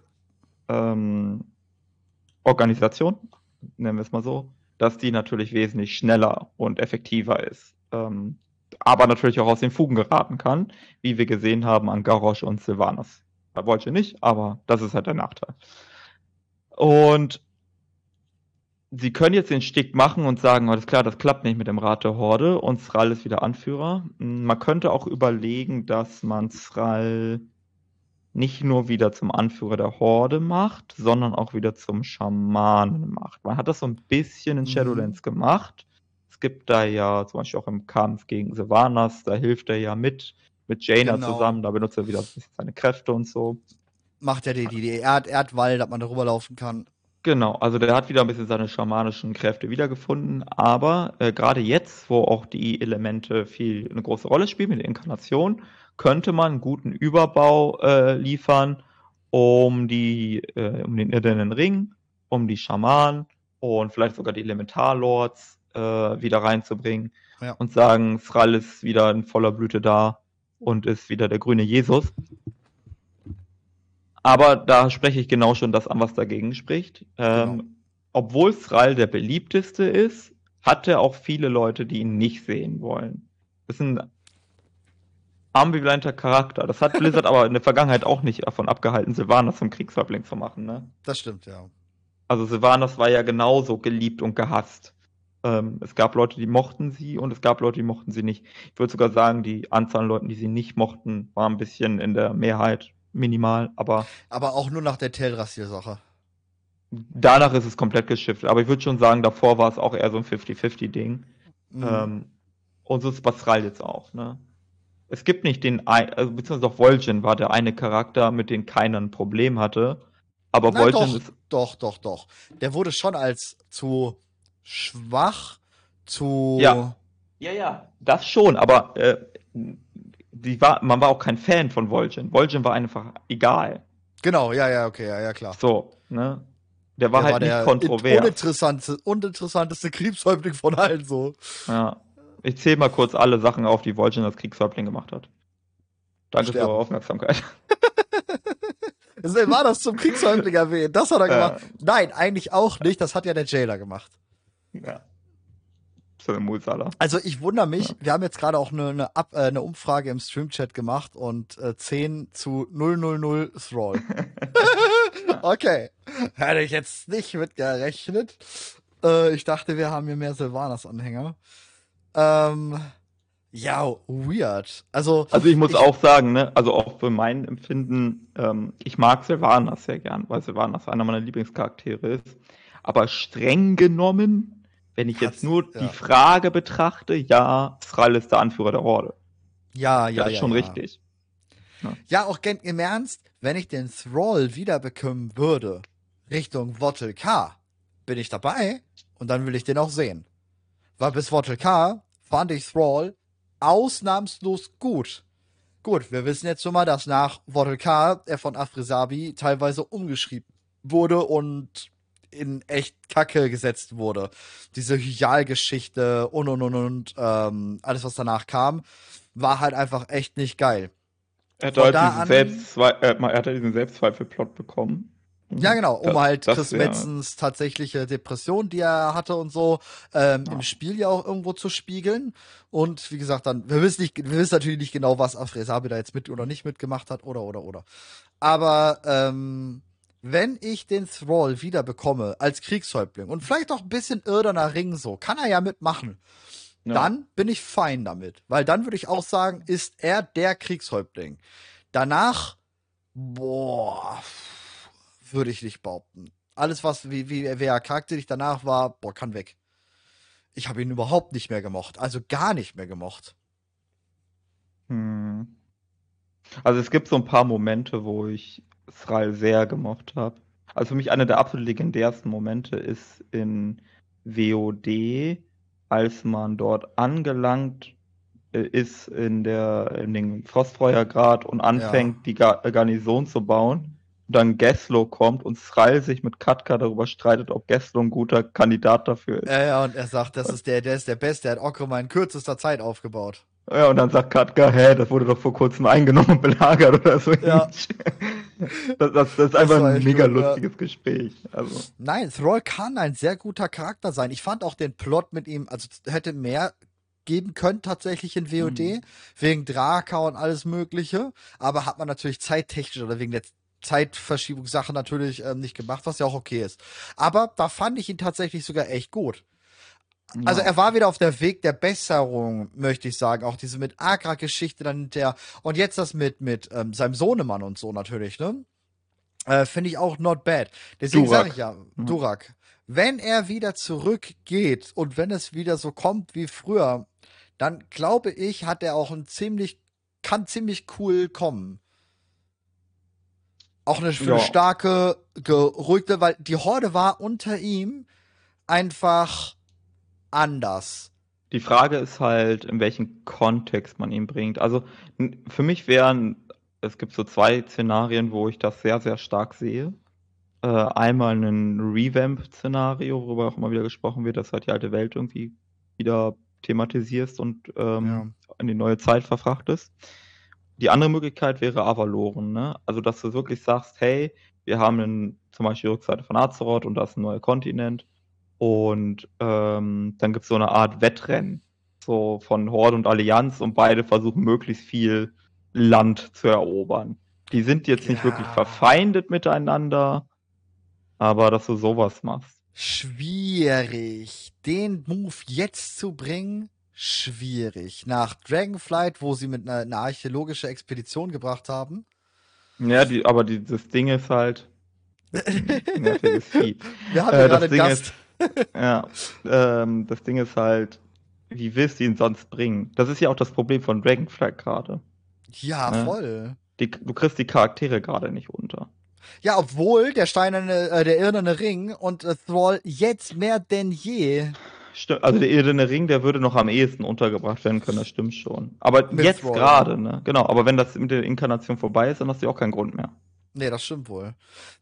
ähm, Organisation, nennen wir es mal so, dass die natürlich wesentlich schneller und effektiver ist. Ähm, aber natürlich auch aus den Fugen geraten kann, wie wir gesehen haben an Garrosh und Sylvanas. Da wollte nicht, aber das ist halt der Nachteil. Und sie können jetzt den Stick machen und sagen, alles klar, das klappt nicht mit dem Rat der Horde und Sral ist wieder Anführer. Man könnte auch überlegen, dass man Sral nicht nur wieder zum Anführer der Horde macht, sondern auch wieder zum Schamanen macht. Man hat das so ein bisschen in Mhm. Shadowlands gemacht. Es gibt da ja zum Beispiel auch im Kampf gegen Sylvanas, da hilft er ja mit, mit Jaina Genau. zusammen, da benutzt er wieder seine Kräfte und so. Macht ja die, die, die Erd, Erdwall, dass man darüber laufen kann. Genau, also der hat wieder ein bisschen seine schamanischen Kräfte wiedergefunden, aber äh, gerade jetzt, wo auch die Elemente viel eine große Rolle spielen mit der Inkarnation, könnte man einen guten Überbau äh, liefern, um die, äh, um den irdenen Ring, um die Schamanen und vielleicht sogar die Elementarlords äh, wieder reinzubringen Ja. und sagen, Thrall ist wieder in voller Blüte da und ist wieder der grüne Jesus. Aber da spreche ich genau schon das an, was dagegen spricht. Ähm, Genau. Obwohl Thrall der beliebteste ist, hat er auch viele Leute, die ihn nicht sehen wollen. Das ist ein ambivalenter Charakter. Das hat Blizzard *laughs* aber in der Vergangenheit auch nicht davon abgehalten, Sylvanas zum Kriegshäuptling zu machen. Ne? Das stimmt, ja. Also Sylvanas war ja genauso geliebt und gehasst. Ähm, es gab Leute, die mochten sie und es gab Leute, die mochten sie nicht. Ich würde sogar sagen, die Anzahl an Leuten, die sie nicht mochten, war ein bisschen in der Mehrheit minimal, aber Aber auch nur nach der Teldrassil-Sache. danach ist es komplett geschifft. Aber ich würde schon sagen, davor war es auch eher so ein 50-50-Ding. Mhm. Ähm, und so ist Basral jetzt auch, ne? Es gibt nicht den, ein, also beziehungsweise auch Vol'jin war der eine Charakter, mit dem keiner ein Problem hatte. Aber Na, Vol'jin doch, ist, doch, doch, doch. Der wurde schon als zu schwach, zu. Ja. ja, ja, das schon, aber äh, die war, man war auch kein Fan von Vol'jin. Vol'jin war einfach egal. Genau, ja, ja, okay, ja, ja, klar. So, ne? Der war Der halt nicht der kontrovers. uninteressante, uninteressanteste Kriegshäuptling von allen so. Ja. Ich zähle mal kurz alle Sachen auf, die Vol'jin als Kriegshäuptling gemacht hat. Danke für Sterben. eure Aufmerksamkeit. *laughs* War das zum Kriegshäuptling erwähnt. Das hat er Ja. gemacht. Nein, eigentlich auch nicht. Das hat ja der Jailer gemacht. ja. So ein Mulsala. Also ich wundere mich, Ja. wir haben jetzt gerade auch eine, eine, Ab, äh, eine Umfrage im Streamchat gemacht und äh, 10 zu 000 Thrall. *laughs* okay. Hätte ich jetzt nicht mit gerechnet. Äh, ich dachte, wir haben hier mehr Sylvanas-Anhänger. Ähm, ja, weird. Also, Also ich muss Ich- auch sagen, ne, also auch für mein Empfinden, ähm, ich mag Sylvanas sehr gern, weil Sylvanas einer meiner Lieblingscharaktere ist. Aber streng genommen, wenn ich jetzt nur ja. die Frage betrachte, ja, Thrall ist der Anführer der Horde. ja, ja, das ist ja, schon ja. richtig. Ja, auch im Ernst, wenn ich den Thrall wiederbekommen würde, Richtung Wottel K, bin ich dabei und dann will ich den auch sehen. Weil bis Wottel K fand ich Thrall ausnahmslos gut. Gut, wir wissen jetzt schon mal, dass nach Wottel K er von Afrisabi teilweise umgeschrieben wurde und in echt Kacke gesetzt wurde. Diese Hyal-Geschichte und und und und ähm, alles, was danach kam, war halt einfach echt nicht geil. Er hat, halt diesen Selbstzwe äh, er hat halt diesen Selbstzweifelplot bekommen. Ja, genau, um Das- halt das Chris Metzens tatsächliche Depression, die er hatte und so, ähm, Ja. im Spiel ja auch irgendwo zu spiegeln. Und wie gesagt, dann, wir wissen nicht, wir wissen natürlich nicht genau, was Afresabi da jetzt mit oder nicht mitgemacht hat, oder, oder, oder. Aber, ähm, wenn ich den Thrall wieder bekomme als Kriegshäuptling und vielleicht auch ein bisschen irdener Ring so, kann er ja mitmachen. Ja. Dann bin ich fein damit. Weil dann würde ich auch sagen, ist er der Kriegshäuptling. Danach, boah, würde ich nicht behaupten. Alles, was wie, wie wer charakterlich danach war, boah, kann weg. Ich habe ihn überhaupt nicht mehr gemocht. Also gar nicht mehr gemocht. Hm. Also es gibt so ein paar Momente, wo ich Thrall sehr gemocht habe. Also für mich einer der absolut legendärsten Momente ist in WOD, als man dort angelangt äh, ist in der in den Frostfeuergrad und anfängt, ja. die Gar Garnison zu bauen. Dann Geslo kommt und Srall sich mit Katka darüber streitet, ob Geslo ein guter Kandidat dafür ist. Ja, ja, und er sagt, das ist der, der ist der Beste, der hat Okroma in kürzester Zeit aufgebaut. Ja, und dann sagt Katka, hä, das wurde doch vor kurzem eingenommen und belagert oder so. Ja. *laughs* Das, das, das ist einfach ein mega gut, lustiges ja. Gespräch. Also. Nein, Thrall kann ein sehr guter Charakter sein. Ich fand auch den Plot mit ihm, also hätte mehr geben können tatsächlich in WOD, mhm. wegen Draka und alles mögliche, aber hat man natürlich zeittechnisch oder wegen der Zeitverschiebungssache natürlich ähm, nicht gemacht, was ja auch okay ist. Aber da fand ich ihn tatsächlich sogar echt gut. Also er war wieder auf der Weg der Besserung, möchte ich sagen. Auch diese mit Agra-Geschichte dann hinterher. Und jetzt das mit, mit ähm, seinem Sohnemann und so natürlich, ne? Äh, Finde ich auch not bad. Deswegen sage ich ja, mhm. Durak, wenn er wieder zurückgeht und wenn es wieder so kommt wie früher, dann glaube ich, hat er auch ein ziemlich, kann ziemlich cool kommen. Auch eine, ja. eine starke, geruhigte, weil die Horde war unter ihm einfach anders. Die Frage ist halt, in welchen Kontext man ihn bringt. Also für mich wären, es gibt so zwei Szenarien, wo ich das sehr, sehr stark sehe. Äh, einmal ein Revamp-Szenario, worüber auch immer wieder gesprochen wird, dass halt die alte Welt irgendwie wieder thematisierst und ähm, ja. in die neue Zeit verfrachtest. Die andere Möglichkeit wäre Avaloren, ne? Also, dass du wirklich sagst, hey, wir haben einen, zum Beispiel die Rückseite von Azeroth und da ist ein neuer Kontinent und ähm, dann gibt es so eine Art Wettrennen, so von Horde und Allianz und beide versuchen möglichst viel Land zu erobern. Die sind jetzt ja. nicht wirklich verfeindet miteinander, aber dass du sowas machst. Schwierig. Den Move jetzt zu bringen, schwierig. Nach Dragonflight, wo sie mit einer, eine archäologische Expedition gebracht haben. Ja, die, aber die, das Ding ist halt. *laughs* Vieh. Wir haben äh, gerade Gast. Ist, *laughs* ja, ähm, das Ding ist halt, wie willst du ihn sonst bringen? Das ist ja auch das Problem von Dragonflight gerade. Ja, ne? voll. Die, du kriegst die Charaktere gerade nicht unter. Ja, obwohl der steinerne, äh, der irdene Ring und äh, Thrall jetzt mehr denn je. Stimmt, also der irdene Ring, der würde noch am ehesten untergebracht werden können, das stimmt schon. Aber mit jetzt gerade, ne? Genau, aber wenn das mit der Inkarnation vorbei ist, dann hast du auch keinen Grund mehr. Nee, das stimmt wohl.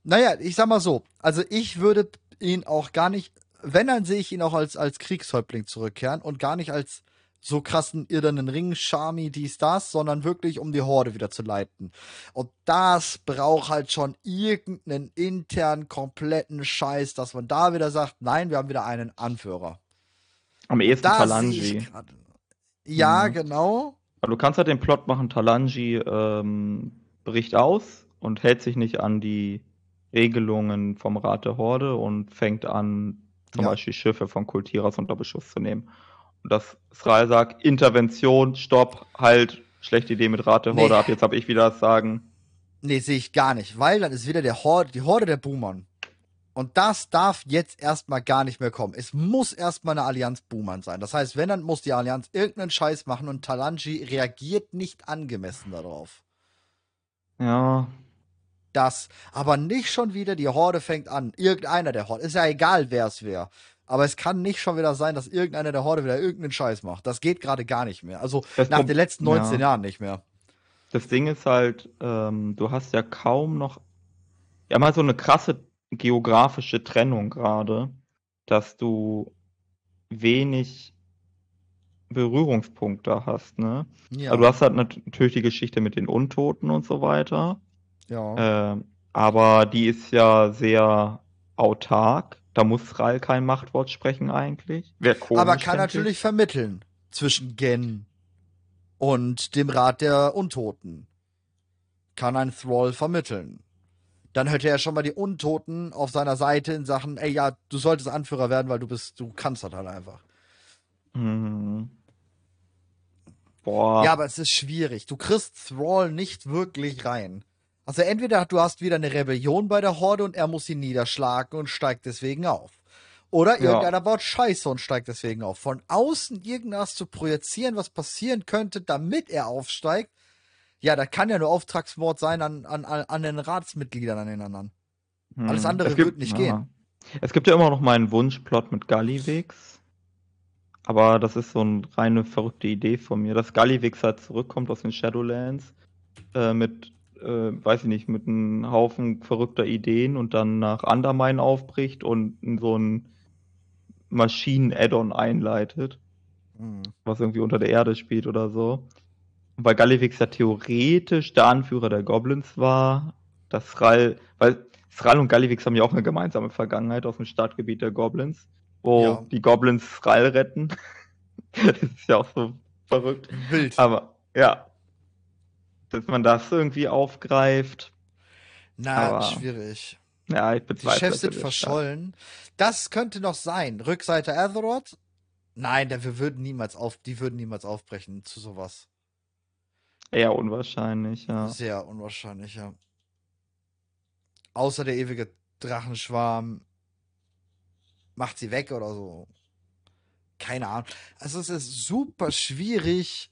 Naja, ich sag mal so, also ich würde ihn auch gar nicht wenn, dann sehe ich ihn auch als, als Kriegshäuptling zurückkehren und gar nicht als so krassen irrenden Ring, Charmy, dies, das, sondern wirklich, um die Horde wieder zu leiten. Und das braucht halt schon irgendeinen internen, kompletten Scheiß, dass man da wieder sagt, nein, wir haben wieder einen Anführer. Am ehesten Talanji. Ja, mhm. genau. Aber du kannst halt den Plot machen, Talanji ähm, bricht aus und hält sich nicht an die Regelungen vom Rat der Horde und fängt an, zum ja. Beispiel Schiffe von Kultiras unter Beschuss zu nehmen. Und dass Israel sagt, Intervention, Stopp, halt, schlechte Idee mit Rate, Horde nee. ab, jetzt habe ich wieder das Sagen. Nee, sehe ich gar nicht, weil dann ist wieder der Horde, die Horde der Boomern. Und das darf jetzt erstmal gar nicht mehr kommen. Es muss erstmal eine Allianz Boomern sein. Das heißt, wenn, dann muss die Allianz irgendeinen Scheiß machen und Talanji reagiert nicht angemessen darauf. Ja, das, aber nicht schon wieder die Horde fängt an. Irgendeiner der Horde, ist ja egal, wer es wäre. Aber es kann nicht schon wieder sein, dass irgendeiner der Horde wieder irgendeinen Scheiß macht. Das geht gerade gar nicht mehr. Also das nach den letzten 19 ja. Jahren nicht mehr. Das Ding ist halt, ähm, du hast ja kaum noch, ja mal so eine krasse geografische Trennung gerade, dass du wenig Berührungspunkte hast, ne? Ja. Also du hast halt natürlich die Geschichte mit den Untoten und so weiter. Ja. Äh, aber die ist ja sehr autark. Da muss Ral kein Machtwort sprechen eigentlich. Wäre komisch. Aber kann natürlich ich. vermitteln zwischen Gen und dem Rat der Untoten. Kann ein Thrall vermitteln. Dann hätte er schon mal die Untoten auf seiner Seite in Sachen, ey ja, du solltest Anführer werden, weil du bist, du kannst das halt einfach. Mhm. Boah. Ja, aber es ist schwierig. Du kriegst Thrall nicht wirklich rein. Also entweder du hast wieder eine Rebellion bei der Horde und er muss ihn niederschlagen und steigt deswegen auf. Oder ja. irgendeiner baut Scheiße und steigt deswegen auf. Von außen irgendwas zu projizieren, was passieren könnte, damit er aufsteigt, ja, da kann ja nur Auftragsmord sein an, an, an den Ratsmitgliedern, an den anderen. Hm. Alles andere gibt, wird nicht ja. gehen. Es gibt ja immer noch meinen Wunschplot mit Gallivix. Aber das ist so eine reine verrückte Idee von mir, dass Gallivix halt zurückkommt aus den Shadowlands äh, mit, äh, weiß ich nicht, mit einem Haufen verrückter Ideen und dann nach Undermine aufbricht und in so ein Maschinen-Add-on einleitet, Mhm. was irgendwie unter der Erde spielt oder so. Weil Gallivix ja theoretisch der Anführer der Goblins war, dass Thrall, weil Thrall und Gallivix haben ja auch eine gemeinsame Vergangenheit aus dem Startgebiet der Goblins, wo Ja. die Goblins Thrall retten. *laughs* das ist ja auch so verrückt. Wild. Aber ja, dass man das irgendwie aufgreift. Na, aber- schwierig. Ja, ich Die bezweifle. Chefs dass sind er das verschollen. Das könnte noch sein. Rückseite Azeroth? Nein, denn wir würden niemals auf, die würden niemals aufbrechen zu sowas. Eher unwahrscheinlich, ja. Sehr unwahrscheinlich, ja. Außer der ewige Drachenschwarm macht sie weg oder so. Keine Ahnung. Also es ist super schwierig,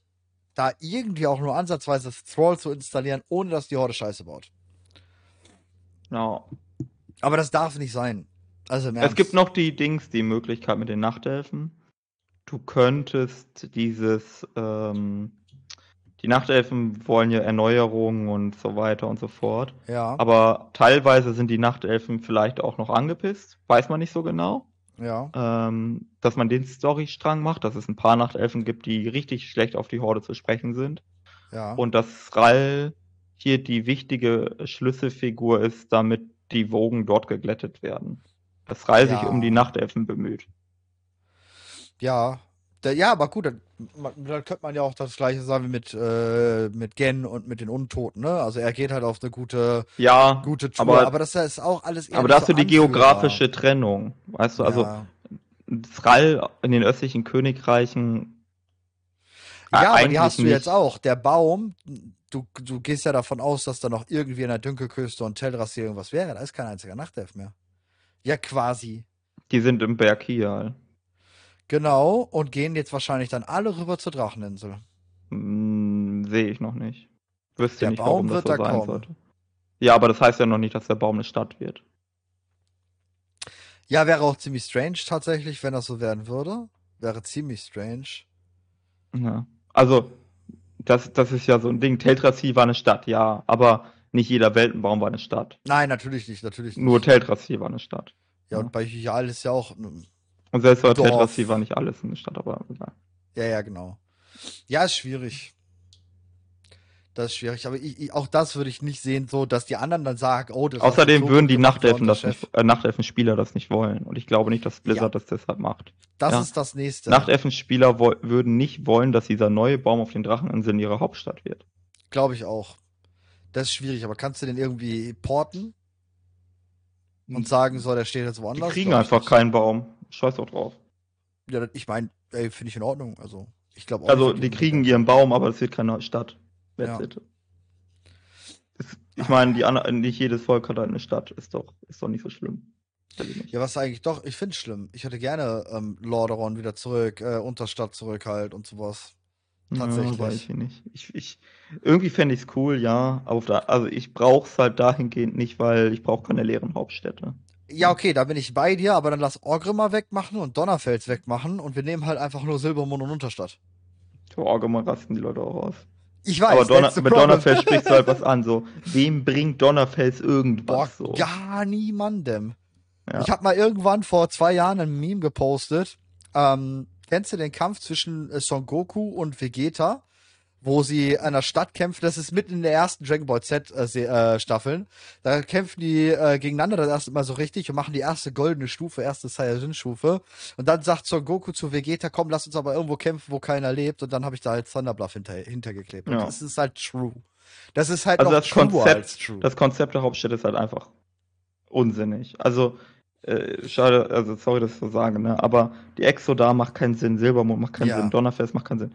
da irgendwie auch nur ansatzweise Thrall zu installieren, ohne dass die Horde Scheiße baut. ja. Aber das darf nicht sein. Also Es gibt noch die Dings, die Möglichkeit mit den Nachtelfen. Du könntest dieses, ähm, die Nachtelfen wollen ja Erneuerungen und so weiter und so fort. Ja, Aber teilweise sind die Nachtelfen vielleicht auch noch angepisst. Weiß man nicht so genau. Ja. Ähm, dass man den Storystrang macht, dass es ein paar Nachtelfen gibt, die richtig schlecht auf die Horde zu sprechen sind. Ja. Und dass Thrall hier die wichtige Schlüsselfigur ist, damit die Wogen dort geglättet werden. Dass sich Ja. um die Nachtelfen bemüht. Ja, da, ja, aber gut, dann, dann könnte man ja auch das gleiche sagen wie mit, äh, mit Gen und mit den Untoten, ne? Also er geht halt auf eine gute, Ja, gute Tour, aber, aber, das ist auch alles eher aber da hast so du die geografische Trennung. Weißt du, also ja. Thrall in den östlichen Königreichen. äh, ja, aber die hast du nicht. jetzt auch. Der Baum, du, du gehst ja davon aus, dass da noch irgendwie in der Dünkelküste und Teldrassil irgendwas wäre. Da ist kein einziger Nachtelf mehr. Ja, quasi. Die sind im Berg hier. Genau, und gehen jetzt wahrscheinlich dann alle rüber zur Dracheninsel. Hm, Sehe ich noch nicht. Wüsste Der nicht, Baum warum das wird so da sein kommen. sollte. Ja, aber das heißt ja noch nicht, dass der Baum eine Stadt wird. Ja, wäre auch ziemlich strange tatsächlich, wenn das so werden würde. Wäre ziemlich strange. Ja. Also, das, das ist ja so ein Ding. Teldrassil war eine Stadt, ja, aber nicht jeder Weltenbaum war eine Stadt. Nein, natürlich nicht, natürlich nicht. Nur Teldrassil war eine Stadt. ja, und bei Hyal ist ja auch. Und selbst bei Dorf. Teldrassil war nicht alles eine Stadt, aber ja. Ja, ja, genau. Ja, ist schwierig. Das ist schwierig, aber ich, ich, auch das würde ich nicht sehen, so dass die anderen dann sagen, oh, das hast Außerdem so würden die Nachtelfen das nicht, äh, Nachtelfen-Spieler das nicht wollen. Und ich glaube nicht, dass Blizzard das deshalb macht. Das ja. ist das nächste. Nachtelfen-Spieler würden nicht wollen, dass dieser neue Baum auf den Dracheninseln ihre Hauptstadt wird. Glaube ich auch. Das ist schwierig, aber kannst du den irgendwie porten und sagen, so, der steht jetzt Die woanders? kriegen Glaub ich einfach keinen Baum. Scheiß doch drauf. Ja, ich meine, finde ich in Ordnung. Also, ich glaube auch. Also, die kriegen ihren Baum, aber es wird keine Stadt. Ja. Es- Ich meine, nicht jedes Volk hat halt eine Stadt. Ist doch, ist doch nicht so schlimm. Ja, was eigentlich doch, ich finde es schlimm. Ich hätte gerne ähm, Lordaeron wieder zurück, äh, Unterstadt zurück halt und sowas. tatsächlich. Ja, weiß ich nicht. Ich, ich, irgendwie fände ich es cool, ja. Aber der, also ich brauche es halt dahingehend nicht, weil ich brauche keine leeren Hauptstädte. Ja, okay, da bin ich bei dir, aber dann lass Orgrimmar wegmachen und Donnerfels wegmachen und wir nehmen halt einfach nur Silbermond und Unterstadt. Orgrimmar rasten die Leute auch aus. Ich weiß, aber Donner, mit. Donnerfels sprichst du halt was *laughs* an. So, wem bringt Donnerfels Boah, irgendwas? so? gar niemandem. Ja. Ich habe mal irgendwann vor zwei Jahren ein Meme gepostet. Ähm, kennst du den Kampf zwischen äh, Son Goku und Vegeta? Wo sie in einer Stadt kämpfen, das ist mitten in der ersten Dragon Ball Z äh, äh, Staffeln. Da kämpfen die äh, gegeneinander das erste Mal so richtig und machen die erste goldene Stufe, erste Saiyajin-Stufe. Und dann sagt Son Goku zu Vegeta, komm, lass uns aber irgendwo kämpfen, wo keiner lebt. Und dann habe ich da halt Thunderbluff hinter, hintergeklebt. Und Ja. das ist halt true. Das ist halt Also das Konzept, das Konzept der Hauptstädte ist halt einfach unsinnig. Also, äh, schade, also sorry, dass ich so sage, ne? Aber die Exo da macht keinen Sinn, Silbermond macht keinen Ja. Sinn, Donnerfest macht keinen Sinn.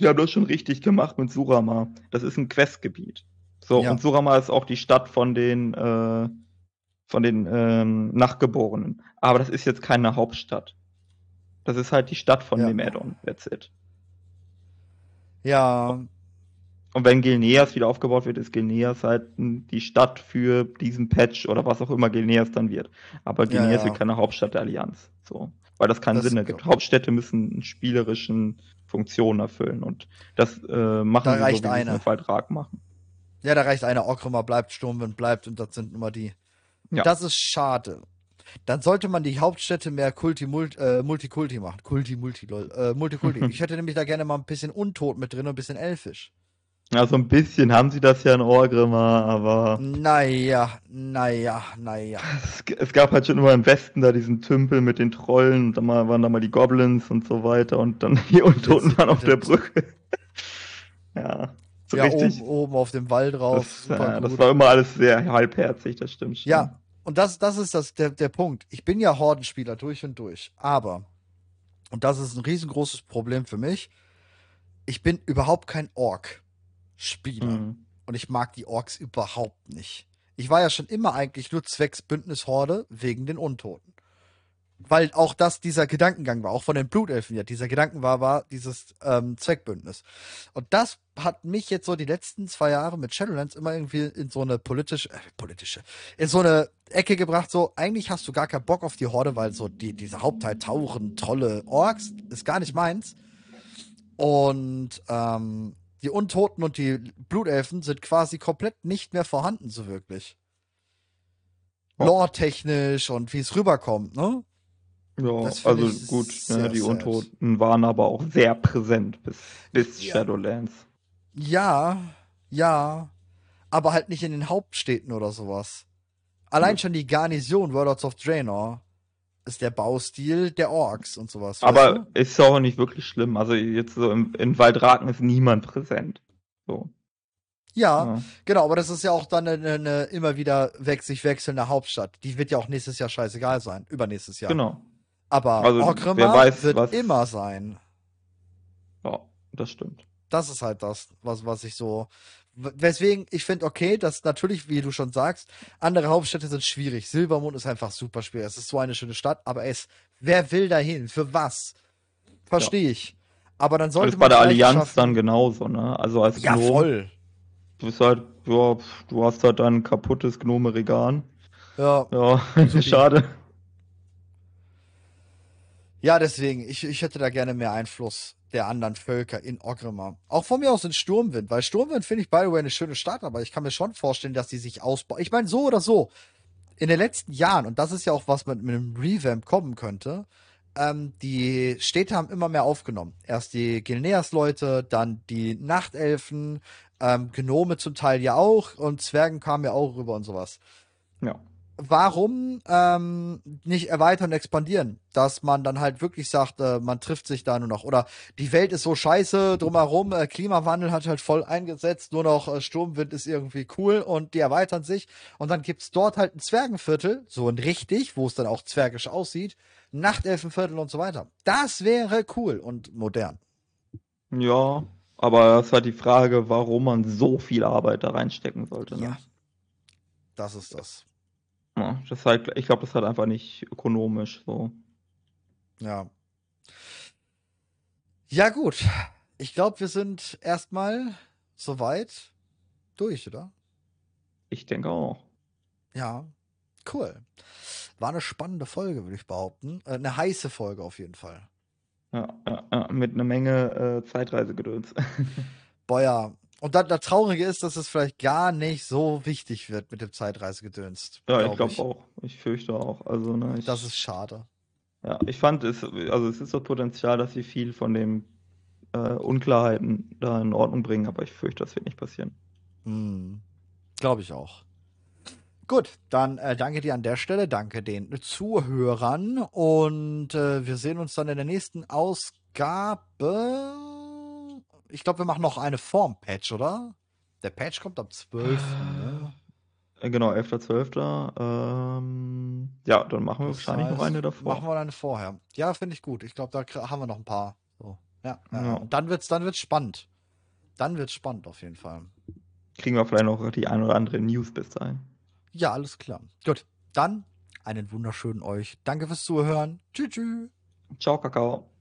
Die haben das schon richtig gemacht mit Surama. Das ist ein Questgebiet. So, Ja. und Surama ist auch die Stadt von den, äh, von den ähm, Nachgeborenen. Aber das ist jetzt keine Hauptstadt. Das ist halt die Stadt von Ja. dem Add-on. That's it. Ja, Und wenn Gilneas wieder aufgebaut wird, ist Gilneas halt die Stadt für diesen Patch oder was auch immer Gilneas dann wird. Aber Gilneas ja, ja. wird keine Hauptstadt der Allianz. So. Weil das keinen das Sinn ergibt. Hauptstädte müssen spielerischen Funktionen erfüllen und das äh, machen da reicht so, wie eine. Vertrag machen. Ja, da reicht eine. Okrima bleibt, Sturmwind bleibt und das sind immer die. Ja. Das ist schade. Dann sollte man die Hauptstädte mehr Kulti, Multi, äh, Multikulti machen. Kulti, Multi, lol. Äh, Multikulti. *laughs* ich hätte nämlich da gerne mal ein bisschen Untot mit drin und ein bisschen Elfisch. Ja, so ein bisschen haben sie das ja in Orgrimmar, aber. Naja, naja, naja. Es, es, gab halt schon immer im Westen da diesen Tümpel mit den Trollen und dann mal, waren da mal die Goblins und so weiter und dann *laughs* die Untoten waren auf der Brücke. *laughs* ja. So ja, richtig. Oben, oben auf dem Wall drauf. Das, ja, das war immer alles sehr halbherzig, das stimmt schon. Ja, und das, das ist das, der, der Punkt. Ich bin ja Hordenspieler durch und durch, aber, und das ist ein riesengroßes Problem für mich, ich bin überhaupt kein Ork. Spieler. Mhm. Und ich mag die Orks überhaupt nicht. Ich war ja schon immer eigentlich nur zwecks Bündnishorde wegen den Untoten. Weil auch das dieser Gedankengang war, auch von den Blutelfen ja, dieser Gedanken war, war dieses ähm, Zweckbündnis. Und das hat mich jetzt so die letzten zwei Jahre mit Shadowlands immer irgendwie in so eine politische, äh, politische, in so eine Ecke gebracht, so, eigentlich hast du gar keinen Bock auf die Horde, weil so die, diese Hauptteil Tauchen, Trolle, Orks, ist gar nicht meins. Und ähm, die Untoten und die Blutelfen sind quasi komplett nicht mehr vorhanden, so wirklich. Oh. Lore-technisch und wie es rüberkommt, ne? Ja, also gut, ne, die sad. Untoten waren aber auch sehr präsent bis, bis ja. Shadowlands. Ja, ja, aber halt nicht in den Hauptstädten oder sowas. Allein ja. schon die Garnison Worlds of Draenor ist der Baustil der Orks und sowas. Aber du? ist auch nicht wirklich schlimm. Also jetzt so im, in Waldraken ist niemand präsent. So. Ja, ja, genau, aber das ist ja auch dann eine, eine immer wieder weg, sich wechselnde Hauptstadt. Die wird ja auch nächstes Jahr scheißegal sein, übernächstes Jahr. Genau. Aber also, Orgrimmar wird was... immer sein. Ja, das stimmt. Das ist halt das, was, was ich so, Weswegen ich finde, okay, dass natürlich, wie du schon sagst, andere Hauptstädte sind schwierig. Silbermond ist einfach super schwierig. Es ist so eine schöne Stadt, aber es, wer will dahin? Für was? Verstehe ja. ich. Aber dann sollte das man. bei der Allianz schaffen. dann genauso, ne? Also als ja, Gnome, voll. Du bist halt, ja, du hast halt ein kaputtes Gnome-Regan. Ja. Ja, *laughs* schade. Ja, deswegen, ich, ich hätte da gerne mehr Einfluss der anderen Völker in Orgrimmar. Auch von mir aus in Sturmwind, weil Sturmwind finde ich, by the way, eine schöne Stadt, aber ich kann mir schon vorstellen, dass die sich ausbauen. Ich meine, so oder so, in den letzten Jahren, und das ist ja auch was mit, mit einem Revamp kommen könnte, ähm, die Städte haben immer mehr aufgenommen. Erst die Gilneas-Leute, dann die Nachtelfen, ähm, Gnome zum Teil ja auch und Zwergen kamen ja auch rüber und sowas. Ja warum ähm, nicht erweitern und expandieren? Dass man dann halt wirklich sagt, äh, man trifft sich da nur noch. Oder die Welt ist so scheiße drumherum, äh, Klimawandel hat halt voll eingesetzt, nur noch äh, Sturmwind ist irgendwie cool und die erweitern sich. Und dann gibt's dort halt ein Zwergenviertel, so ein richtig, wo es dann auch zwergisch aussieht, Nachtelfenviertel und so weiter. Das wäre cool und modern. Ja, aber das war die Frage, warum man so viel Arbeit da reinstecken sollte. Ne? Ja. Das ist das. Ja, das halt, ich glaube, das ist halt einfach nicht ökonomisch so. Ja. Ja, gut. Ich glaube, wir sind erstmal soweit durch, oder? Ich denke auch. Ja, cool. War eine spannende Folge, würde ich behaupten. Äh, eine heiße Folge auf jeden Fall. Ja, ja, ja mit einer Menge äh, Zeitreisegedöns. *laughs* Boah, ja. Und dann das Traurige ist, dass es vielleicht gar nicht so wichtig wird mit dem Zeitreisegedöns. Ja, glaub ich glaube auch. Ich fürchte auch. Also, ne, ich, das ist schade. Ja, ich fand es, also es ist das Potenzial, dass sie viel von den äh, Unklarheiten da in Ordnung bringen, aber ich fürchte, das wird nicht passieren. Hm. Glaube ich auch. Gut, dann äh, danke dir an der Stelle, danke den Zuhörern und äh, wir sehen uns dann in der nächsten Ausgabe ich glaube, wir machen noch eine Form-Patch, oder? Der Patch kommt am 12. Ne? Äh, genau, 11.12. Ähm, ja, dann machen wir das wahrscheinlich heißt, noch eine davor. Machen wir eine vorher. Ja, finde ich gut. Ich glaube, da haben wir noch ein paar. So. Ja, ja. ja. Und dann wird's, dann wird's spannend. Dann wird's spannend auf jeden Fall. Kriegen wir vielleicht noch die ein oder andere News bis dahin. Ja, alles klar. Gut, dann einen wunderschönen euch. Danke fürs Zuhören. Tschüss. tschüss. Ciao, Kakao.